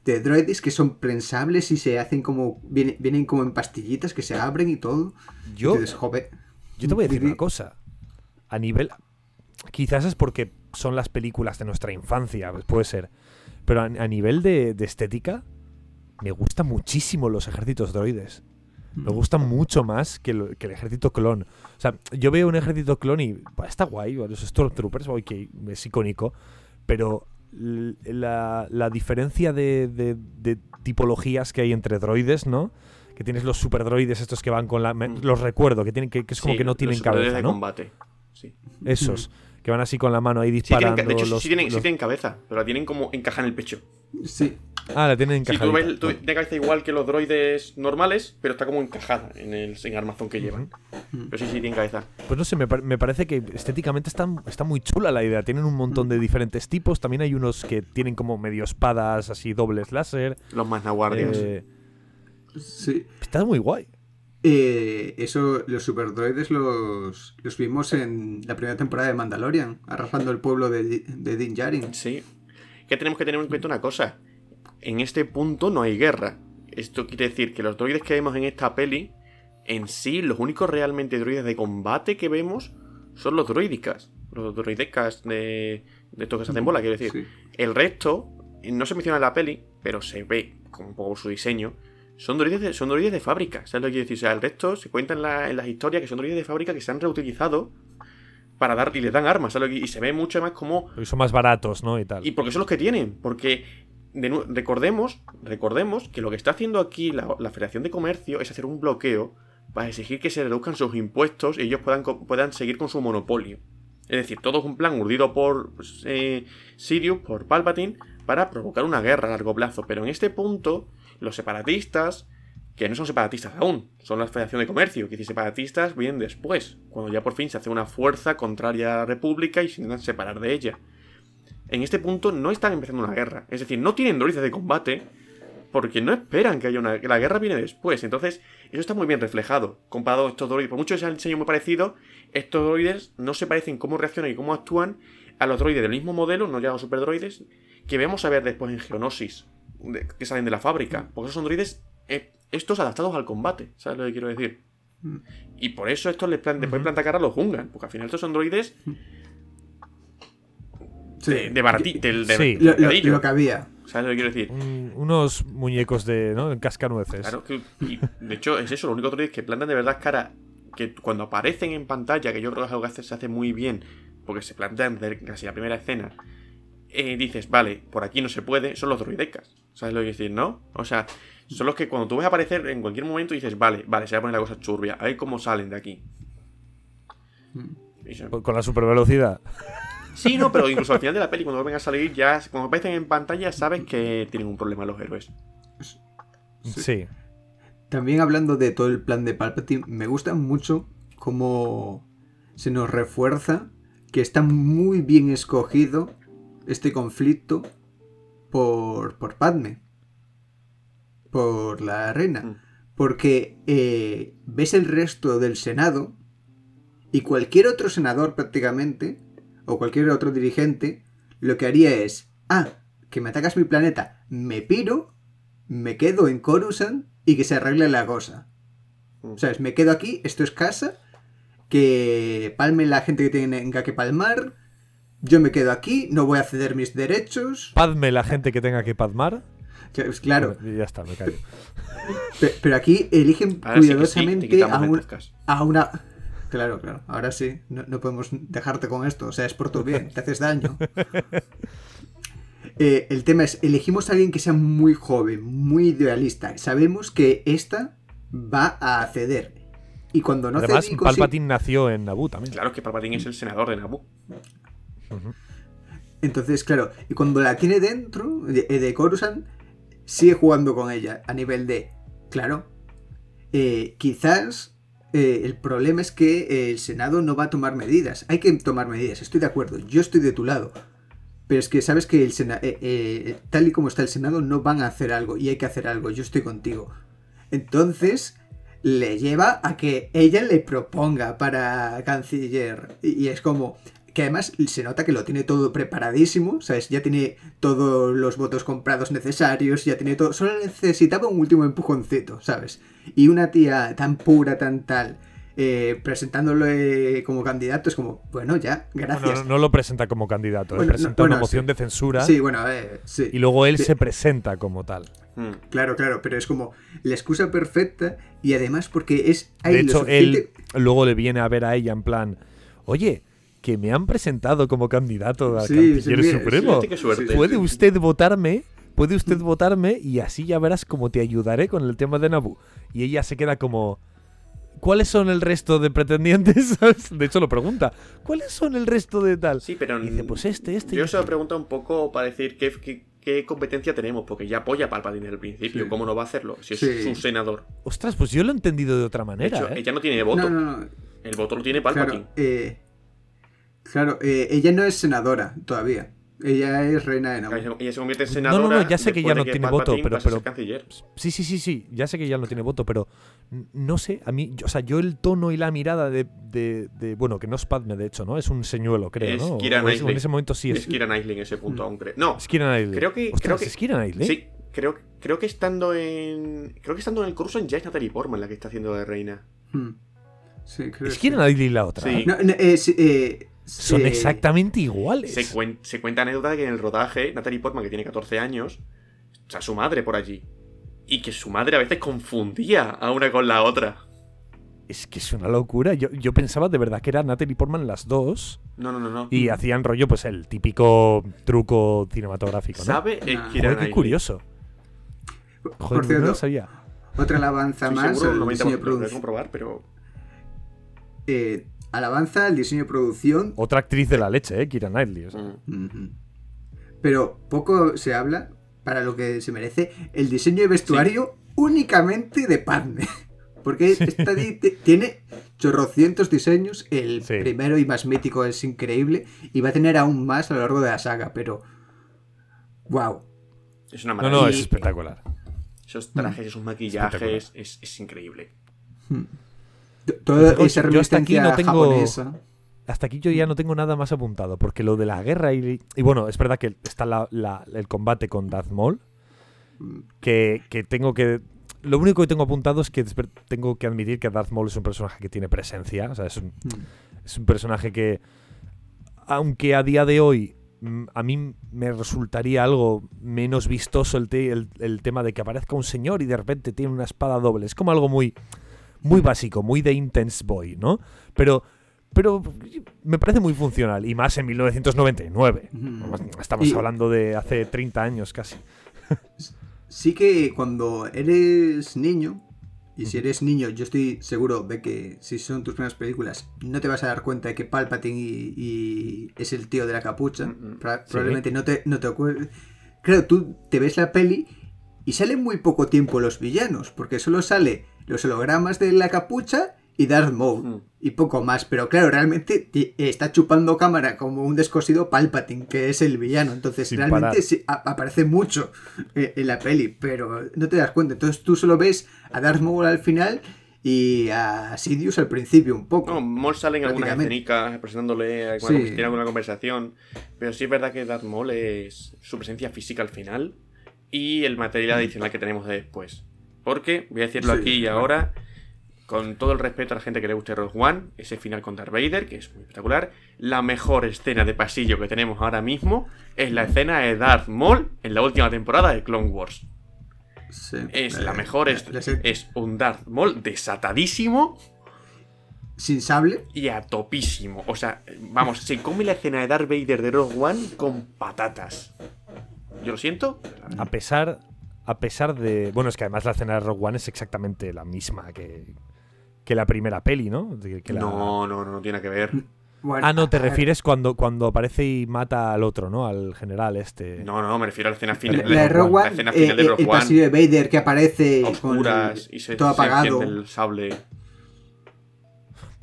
de droides que son prensables y se hacen como. Vienen, vienen como en pastillitas que se abren y todo. Yo, yo te voy a decir una cosa. A nivel. Quizás es porque son las películas de nuestra infancia, pues puede ser. Pero a, a nivel de, de estética, me gustan muchísimo los ejércitos droides. Me gustan mucho más que, lo- que el ejército clon. O sea, yo veo un ejército clon y bah, está guay, los Stormtroopers, es icónico, pero la, la diferencia de, de- de tipologías que hay entre droides, ¿no? Que tienes los superdroides estos que van con la... me- Mm. los recuerdo, que, tienen, que, que es como Sí, que no los tienen superiores cabeza, de ¿no? combate. Sí. Esos, que van así con la mano ahí Sí tienen disparando. de hecho, sí los- tienen, sí tienen cabeza, pero la tienen como encaja en el pecho. Sí. Ah, la tienen Sí, tú ves, tú ves- cabeza igual que los droides normales, pero está como encajada en el en armazón que llevan. Pero sí, sí, tiene cabeza. Pues no sé, me, par- me parece que estéticamente está, está muy chula la idea. Tienen un montón de diferentes tipos. También hay unos que tienen como medio espadas así dobles láser. Los más naguardias. Eh, Sí. está muy guay. Eh, eso, los superdroides los, los vimos en la primera temporada de Mandalorian, arrasando el pueblo de, de Din Djarin. Sí. Que tenemos que tener en cuenta una cosa. En este punto no hay guerra. Esto quiere decir que los droides que vemos en esta peli, en sí, los únicos realmente droides de combate que vemos son los droidicas. Los droidecas de, de estos que se hacen bola, quiero decir. Sí. El resto, no se menciona en la peli, pero se ve como un poco su diseño. Son droides de, son droides de fábrica, ¿sabes lo que quiero decir? O sea, el resto se cuenta en, la- en las historias que son droides de fábrica que se han reutilizado para dar y les dan armas, ¿sabes lo que- Y se ve mucho más como Porque son más baratos, ¿no? Y tal. y porque son los que tienen. Porque de recordemos, recordemos que lo que está haciendo aquí la, la Federación de Comercio es hacer un bloqueo para exigir que se reduzcan sus impuestos y ellos puedan, puedan seguir con su monopolio. Es decir, todo es un plan urdido por pues, eh, Sirius, por Palpatine, para provocar una guerra a largo plazo. Pero en este punto, los separatistas, que no son separatistas aún, son la Federación de Comercio, que si separatistas vienen después, cuando ya por fin se hace una fuerza contraria a la República y se intentan separar de ella. En este punto no están empezando una guerra, es decir, no tienen droides de combate, porque no esperan que haya una. la guerra viene después. Entonces, eso está muy bien reflejado. Comparado a estos droides. Por mucho que sea el diseño muy parecido, estos droides no se parecen cómo reaccionan y cómo actúan a los droides del mismo modelo, no ya los superdroides, que vamos a ver después en Geonosis, de- que salen de la fábrica. Porque esos son droides. eh, estos adaptados al combate, ¿sabes lo que quiero decir? Mm. Y por eso estos les, plan- les pueden plantar cara a los Gungan, porque al final estos son droides Sí. de, de barati- del de Sí. Lo, lo- mercadillo. lo que había. ¿Sabes lo que quiero decir? Un- unos muñecos de, ¿no? En cascanueces. Claro, que, y de hecho es eso, lo único droides que plantan de verdad cara, que cuando aparecen en pantalla, que yo creo que es algo que se hace muy bien, porque se plantean casi la primera escena, eh, dices, vale, por aquí no se puede, son los droidecas. ¿Sabes lo que quiero decir, no? O sea, son los que cuando tú ves aparecer en cualquier momento dices, vale, vale, se va a poner la cosa churbia, a ver cómo salen de aquí. Y son- Con la supervelocidad. Sí, no, pero incluso al final de la peli, cuando vuelven a salir, ya cuando aparecen en pantalla, sabes que tienen un problema los héroes. Sí. También hablando de todo el plan de Palpatine, me gusta mucho cómo se nos refuerza que está muy bien escogido este conflicto por, por Padme, por la reina. Mm. Porque eh, ves el resto del Senado y cualquier otro senador prácticamente, o cualquier otro dirigente, lo que haría es, ah, que me atacas mi planeta, me piro, me quedo en Coruscant y que se arregle la cosa. Mm. ¿Sabes? Me quedo aquí, esto es casa, que palme la gente que tenga que palmar, yo me quedo aquí, no voy a ceder mis derechos. Padme la gente que tenga que padmar. Pues Claro, Y ya está, me callo. pe- pero aquí eligen Ahora sí sí, cuidadosamente a, un- una... Claro, claro, ahora sí, no, no podemos dejarte con esto, o sea, es por tu bien, te haces daño. Eh, el tema es, elegimos a alguien que sea muy joven, muy idealista, sabemos que esta va a ceder. Y cuando no Además, cede Palpatine nació en Naboo también. Claro que Palpatine es el senador de Naboo. Entonces, claro, y cuando la tiene dentro de, de Coruscant, sigue jugando con ella a nivel de, claro, eh, quizás eh, el problema es que eh, el Senado no va a tomar medidas. Hay que tomar medidas, estoy de acuerdo, yo estoy de tu lado. Pero es que sabes que el Sena- eh, eh, tal y como está el Senado no van a hacer algo y hay que hacer algo, yo estoy contigo. Entonces le lleva a que ella le proponga para canciller. Y es como que además se nota que lo tiene todo preparadísimo, ¿sabes? Ya tiene todos los votos comprados necesarios, ya tiene todo. Solo necesitaba un último empujoncito, ¿sabes? Y una tía tan pura, tan tal, eh, presentándolo eh, como candidato, es como, bueno, ya, gracias. Bueno, no, no lo presenta como candidato, Bueno, presenta no, bueno, una moción sí. de censura Sí, bueno, eh, sí. y luego él Sí. se presenta como tal. Mm. Claro, claro, pero es como la excusa perfecta y además porque es... hay De lo hecho, él luego le viene a ver a ella en plan, oye, que me han presentado como candidato a Sí, canciller sí, supremo. Fíjate qué suerte. Sí, ¿Puede sí. usted votarme? ¿Puede usted votarme? Y así ya verás cómo te ayudaré con el tema de Naboo. Y ella se queda como... ¿Cuáles son el resto de pretendientes? De hecho lo pregunta. ¿Cuáles son el resto de tal? Sí, pero Y dice, pues este, este. Yo este". se lo pregunto un poco para decir qué, qué, qué competencia tenemos, porque ya apoya a Palpatine desde el principio. Sí. ¿Cómo no va a hacerlo? Si es Sí. su senador. Ostras, pues yo lo he entendido de otra De manera, hecho, ¿eh? ella no tiene voto. No, no, no. El voto lo tiene Palpatine. Claro, eh, claro eh, ella no es senadora todavía. Ella es reina de Naboo. Ella se convierte en No, senadora. no, no, ya sé que ya no tiene voto, pero- canciller. Sí, sí, sí, sí. Ya sé que ya no tiene voto, pero no sé, a mí, yo- o sea, yo el tono y la mirada de, de- de- bueno, que no es Padme, de hecho, ¿no? Es un señuelo, creo, Es ¿no? O- Keira o es- o Knightley. en ese momento sí Es es. Kira Knightley en ese punto aún creo. No, Es Knightley. Creo que- Ostras, creo que- es Knightley. sí, creo, creo que estando en. Creo que estando en el Coruscant ya es Natalie Portman la que está haciendo de reina. Hmm. Sí, creo Es sí. Knightley la otra. Sí. No, no, eh, sí, eh, Son exactamente iguales. Se, cuen- se cuenta anécdota de que en el rodaje, Natalie Portman, que tiene 14 años, está su madre por allí. Y que su madre a veces confundía a una con la otra. Es que es una locura. Yo, yo pensaba de verdad que era Natalie Portman las dos No, no, no, no. y hacían rollo, pues el típico truco cinematográfico, ¿no? ¿Sabe? Es Ah. Joder, qué curioso. Por Joder, no cierto, lo sabía. otra alabanza más seguro, a producción. comprobar, pero. Eh, alabanza al diseño de producción, Otra actriz de la leche, ¿eh? Kira Knightley. o sea. mm, Ujú. Pero poco se habla, para lo que se merece, el diseño de vestuario únicamente de Padme. Porque esta tiene chorrocientos diseños, el Sí. primero y más mítico es increíble, y va a tener aún más a lo largo de la saga, pero... ¡Wow! Es una No, maravilla. no, Y- es espectacular. Esos trajes, esos maquillajes, Espectacular. es, es increíble. Toda esa yo hasta aquí no tengo- japonesa. Hasta aquí yo ya no tengo nada más apuntado, porque lo de la guerra y, y bueno, es verdad que está la- la- el combate con Darth Maul, que, que tengo que... Lo único que tengo apuntado es que tengo que admitir que Darth Maul es un personaje que tiene presencia, o sea, es un, Mm. es un personaje que, aunque a día de hoy mm, a mí me resultaría algo menos vistoso el, te- el- el tema de que aparezca un señor y de repente tiene una espada doble. Es como algo muy, muy básico, muy de Intense Boy, ¿no? Pero, pero me parece muy funcional, y más en 1999. Ujú. Estamos Y- hablando de hace 30 años casi. Sí que cuando eres niño, y si eres niño, yo estoy seguro de que si son tus primeras películas, no te vas a dar cuenta de que Palpatine y, y es el tío de la capucha. Mm, mm. Pra- Sí. Probablemente no te, no te ocurre. Claro, tú te ves la peli y salen muy poco tiempo los villanos, porque solo sale los hologramas de la capucha y Darth Maul. Mm. Y poco más, pero claro, realmente está chupando cámara como un descosido Palpatine, que es el villano. Entonces, Sin realmente sí, aparece mucho eh, en la peli, pero no te das cuenta. Entonces tú solo ves a Darth Maul al final y a Sidious al principio un poco. No, Maul sale en algunas escenicas presentándole alguna, Sí. tiene alguna conversación. Pero sí es verdad que Darth Maul es su presencia física al final y el material adicional que tenemos de después. Porque, voy a decirlo Sí, aquí y ahora, con todo el respeto a la gente que le guste Rogue One, ese final con Darth Vader, que es muy espectacular, la mejor escena de pasillo que tenemos ahora mismo es la escena de Darth Maul en la última temporada de Clone Wars. Sí. Es la Eh, mejor, es, es un Darth Maul desatadísimo Sin sable. y a topísimo. O sea, vamos, se come la escena de Darth Vader de Rogue One con patatas. Yo lo siento. la. A pesar, a pesar de... Bueno, es que además la escena de Rogue One es exactamente la misma que, que la primera peli, ¿no? Que la- No, no, no, no tiene que ver. Bueno, Ah, no, te refieres cuando, cuando aparece y mata al otro, ¿no? Al general este. No, no, me refiero a la escena La, final. la de Rogue La One, escena eh, final de eh, Rogue el One. pasillo de Vader que aparece a con oscuras el- y se, todo apagado. el sable.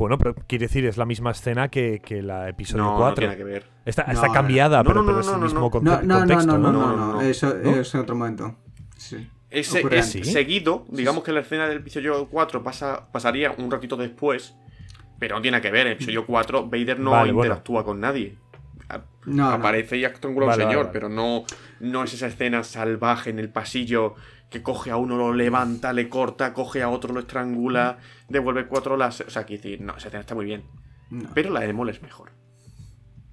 Bueno, pero quiere decir, es la misma escena que, que la episodio No, no 4. tiene que ver. está, No, está no. cambiada, No, pero, no, no, pero es no, el no, mismo no. conte- No, no, no, contexto, no, no, ¿no? no, No, no, no, Eso, ¿no? en otro momento. Sí. Es, es seguido, digamos que la escena del episodio 4 pasa, pasaría un ratito después, pero no tiene que ver. En el episodio 4, Vader no Vale, bueno. interactúa con nadie. No, no. Aparece y estrangula a un Vale, señor, vale, vale. pero no, no es esa escena salvaje en el pasillo que coge a uno, lo levanta, le corta, coge a otro, lo estrangula, devuelve cuatro las. O sea, quiero decir, no, esa escena está muy bien. No. Pero la de Mol es mejor.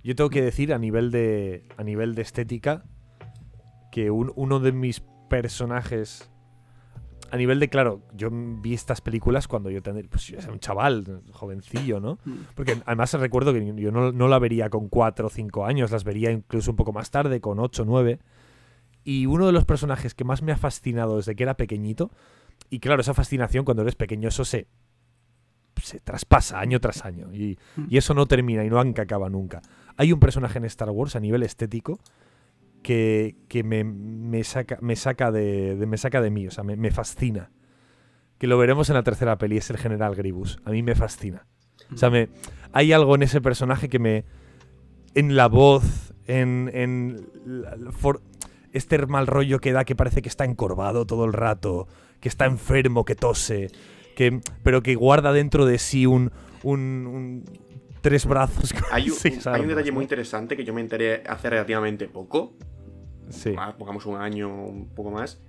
Yo tengo que decir a nivel de, a nivel de estética que un- uno de mis personajes... A nivel de, claro, yo vi estas películas cuando yo tendría, pues yo era un chaval, jovencillo, ¿no? Mm. Porque además recuerdo que yo no, no la vería con 4 o 5 años, las vería incluso un poco más tarde, con 8 o 9. Y uno de los personajes que más me ha fascinado desde que era pequeñito, y claro, esa fascinación cuando eres pequeño, eso se, se traspasa año tras año. Y, y eso no termina y no acaba nunca. Hay un personaje en Star Wars a nivel estético que, que me, me saca, me, saca de, de- me saca de mí, o sea, me, me fascina. Que lo veremos en la tercera peli, es el General Grievous. A mí me fascina. O sea, me, hay algo en ese personaje que me. En la voz, en. en la- la for- este mal rollo que da que parece que está encorvado todo el rato, que está enfermo, que tose, que, pero que guarda dentro de sí un. un, un- tres brazos. con Hay un, seis hay un armas, detalle ¿no? muy interesante que yo me enteré hace relativamente poco. Sí. ah, pongamos un año un poco más.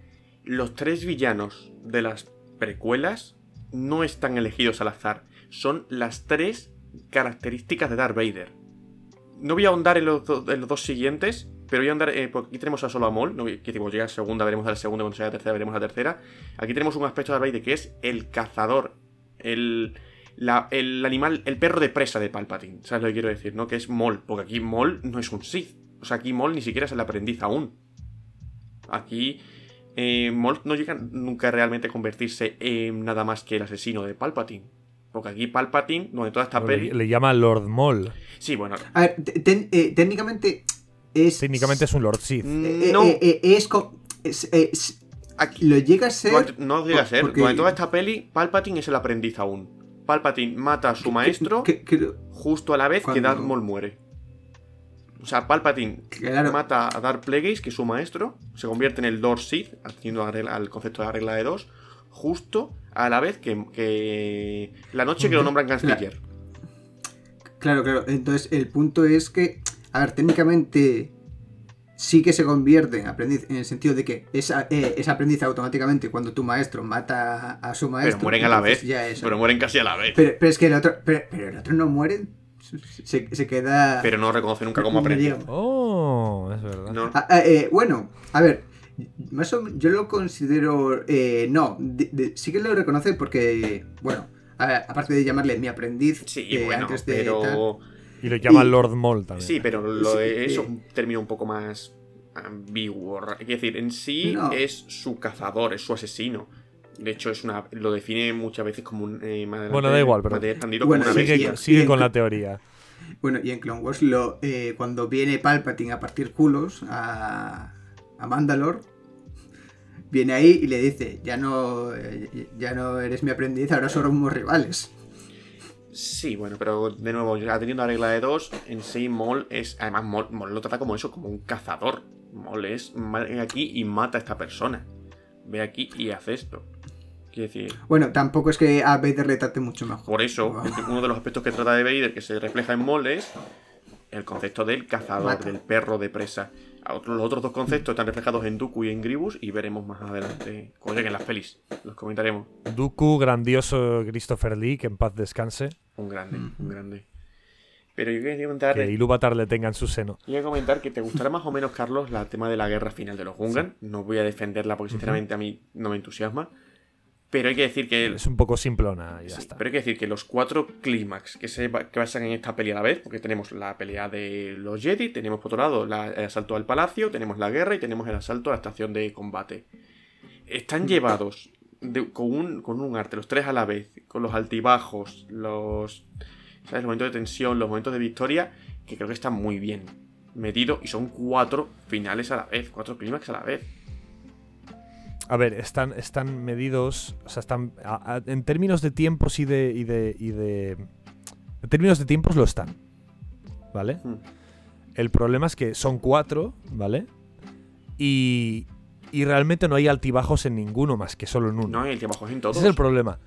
Los tres villanos de las precuelas no están elegidos al azar. Son las tres características de Darth Vader. No voy a ahondar en los, do- en los dos siguientes, pero voy a ahondar. eh, porque aquí tenemos a solo a Maul. No, que tipo, llega la segunda, veremos a la segunda. Cuando sea la tercera, veremos la tercera. Aquí tenemos un aspecto de Darth que es el cazador. El, la- el animal, el perro de presa de Palpatine. ¿Sabes lo que quiero decir? ¿No? Que es Maul. Porque aquí Maul no es un Sith. O sea, aquí Maul ni siquiera es el aprendiz aún. Aquí eh, Maul no llega nunca realmente a convertirse en nada más que el asesino de Palpatine. Porque aquí Palpatine, donde toda esta peli... le llama Lord Maul. Sí, bueno, A ver, eh, técnicamente es. Técnicamente es un Lord Sith. eh, no, eh, eh, es, co- es- es- aquí, Lo llega a ser. durante- no llega a ser. porque- Durante toda esta peli, Palpatine es el aprendiz aún. Palpatine mata a su maestro que- que- justo a la vez que Darth Maul muere. O sea, Palpatine Claro. mata a Darth Plagueis, que es su maestro, se convierte en el Lord Sith, haciendo al concepto de la regla de dos, justo a la vez que, que la noche que lo nombran canciller. Claro, claro. Entonces, el punto es que. A ver, técnicamente. Sí que se convierte en aprendiz en el sentido de que es, eh, es aprendiz automáticamente cuando tu maestro mata a, a su maestro. Pero mueren a la entonces vez. ya es- Pero mueren casi a la vez. Pero, pero es que el otro. Pero, pero el otro no muere. Se, se queda. Pero no reconoce nunca como aprendiz. Oh, es verdad. No. Ah, ah, eh, bueno, a ver, más o men- yo lo considero, eh, no, de- de- sí que lo reconoce porque, bueno, a aparte de llamarle mi aprendiz, Sí, eh, bueno, antes de tal- pero. Y lo llama Y- Lord Maul también. Sí, pero lo Sí, de- eso es un término un poco más ambiguo. Es decir, en sí No. es su cazador, es su asesino. De hecho, es una lo define muchas veces como un. eh, Bueno, da igual, pero- Bueno, como sigue bestia. con la teoría. Bueno, y en Clone Wars, lo, eh, cuando viene Palpatine a partir culos a, a Mandalore, viene ahí y le dice, ya no, eh, ya no eres mi aprendiz, ahora somos rivales. Sí, bueno, pero de nuevo, ya teniendo la regla de dos, en sí Maul es. Además, Maul lo trata como eso, como un cazador. Maul es. Ven aquí y mata a esta persona. Ve aquí y hace esto. Quiero decir. Bueno, tampoco es que a Vader le trate mucho mejor. Por eso, Wow. uno de los aspectos que trata de Vader que se refleja en Maul es el concepto del cazador, Mata. del perro de presa. Los otros dos conceptos están reflejados en Dooku y en Gribus y veremos más adelante cómo lleguen las pelis. Los comentaremos. Dooku, grandioso Christopher Lee, que en paz descanse. Un grande, un grande. Pero yo quería comentar, Que Ilúvatar le tenga en su seno. yo quería comentar que te gustará más o menos, Carlos, la tema de la guerra final de los Gungan. No voy a defenderla porque sinceramente a mí no me entusiasma. Pero hay que decir que Es un poco simplona y ya Sí, está. Pero hay que decir que los cuatro clímax que se que basan en esta pelea a la vez, porque tenemos la pelea de los Jedi, tenemos por otro lado la- el asalto al palacio, tenemos la guerra y tenemos el asalto a la estación de combate. Están llevados de- con, un, con un arte, los tres a la vez, con los altibajos, los, ¿sabes? los momentos de tensión, los momentos de victoria, que creo que están muy bien medidos y son cuatro finales a la vez, cuatro clímax a la vez. A ver, están, están medidos. O sea, están. a- a- en términos de tiempos y de. y de. y de. En términos de tiempos lo están. ¿Vale? Hmm. El problema es que son cuatro, ¿vale? Y. Y realmente no hay altibajos en ninguno más que solo en uno. No, y el que abajo es en todos. Ese es el problema.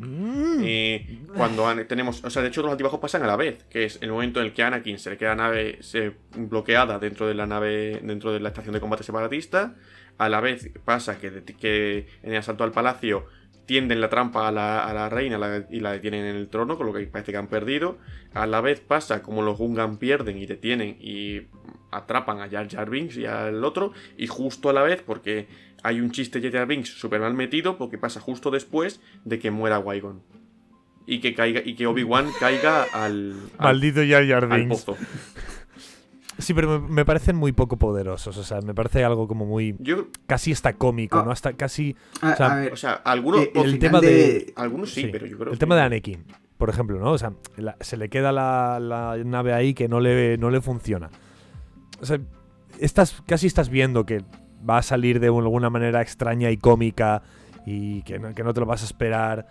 Mm. Eh, cuando tenemos, o sea, de hecho los altibajos pasan a la vez, que es el momento en el que Anakin se le queda la nave se, bloqueada dentro de la nave, dentro de la estación de combate separatista, a la vez pasa que, que en el asalto al palacio tienden la trampa a la, a la reina la- y la detienen en el trono, con lo que parece que han perdido, a la vez pasa como los Gungan pierden y detienen y atrapan a Jar Jar Binks y al otro, y justo a la vez, porque hay un chiste de Jar Jar Binks súper mal metido, porque pasa justo después de que muera Qui-Gon. Y que caiga, y que Obi-Wan caiga al, al, Maldito Jar Jar al Binks. pozo. Sí, pero me, me parecen muy poco poderosos. O sea, me parece algo como muy. Yo, Casi hasta cómico, Ah. ¿no? Hasta casi. A, O sea, a ver, o sea, algunos, el tema de- algunos sí, sí, pero yo creo El que- tema de Anakin, por ejemplo, ¿no? O sea, la- se le queda la, la nave ahí que no le, no le funciona. O sea, estás, casi estás viendo que va a salir de alguna manera extraña y cómica y que no, que no te lo vas a esperar.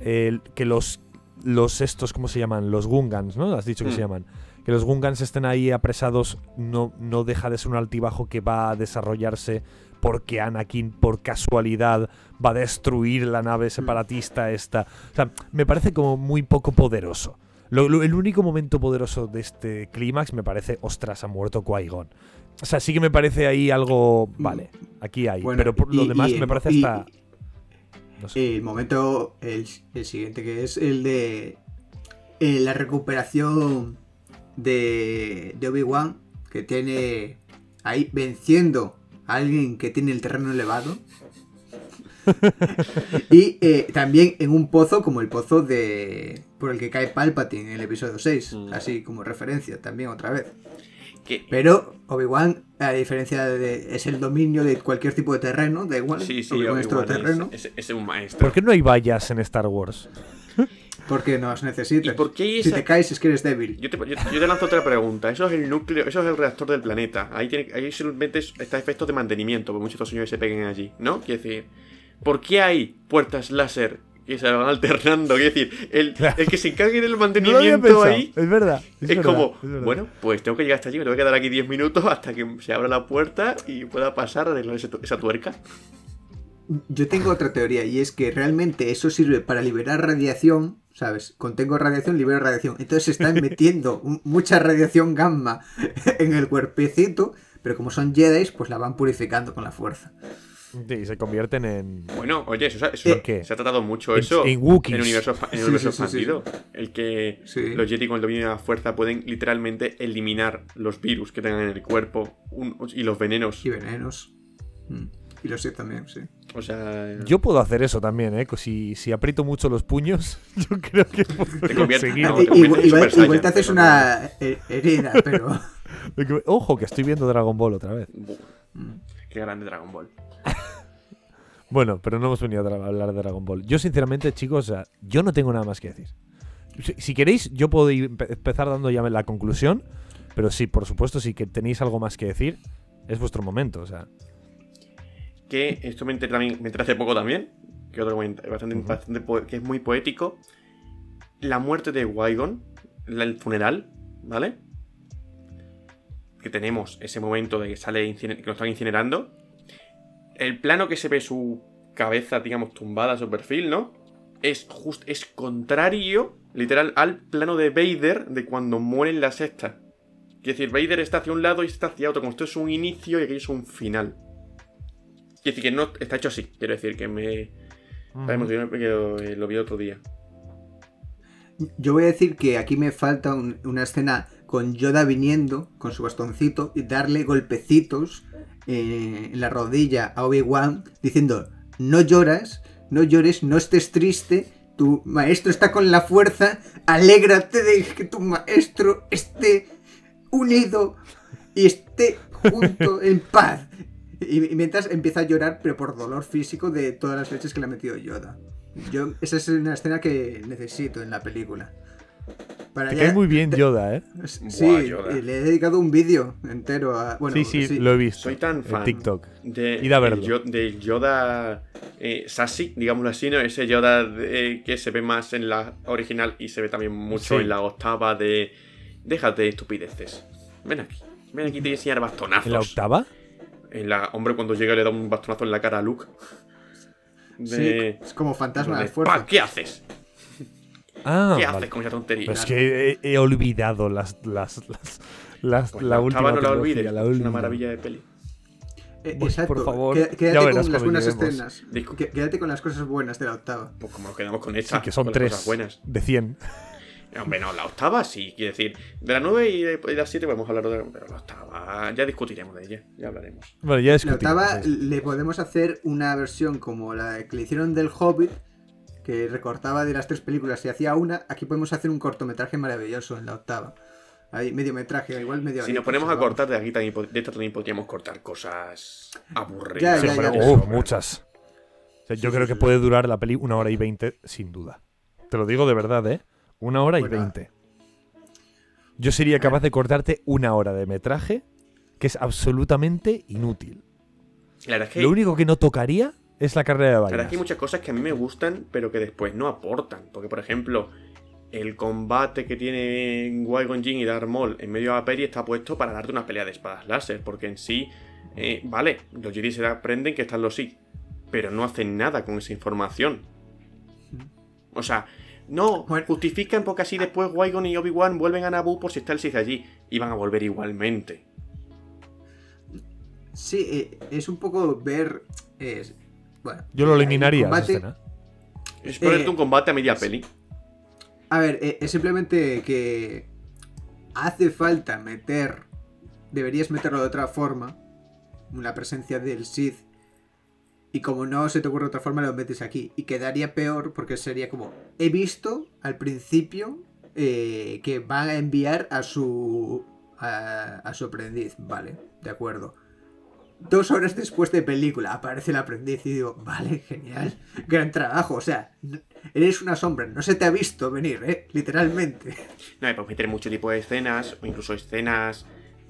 Que los, los estos, ¿cómo se llaman? Los Gungans, ¿no? Has dicho que Mm. se llaman. Que los Gungans estén ahí apresados no, no deja de ser un altibajo que va a desarrollarse porque Anakin, por casualidad, va a destruir la nave separatista esta. O sea, me parece como muy poco poderoso. Lo- lo- el único momento poderoso de este clímax me parece, ostras, ha muerto Qui-Gon. O sea, sí que me parece ahí algo. Vale, aquí hay. bueno, pero por lo demás y- me parece y- hasta. No sé. El momento, el, el siguiente, que es el de eh, la recuperación de, de Obi-Wan, que tiene ahí venciendo a alguien que tiene el terreno elevado. y eh, también en un pozo como el pozo de por el que cae Palpatine en el episodio 6, Mm. así como referencia también otra vez. Pero Obi-Wan, a diferencia de. es el dominio de cualquier tipo de terreno, da igual. Sí, sí, Obi-Wan es todo Obi-Wan terreno. es, es- es un maestro. ¿Por qué no hay vallas en Star Wars? Porque nos necesitas. ¿Y por qué Si esa- te caes es que eres débil. Yo te, yo- yo te lanzo otra pregunta. Eso es el núcleo, eso es el reactor del planeta. Ahí, tiene, ahí simplemente es- está efecto de mantenimiento, porque muchos de estos señores se peguen allí, ¿no? Quiero decir, ¿por qué hay puertas láser que se van alternando? Quiero decir, el, el que se encargue del mantenimiento ahí Es verdad. es, verdad, como, es verdad. bueno, pues tengo que llegar hasta allí, me tengo que quedar aquí 10 minutos hasta que se abra la puerta y pueda pasar a arreglar esa tuerca. Yo tengo otra teoría y es que realmente eso sirve para liberar radiación, ¿sabes? Contengo radiación, libero radiación. Entonces se están metiendo mucha radiación gamma en el cuerpecito, pero como son Jedi, pues la van purificando con la fuerza. Sí, se convierten en. Bueno, oye, eso, eso- Eh, ¿qué? se ha tratado mucho En- eso en Wookiees. el universo, en el Sí, universo sí, sí, sí. expandido. El que Sí. los Jedi con el dominio de la fuerza pueden literalmente eliminar los virus que tengan en el cuerpo un- y los venenos. Y venenos. Mm. Y los sé también, sí. O sea, Yo puedo hacer eso también, ¿eh? Si, si aprieto mucho los puños, yo creo que puedo Te convierte- conseguirlo. no, te igual, en igual- te haces una he- herida, pero. Ojo, que estoy viendo Dragon Ball otra vez. qué grande Dragon Ball. Bueno, pero no hemos venido a hablar de Dragon Ball. Yo, sinceramente, chicos, o sea, yo no tengo nada más que decir. Si, si queréis, yo puedo empezar dando ya la conclusión. Pero sí, por supuesto, si que tenéis algo más que decir, es vuestro momento. O sea, Que esto me enteré, también, me enteré hace poco también. Que otro comentario bastante, que es muy poético. La muerte de Wygon, el funeral, ¿vale? Que tenemos ese momento de que sale que lo están incinerando. El plano que se ve su cabeza, digamos, tumbada, su perfil, ¿no? Es just, es contrario, literal, al plano de Vader de cuando muere en la sexta. Quiere decir, Vader está hacia un lado y está hacia otro. Como esto es un inicio y aquello es un final. Quiere decir que no está hecho así. Quiero decir que me. Está emocionado porque lo, eh, lo vi otro día. Yo voy a decir que aquí me falta un- una escena con Yoda viniendo con su bastoncito y darle golpecitos eh, en la rodilla a Obi-Wan diciendo: No lloras, no llores, no estés triste. Tu maestro está con la fuerza. Alégrate de que tu maestro esté unido y esté junto en paz. Y, mientras empieza a llorar, pero por dolor físico de todas las leches que le ha metido Yoda. Yo, esa es una escena que necesito en la película. Para te ya- cae muy bien Yoda, ¿eh? Sí, Buah, Yoda. y le he dedicado un vídeo entero a. Bueno, sí, sí, lo he visto. Soy tan en fan TikTok. de, Id a verlo. del Yo- del Yoda eh, Sassy, digámoslo así, ¿no? Ese Yoda de- que se ve más en la original y se ve también mucho Sí. en la octava de. Déjate de estupideces. Ven aquí. Ven aquí, te voy a enseñar bastonazos. ¿En la octava? En la- hombre, cuando llega le da un bastonazo en la cara a Luke. Sí, es como fantasma de, de fuerza. "Pa, ¿Qué haces? Ah, ¿Qué vale. haces con esa tontería? Pero es que he, he olvidado las, las, las, las- Pues la, última octava no la olvides. la es una última. maravilla de peli. Eh, Pues, exacto. por favor, Quédate con las buenas escenas. Quédate con las cosas buenas de la octava. Pues como nos quedamos con esta. Sí, que son con las tres cosas buenas. de 100. Hombre, no, la octava sí, quiero decir. De la 9 y de, la 7 podemos hablar de pero la octava. Ya discutiremos de ella, ya hablaremos. Bueno, ya La discutimos. octava sí. le podemos hacer una versión como la que le hicieron del Hobbit, que recortaba de las tres películas y hacía una. Aquí podemos hacer un cortometraje maravilloso en la octava. Ahí, mediometraje, igual medio Si nos ponemos a cortar de aquí también, de esta también podríamos cortar cosas aburridas. Ya, ya, ya. muchas. O sea, yo Sí, creo sí, que sí. puede durar la peli una hora y veinte, sin duda. Te lo digo de verdad, ¿eh? Una hora y veinte. Yo sería capaz de cortarte una hora de metraje que es absolutamente inútil. La verdad es que, Lo único que no tocaría es la carrera de la verdad es vainas. que hay muchas cosas que a mí me gustan, pero que después no aportan. Porque, por ejemplo, el combate que tienen Qui-Gon Jinn y Darth Maul en medio de la peli está puesto para darte una pelea de espadas láser. Porque en sí, eh, vale, los Jedi se aprenden que están los Sith, pero no hacen nada con esa información. O sea, no Bueno. justifican porque así después Qui-Gon y Obi-Wan vuelven a Naboo por si está el Sith allí. Y van a volver igualmente. Sí, eh, es un poco ver. eh, bueno, Yo lo el eliminaría esa combate- escena. Es ponerte Eh, un combate a media peli. A ver, eh, es simplemente que hace falta meter, deberías meterlo de otra forma, la presencia del Sith, y como no se te ocurre otra forma, lo metes aquí. Y quedaría peor porque sería como, he visto al principio eh, que van a enviar a su a, a su aprendiz. Vale, de acuerdo. Dos horas después de película aparece el aprendiz y digo, vale, genial, gran trabajo. O sea, eres una sombra, no se te ha visto venir, ¿eh? Literalmente. No, y pues meter mucho tipo de escenas, o incluso escenas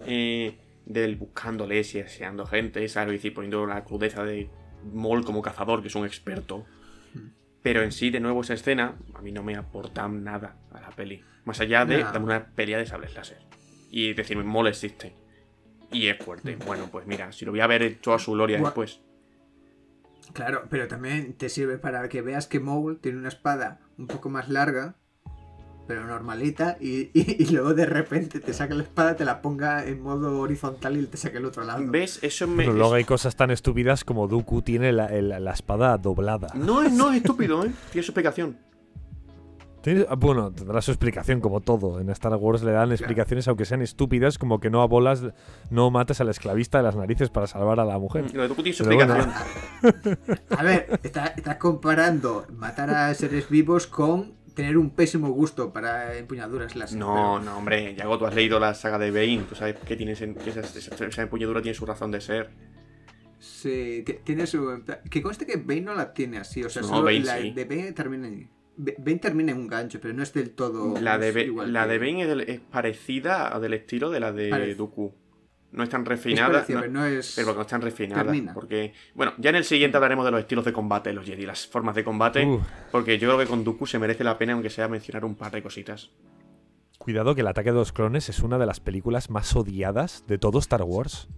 eh, del buscándoles y aseando gente, ¿sabes? Y decir, poniendo la crudeza de Moll como cazador, que es un experto. Pero en sí, de nuevo, esa escena a mí no me aporta nada a la peli. Más allá de No. darme una pelea de sables láser. Y decirme, Moll existe. Y es fuerte. Bueno, pues mira, si lo voy a ver en toda su gloria Gua- después. Claro, pero también te sirve para que veas que Maul tiene una espada un poco más larga, pero normalita, y, y- y luego de repente te saca la espada, te la ponga en modo horizontal y te saca el otro lado. ¿Ves? Eso me. Pero luego hay cosas tan estúpidas como Dooku tiene la, el- la espada doblada. No, no es estúpido, ¿eh? Tiene su explicación. Ah, Bueno, tendrá su explicación como todo. En Star Wars le dan explicaciones aunque sean estúpidas, como que no abolas, no mates al esclavista de las narices para salvar a la mujer. Lo de Dooku tiene su Pero bueno. explicación. A ver, está- estás comparando matar a seres vivos con tener un pésimo gusto para empuñaduras láser. No, no, hombre, Yago, tú has leído la saga de Bane, tú sabes que, tiene, sen- que esa, esa- esa empuñadura tiene su razón de ser. Sí, ti- tiene su... Que conste que Bane no la tiene así, o sea, No, solo Bane la sí. de Bane termina en... Ba- Bane termina en un gancho, pero no es del todo... La de, Ba- igual la que- de Bane es, del- es parecida a del estilo de la de Parece. Dooku. No es tan Es refinada. parecido, no- pero no es... pero no es tan refinada. termina. Porque, bueno, ya en el siguiente hablaremos de los estilos de combate de los Jedi, las formas de combate. Porque yo creo que con Dooku se merece la pena, aunque sea mencionar un par de cositas. Cuidado que el ataque de los clones es una de las películas más odiadas de todo Star Wars.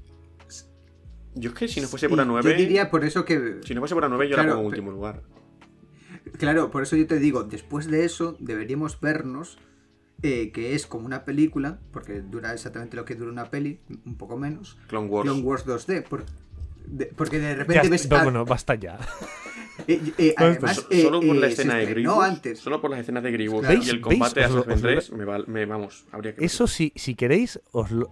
Yo es que si no fuese por la 9. Yo diría por eso que... Si no fuese por la 9, yo la Claro, pongo en último lugar. Claro, por eso yo te digo, después de eso deberíamos vernos, eh, que es como una película, porque dura exactamente lo que dura una peli, un poco menos, Clone Wars. Clone Wars 2D, por- de- porque de Ya repente est- ves... no, a- bueno, basta ya. eh, eh, además, eh, solo por la eh, escena de Grievous. antes. Solo por las escenas de Grievous Claro. y el combate ¿Veis? a Assassin's os lo- 3, me, val- me- vamos, habría que Eso sí, si queréis, os lo-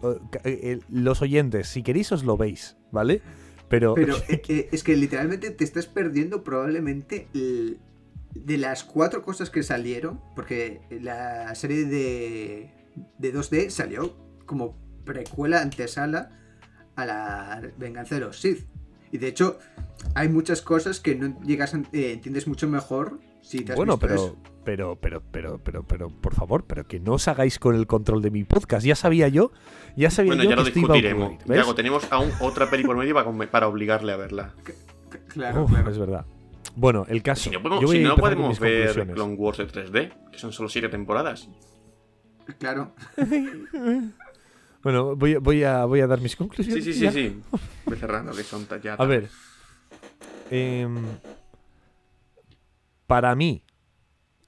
los oyentes, si queréis os lo veis, ¿vale? Pero, Pero eh, eh, es que literalmente te estás perdiendo probablemente el- de las cuatro cosas que salieron, porque la serie de, de 2D salió como precuela antesala a la venganza de los Sith. Y de hecho, hay muchas cosas que no llegas a, eh, entiendes mucho mejor si te has bueno, visto pero, eso. pero, pero, pero, pero, pero, por favor, pero que no os hagáis con el control de mi podcast. Ya sabía yo, ya sabía Bueno, yo ya que lo esto iba a discutiremos. ocurrir, ¿ves? Yago, tenemos aún otra peli por medio para, obligarle a verla. Claro, Uf, claro. es verdad. Bueno, el caso. Si no podemos, yo voy si a no podemos ver. Clone Wars de 3D, que son solo 7 temporadas. claro. Bueno, voy, a- voy, a, voy a dar mis Sí, conclusiones. sí, sí, ya. sí. Voy cerrando, que son ta- ya. A ver. em, para mí,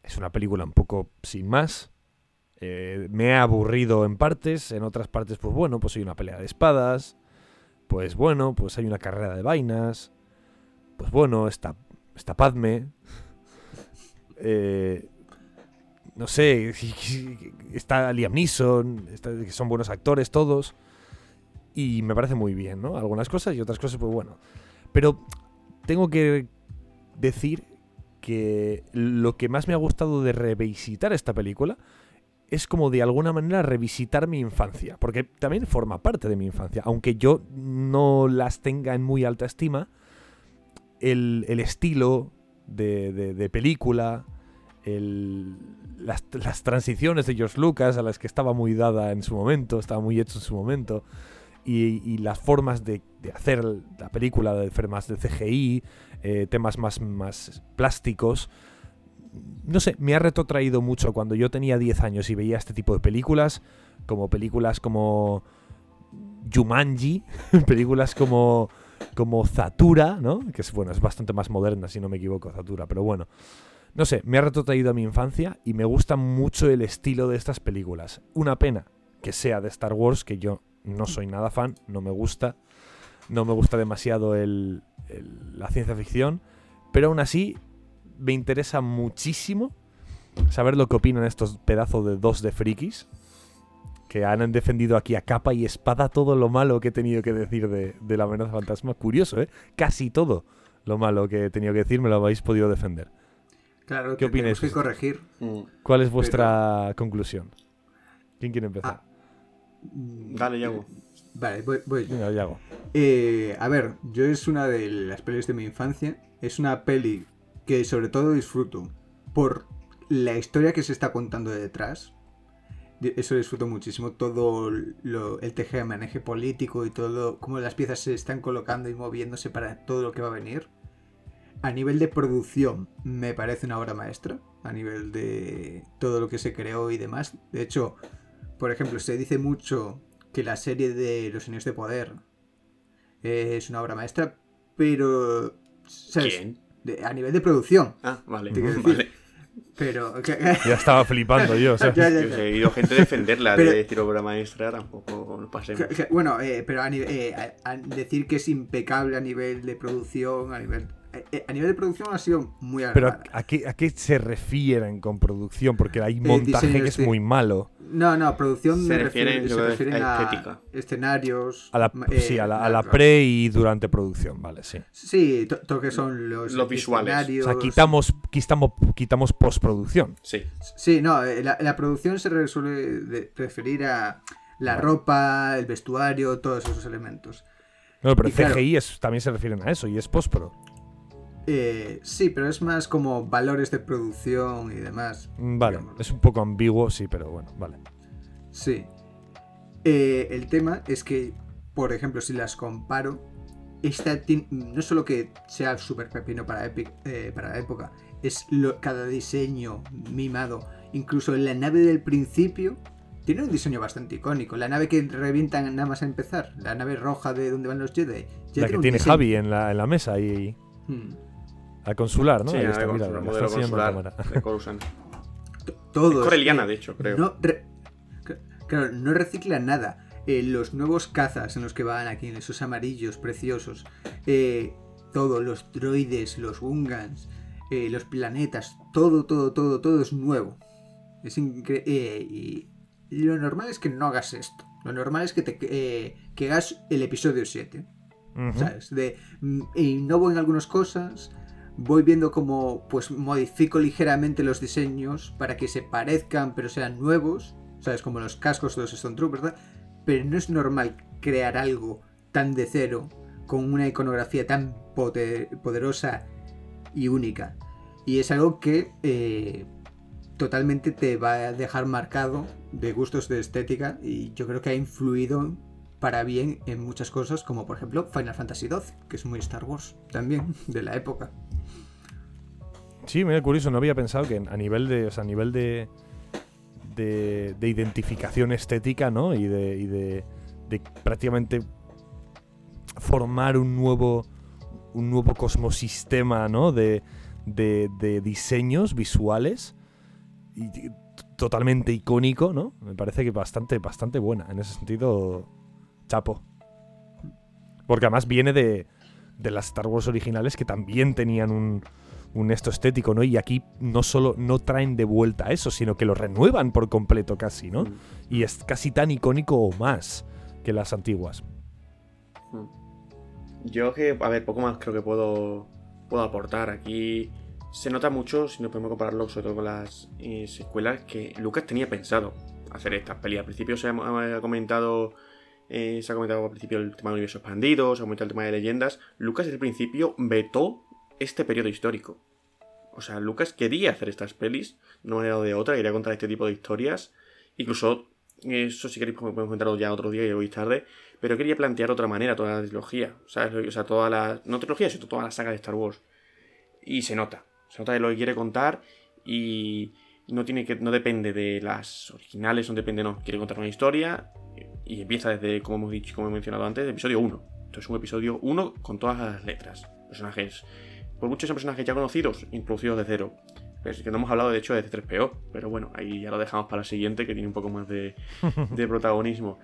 es una película un poco sin más. Eh, me ha aburrido en partes. En otras partes, pues bueno, pues hay una pelea de espadas. Pues bueno, pues hay una carrera de vainas. Pues bueno, está, está Padme. Eh, no sé, está Liam Neeson. son buenos actores todos. Y me parece muy bien, ¿no? Algunas cosas y otras cosas, pues bueno. Pero tengo que decir que lo que más me ha gustado de revisitar esta película es como de alguna manera revisitar mi infancia, porque también forma parte de mi infancia, aunque yo no las tenga en muy alta estima, el, estilo de, película, el- las, transiciones de George Lucas a las que estaba muy dada en su momento, estaba muy hecho en su momento, y, las formas de, de hacer la película, de formas de CGI, eh, temas más, más plásticos. No sé, me ha retrotraído mucho cuando yo tenía 10 años y veía este tipo de películas, como películas como Jumanji, películas como, como Zatura, ¿no? Que es, bueno, es bastante más moderna, si no me equivoco, Zatura, pero bueno. No sé, me ha retrotraído a mi infancia y me gusta mucho el estilo de estas películas. Una pena que sea de Star Wars, que yo no soy nada fan, no me gusta. No me gusta demasiado el- el- la ciencia ficción, pero aún así me interesa muchísimo saber lo que opinan estos pedazos de dos de frikis que han defendido aquí a capa y espada todo lo malo que he tenido que decir de, de la amenaza fantasma. Curioso, ¿eh? Casi todo lo malo que he tenido que decir me lo habéis podido defender. Claro, ¿Qué opináis que corregir. Mm. ¿Cuál es vuestra conclusión? ¿Quién quiere empezar? Ah, Dale, Yago. Vale, voy, voy yo. Venga, Yago. Eh, a ver, yo es una de las pelis de mi infancia. Es una peli que sobre todo disfruto por la historia que se está contando detrás. Eso disfruto muchísimo. Todo lo, el teje maneje político y todo, cómo las piezas se están colocando y moviéndose para todo lo que va a venir. A nivel de producción, me parece una obra maestra. A nivel de todo lo que se creó y demás. De hecho, por ejemplo, se dice mucho que la serie de Los Años de Poder es una obra maestra, pero. ¿sabes? ¿Quién? De- a nivel de producción. Ah, vale. Vale. Pero. Ya estaba flipando yo. o sea. Ya, ya, Yo he oído gente defenderla Pero- de decir obra maestra, tampoco nos pasemos. Bueno, eh, pero a, eh, a- a decir que es impecable a nivel de producción, a nivel. Eh, eh, a nivel de producción ha sido muy Pero. ¿a qué, ¿a qué se refieren con producción? Porque hay montaje diseño que es muy malo. No, no, producción Se me refiere- se refieren a estética. escenarios. A la, eh, sí, a la, a la claro. pre y durante producción, vale, sí. Sí, to- todo que son los, Los visuales. O sea, quitamos, quitamos, quitamos postproducción. Sí. Sí, no, eh, la, la producción se suele referir a la Vale. ropa, el vestuario, todos esos elementos. No, pero Y claro- CGI es, también se refieren a eso y es postpro. Eh, sí, pero es más como valores de producción y demás. Vale, digamos. es un poco ambiguo, sí, pero bueno, vale. Sí. Eh, el tema es que, por ejemplo, si las comparo, esta no solo que sea súper pepino para, eh, para la época, es lo- cada diseño mimado. Incluso la nave del principio tiene un diseño bastante icónico. La nave que revientan nada más a empezar, la nave roja de donde van los Jedi. ya La que tiene diseño- Javi en la, en la mesa y Hmm. La consular, ¿no? sí, Ahí está, mira, consular, modelo en de Coruscant. Todo. Coreliana, que de hecho, creo. No re- cl- claro, no recicla nada. Eh, los nuevos cazas en los que van aquí, esos amarillos preciosos. eh, todo, los droides, los Gungans, eh, los planetas, todo, todo, todo, todo es nuevo. Es increíble. y, y lo normal es que no hagas esto. Lo normal es que te eh, que hagas el episodio 7. Ujú. ¿sabes? De mm, innovo en algunas cosas, voy viendo cómo pues modifico ligeramente los diseños para que se parezcan pero sean nuevos, ¿sabes? Como los cascos de los Stone Troopers, ¿verdad? Pero no es normal crear algo tan de cero con una iconografía tan poderosa y única. Y es algo que eh, totalmente te va a dejar marcado de gustos de estética y yo creo que ha influido para bien en muchas cosas, como por ejemplo Final Fantasy XII, que es muy Star Wars también, de la época. Sí, mira, curioso, no había pensado que a nivel de, a nivel de, de, de identificación estética, ¿no? Y de, y de, de prácticamente formar un nuevo, un nuevo cosmosistema, ¿no? De, de, de diseños visuales y totalmente icónico, ¿no? Me parece que bastante, bastante buena. En ese sentido, chapo. Porque además viene de, de las Star Wars originales que también tenían un, un esto estético, ¿no? Y aquí no solo no traen de vuelta eso, sino que lo renuevan por completo casi, ¿no? Mm. Y es casi tan icónico o más que las antiguas. Yo que, a ver, poco más creo que puedo, puedo aportar. Aquí se nota mucho, si no podemos compararlo sobre todo con las eh, secuelas, que Lucas tenía pensado hacer estas pelis. Al principio se ha, ha comentado, eh, se ha comentado al principio el tema de universo expandido, se ha comentado el tema de leyendas. Lucas desde el principio vetó este periodo histórico. O sea, Lucas quería hacer estas pelis de una manera o de otra, quería contar este tipo de historias. Incluso, eso si queréis podemos comentarlo ya otro día y hoy tarde, pero quería plantear otra manera toda la trilogía. O sea, toda la. No trilogía, sino toda la saga de Star Wars. Y se nota. Se nota de lo que quiere contar y no tiene que. no depende de las originales, no depende, no. Quiere contar una historia y empieza desde, como hemos dicho, como he mencionado antes, episodio 1. Entonces es un episodio 1 con todas las letras. Personajes. Por muchos son personajes ya conocidos, introducidos de cero. Pero es que no hemos hablado de hecho de C3PO. Pero bueno, ahí ya lo dejamos para la siguiente, que tiene un poco más de, de protagonismo.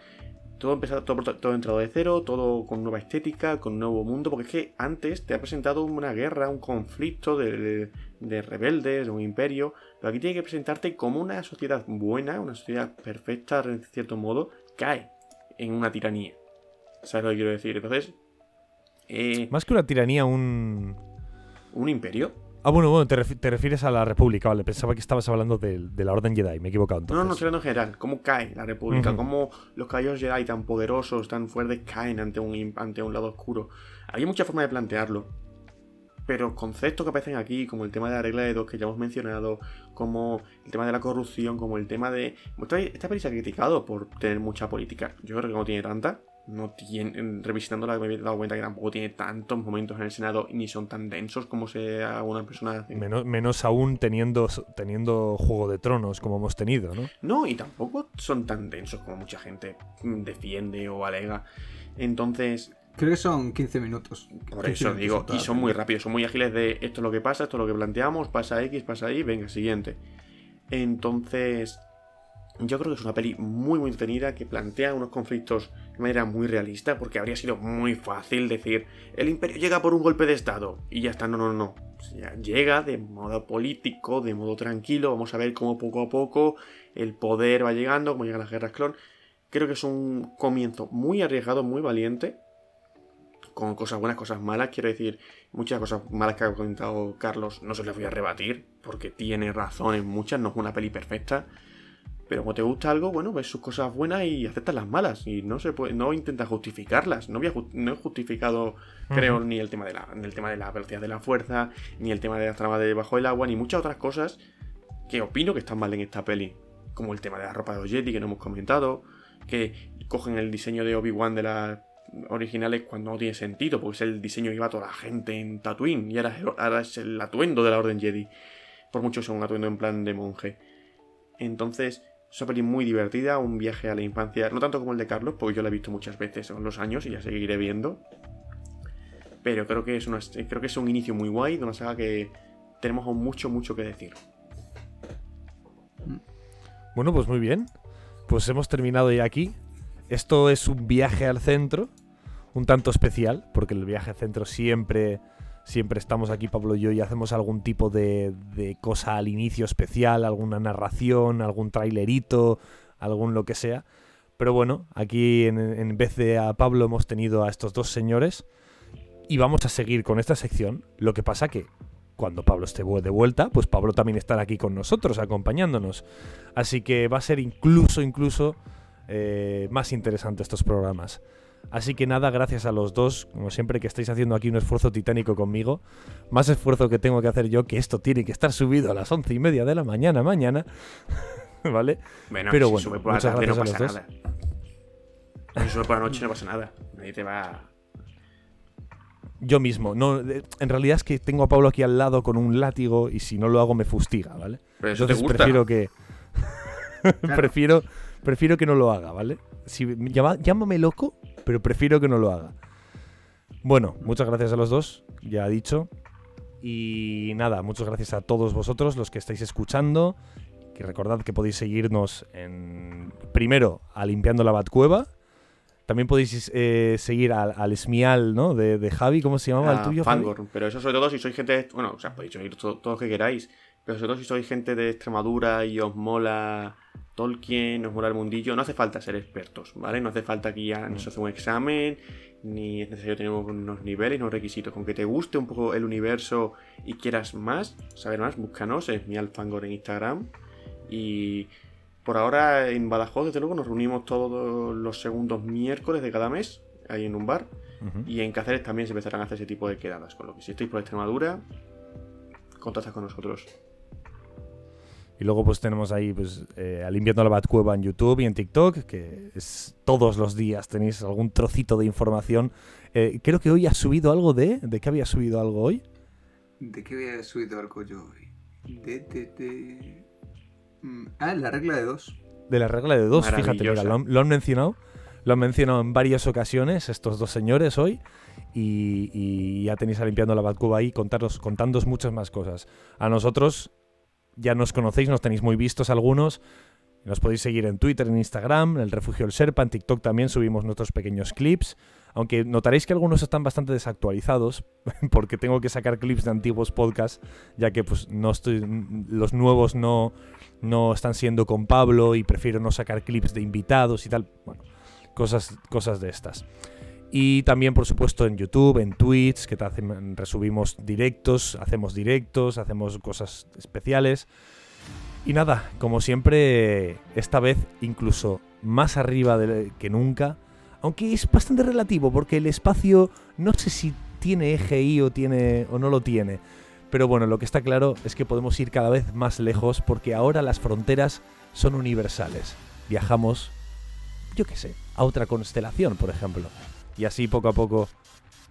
Todo empezado, todo, todo entrado de cero, todo con nueva estética, con nuevo mundo, porque es que antes te ha presentado una guerra, un conflicto de, de- de rebeldes, de un imperio, pero aquí tiene que presentarte como una sociedad buena, una sociedad perfecta, en cierto modo, cae en una tiranía. ¿Sabes lo que quiero decir? Entonces, eh, Más que una tiranía, un. un imperio. Ah, bueno, bueno, te, te refieres a la República, vale. Pensaba que estabas hablando del- de, la Orden Jedi, me he equivocado No, entonces. no, estoy hablando en general. ¿Cómo cae la República? ¿Cómo los caballeros Jedi tan poderosos, tan fuertes, caen ante un, ante un lado oscuro? Hay muchas formas de plantearlo. Pero conceptos que aparecen aquí, como el tema de la regla de dos que ya hemos mencionado, como el tema de la corrupción, como el tema de... Esta, peli se ha criticado por tener mucha política. Yo creo que no tiene tanta. No tiene, revisitándola me he dado cuenta que tampoco tiene tantos momentos en el Senado ni son tan densos como se algunas personas. Menos, menos aún teniendo, teniendo Juego de Tronos como hemos tenido, ¿no? No, y tampoco son tan densos como mucha gente defiende o alega. Entonces, Creo que son 15 minutos. por 15 eso minutos digo, y son muy película. rápidos, son muy ágiles de esto es lo que pasa, esto es lo que planteamos, pasa X, pasa Y, venga, siguiente. Entonces, yo creo que es una peli muy, muy entretenida que plantea unos conflictos de manera muy realista, porque habría sido muy fácil decir, el imperio llega por un golpe de estado, y ya está, no, no, no. O sea, llega de modo político, de modo tranquilo, vamos a ver cómo poco a poco el poder va llegando, cómo llegan las guerras clon. Creo que es un comienzo muy arriesgado, muy valiente, con cosas buenas, cosas malas. Quiero decir, muchas cosas malas que ha comentado Carlos no se las voy a rebatir, porque tiene razón en muchas, no es una peli perfecta. Pero como te gusta algo, bueno, ves sus cosas buenas y aceptas las malas. Y no se puede, no intentas justificarlas. No, había ju- no he justificado, creo, ni el tema de la, ni el tema de la velocidad de la fuerza, ni el tema de las tramas de debajo del agua, ni muchas otras cosas que opino que están mal en esta peli. Como el tema de la ropa de los Yeti que no hemos comentado. Que cogen el diseño de Obi-Wan de las originales cuando no tiene sentido, porque es el diseño que iba toda la gente en Tatooine. Y ahora, ahora es el atuendo de la Orden Jedi. Por mucho sea un atuendo en plan de monje. Entonces, es una peli muy divertida, un viaje a la infancia, no tanto como el de Carlos, porque yo la he visto muchas veces con los años y ya seguiré viendo. Pero creo que es, una, creo que es un inicio muy guay de una saga que tenemos aún mucho, mucho que decir. Bueno, pues muy bien. Pues hemos terminado ya aquí. Esto es un viaje al centro, un tanto especial, porque el viaje al centro siempre, siempre estamos aquí, Pablo y yo, y hacemos algún tipo de, de cosa al inicio especial, alguna narración, algún trailerito, algún lo que sea. Pero bueno, aquí en, vez de a Pablo hemos tenido a estos dos señores y vamos a seguir con esta sección. Lo que pasa que cuando Pablo esté de vuelta, pues Pablo también estará aquí con nosotros, acompañándonos. Así que va a ser incluso, incluso eh, más interesante estos programas. Así que nada, gracias a los dos, como siempre que estáis haciendo aquí un esfuerzo titánico conmigo. Más esfuerzo que tengo que hacer yo, que esto tiene que estar subido a las once y media de la mañana, mañana. ¿Vale? Bueno, Pero si bueno, sube por la tarde no pasa nada. Si sube por la noche no pasa nada. Nadie te va. Yo mismo. No, eh, en realidad es que tengo a Pablo aquí al lado con un látigo y si no lo hago me fustiga, ¿vale? Pero eso te Entonces gusta. prefiero que. prefiero, prefiero que no lo haga, ¿vale? Si, llama- llámame loco, pero prefiero que no lo haga. Bueno, muchas gracias a los dos, ya dicho. Y nada, muchas gracias a todos vosotros los que estáis escuchando. Que recordad que podéis seguirnos en. Primero, a Limpiando la Batcueva. También podéis eh, seguir al, al Esmial, ¿no? De, de Javi, ¿cómo se llamaba el a tuyo? Javi? Fangor. Pero eso sobre todo si sois gente. Bueno, o sea, podéis oír to- todo lo que queráis. Pero sobre todo si sois gente de Extremadura y os mola Tolkien, os mola el mundillo, no hace falta ser expertos, ¿vale? No hace falta que ya nos hace un examen, ni es necesario tener unos niveles, unos requisitos. Con que te guste un poco el universo y quieras más, saber más, búscanos, es mi Alfangor en Instagram. Y por ahora en Badajoz, desde luego, nos reunimos todos los segundos miércoles de cada mes, ahí en un bar. Y en Cáceres también se empezarán a hacer ese tipo de quedadas. Con lo que si estáis por Extremadura, contactad con nosotros. Y luego pues tenemos ahí pues eh, Limpiando la Batcueva en YouTube y en TikTok, que es todos los días tenéis algún trocito de información. Eh, creo que hoy has subido algo de... ¿De qué había subido algo hoy? ¿De qué había subido algo yo hoy? De, de, de... Mm, Ah, la regla de dos. De la regla de dos, fíjate, mira, lo han, lo han mencionado. Lo han mencionado en varias ocasiones estos dos señores hoy. Y, y ya tenéis a Limpiando la Batcueva ahí contaros, contándoos muchas más cosas. A nosotros ya nos conocéis, nos tenéis muy vistos algunos. Nos podéis seguir en Twitter, en Instagram, en el Refugio del Serpa, en TikTok también subimos nuestros pequeños clips. Aunque notaréis que algunos están bastante desactualizados, porque tengo que sacar clips de antiguos podcasts, ya que pues no estoy, los nuevos no, no están siendo con Pablo y prefiero no sacar clips de invitados y tal. Bueno, cosas, cosas de estas. Y también, por supuesto, en YouTube, en Twitch, que te hacen- resubimos directos, hacemos directos, hacemos cosas especiales. Y nada, como siempre, esta vez incluso más arriba de- que nunca. Aunque es bastante relativo, porque el espacio no sé si tiene eje Y o, tiene, o no lo tiene. Pero bueno, lo que está claro es que podemos ir cada vez más lejos porque ahora las fronteras son universales. Viajamos, yo qué sé, a otra constelación, por ejemplo. Y así poco a poco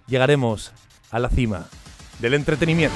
llegaremos a la cima del entretenimiento.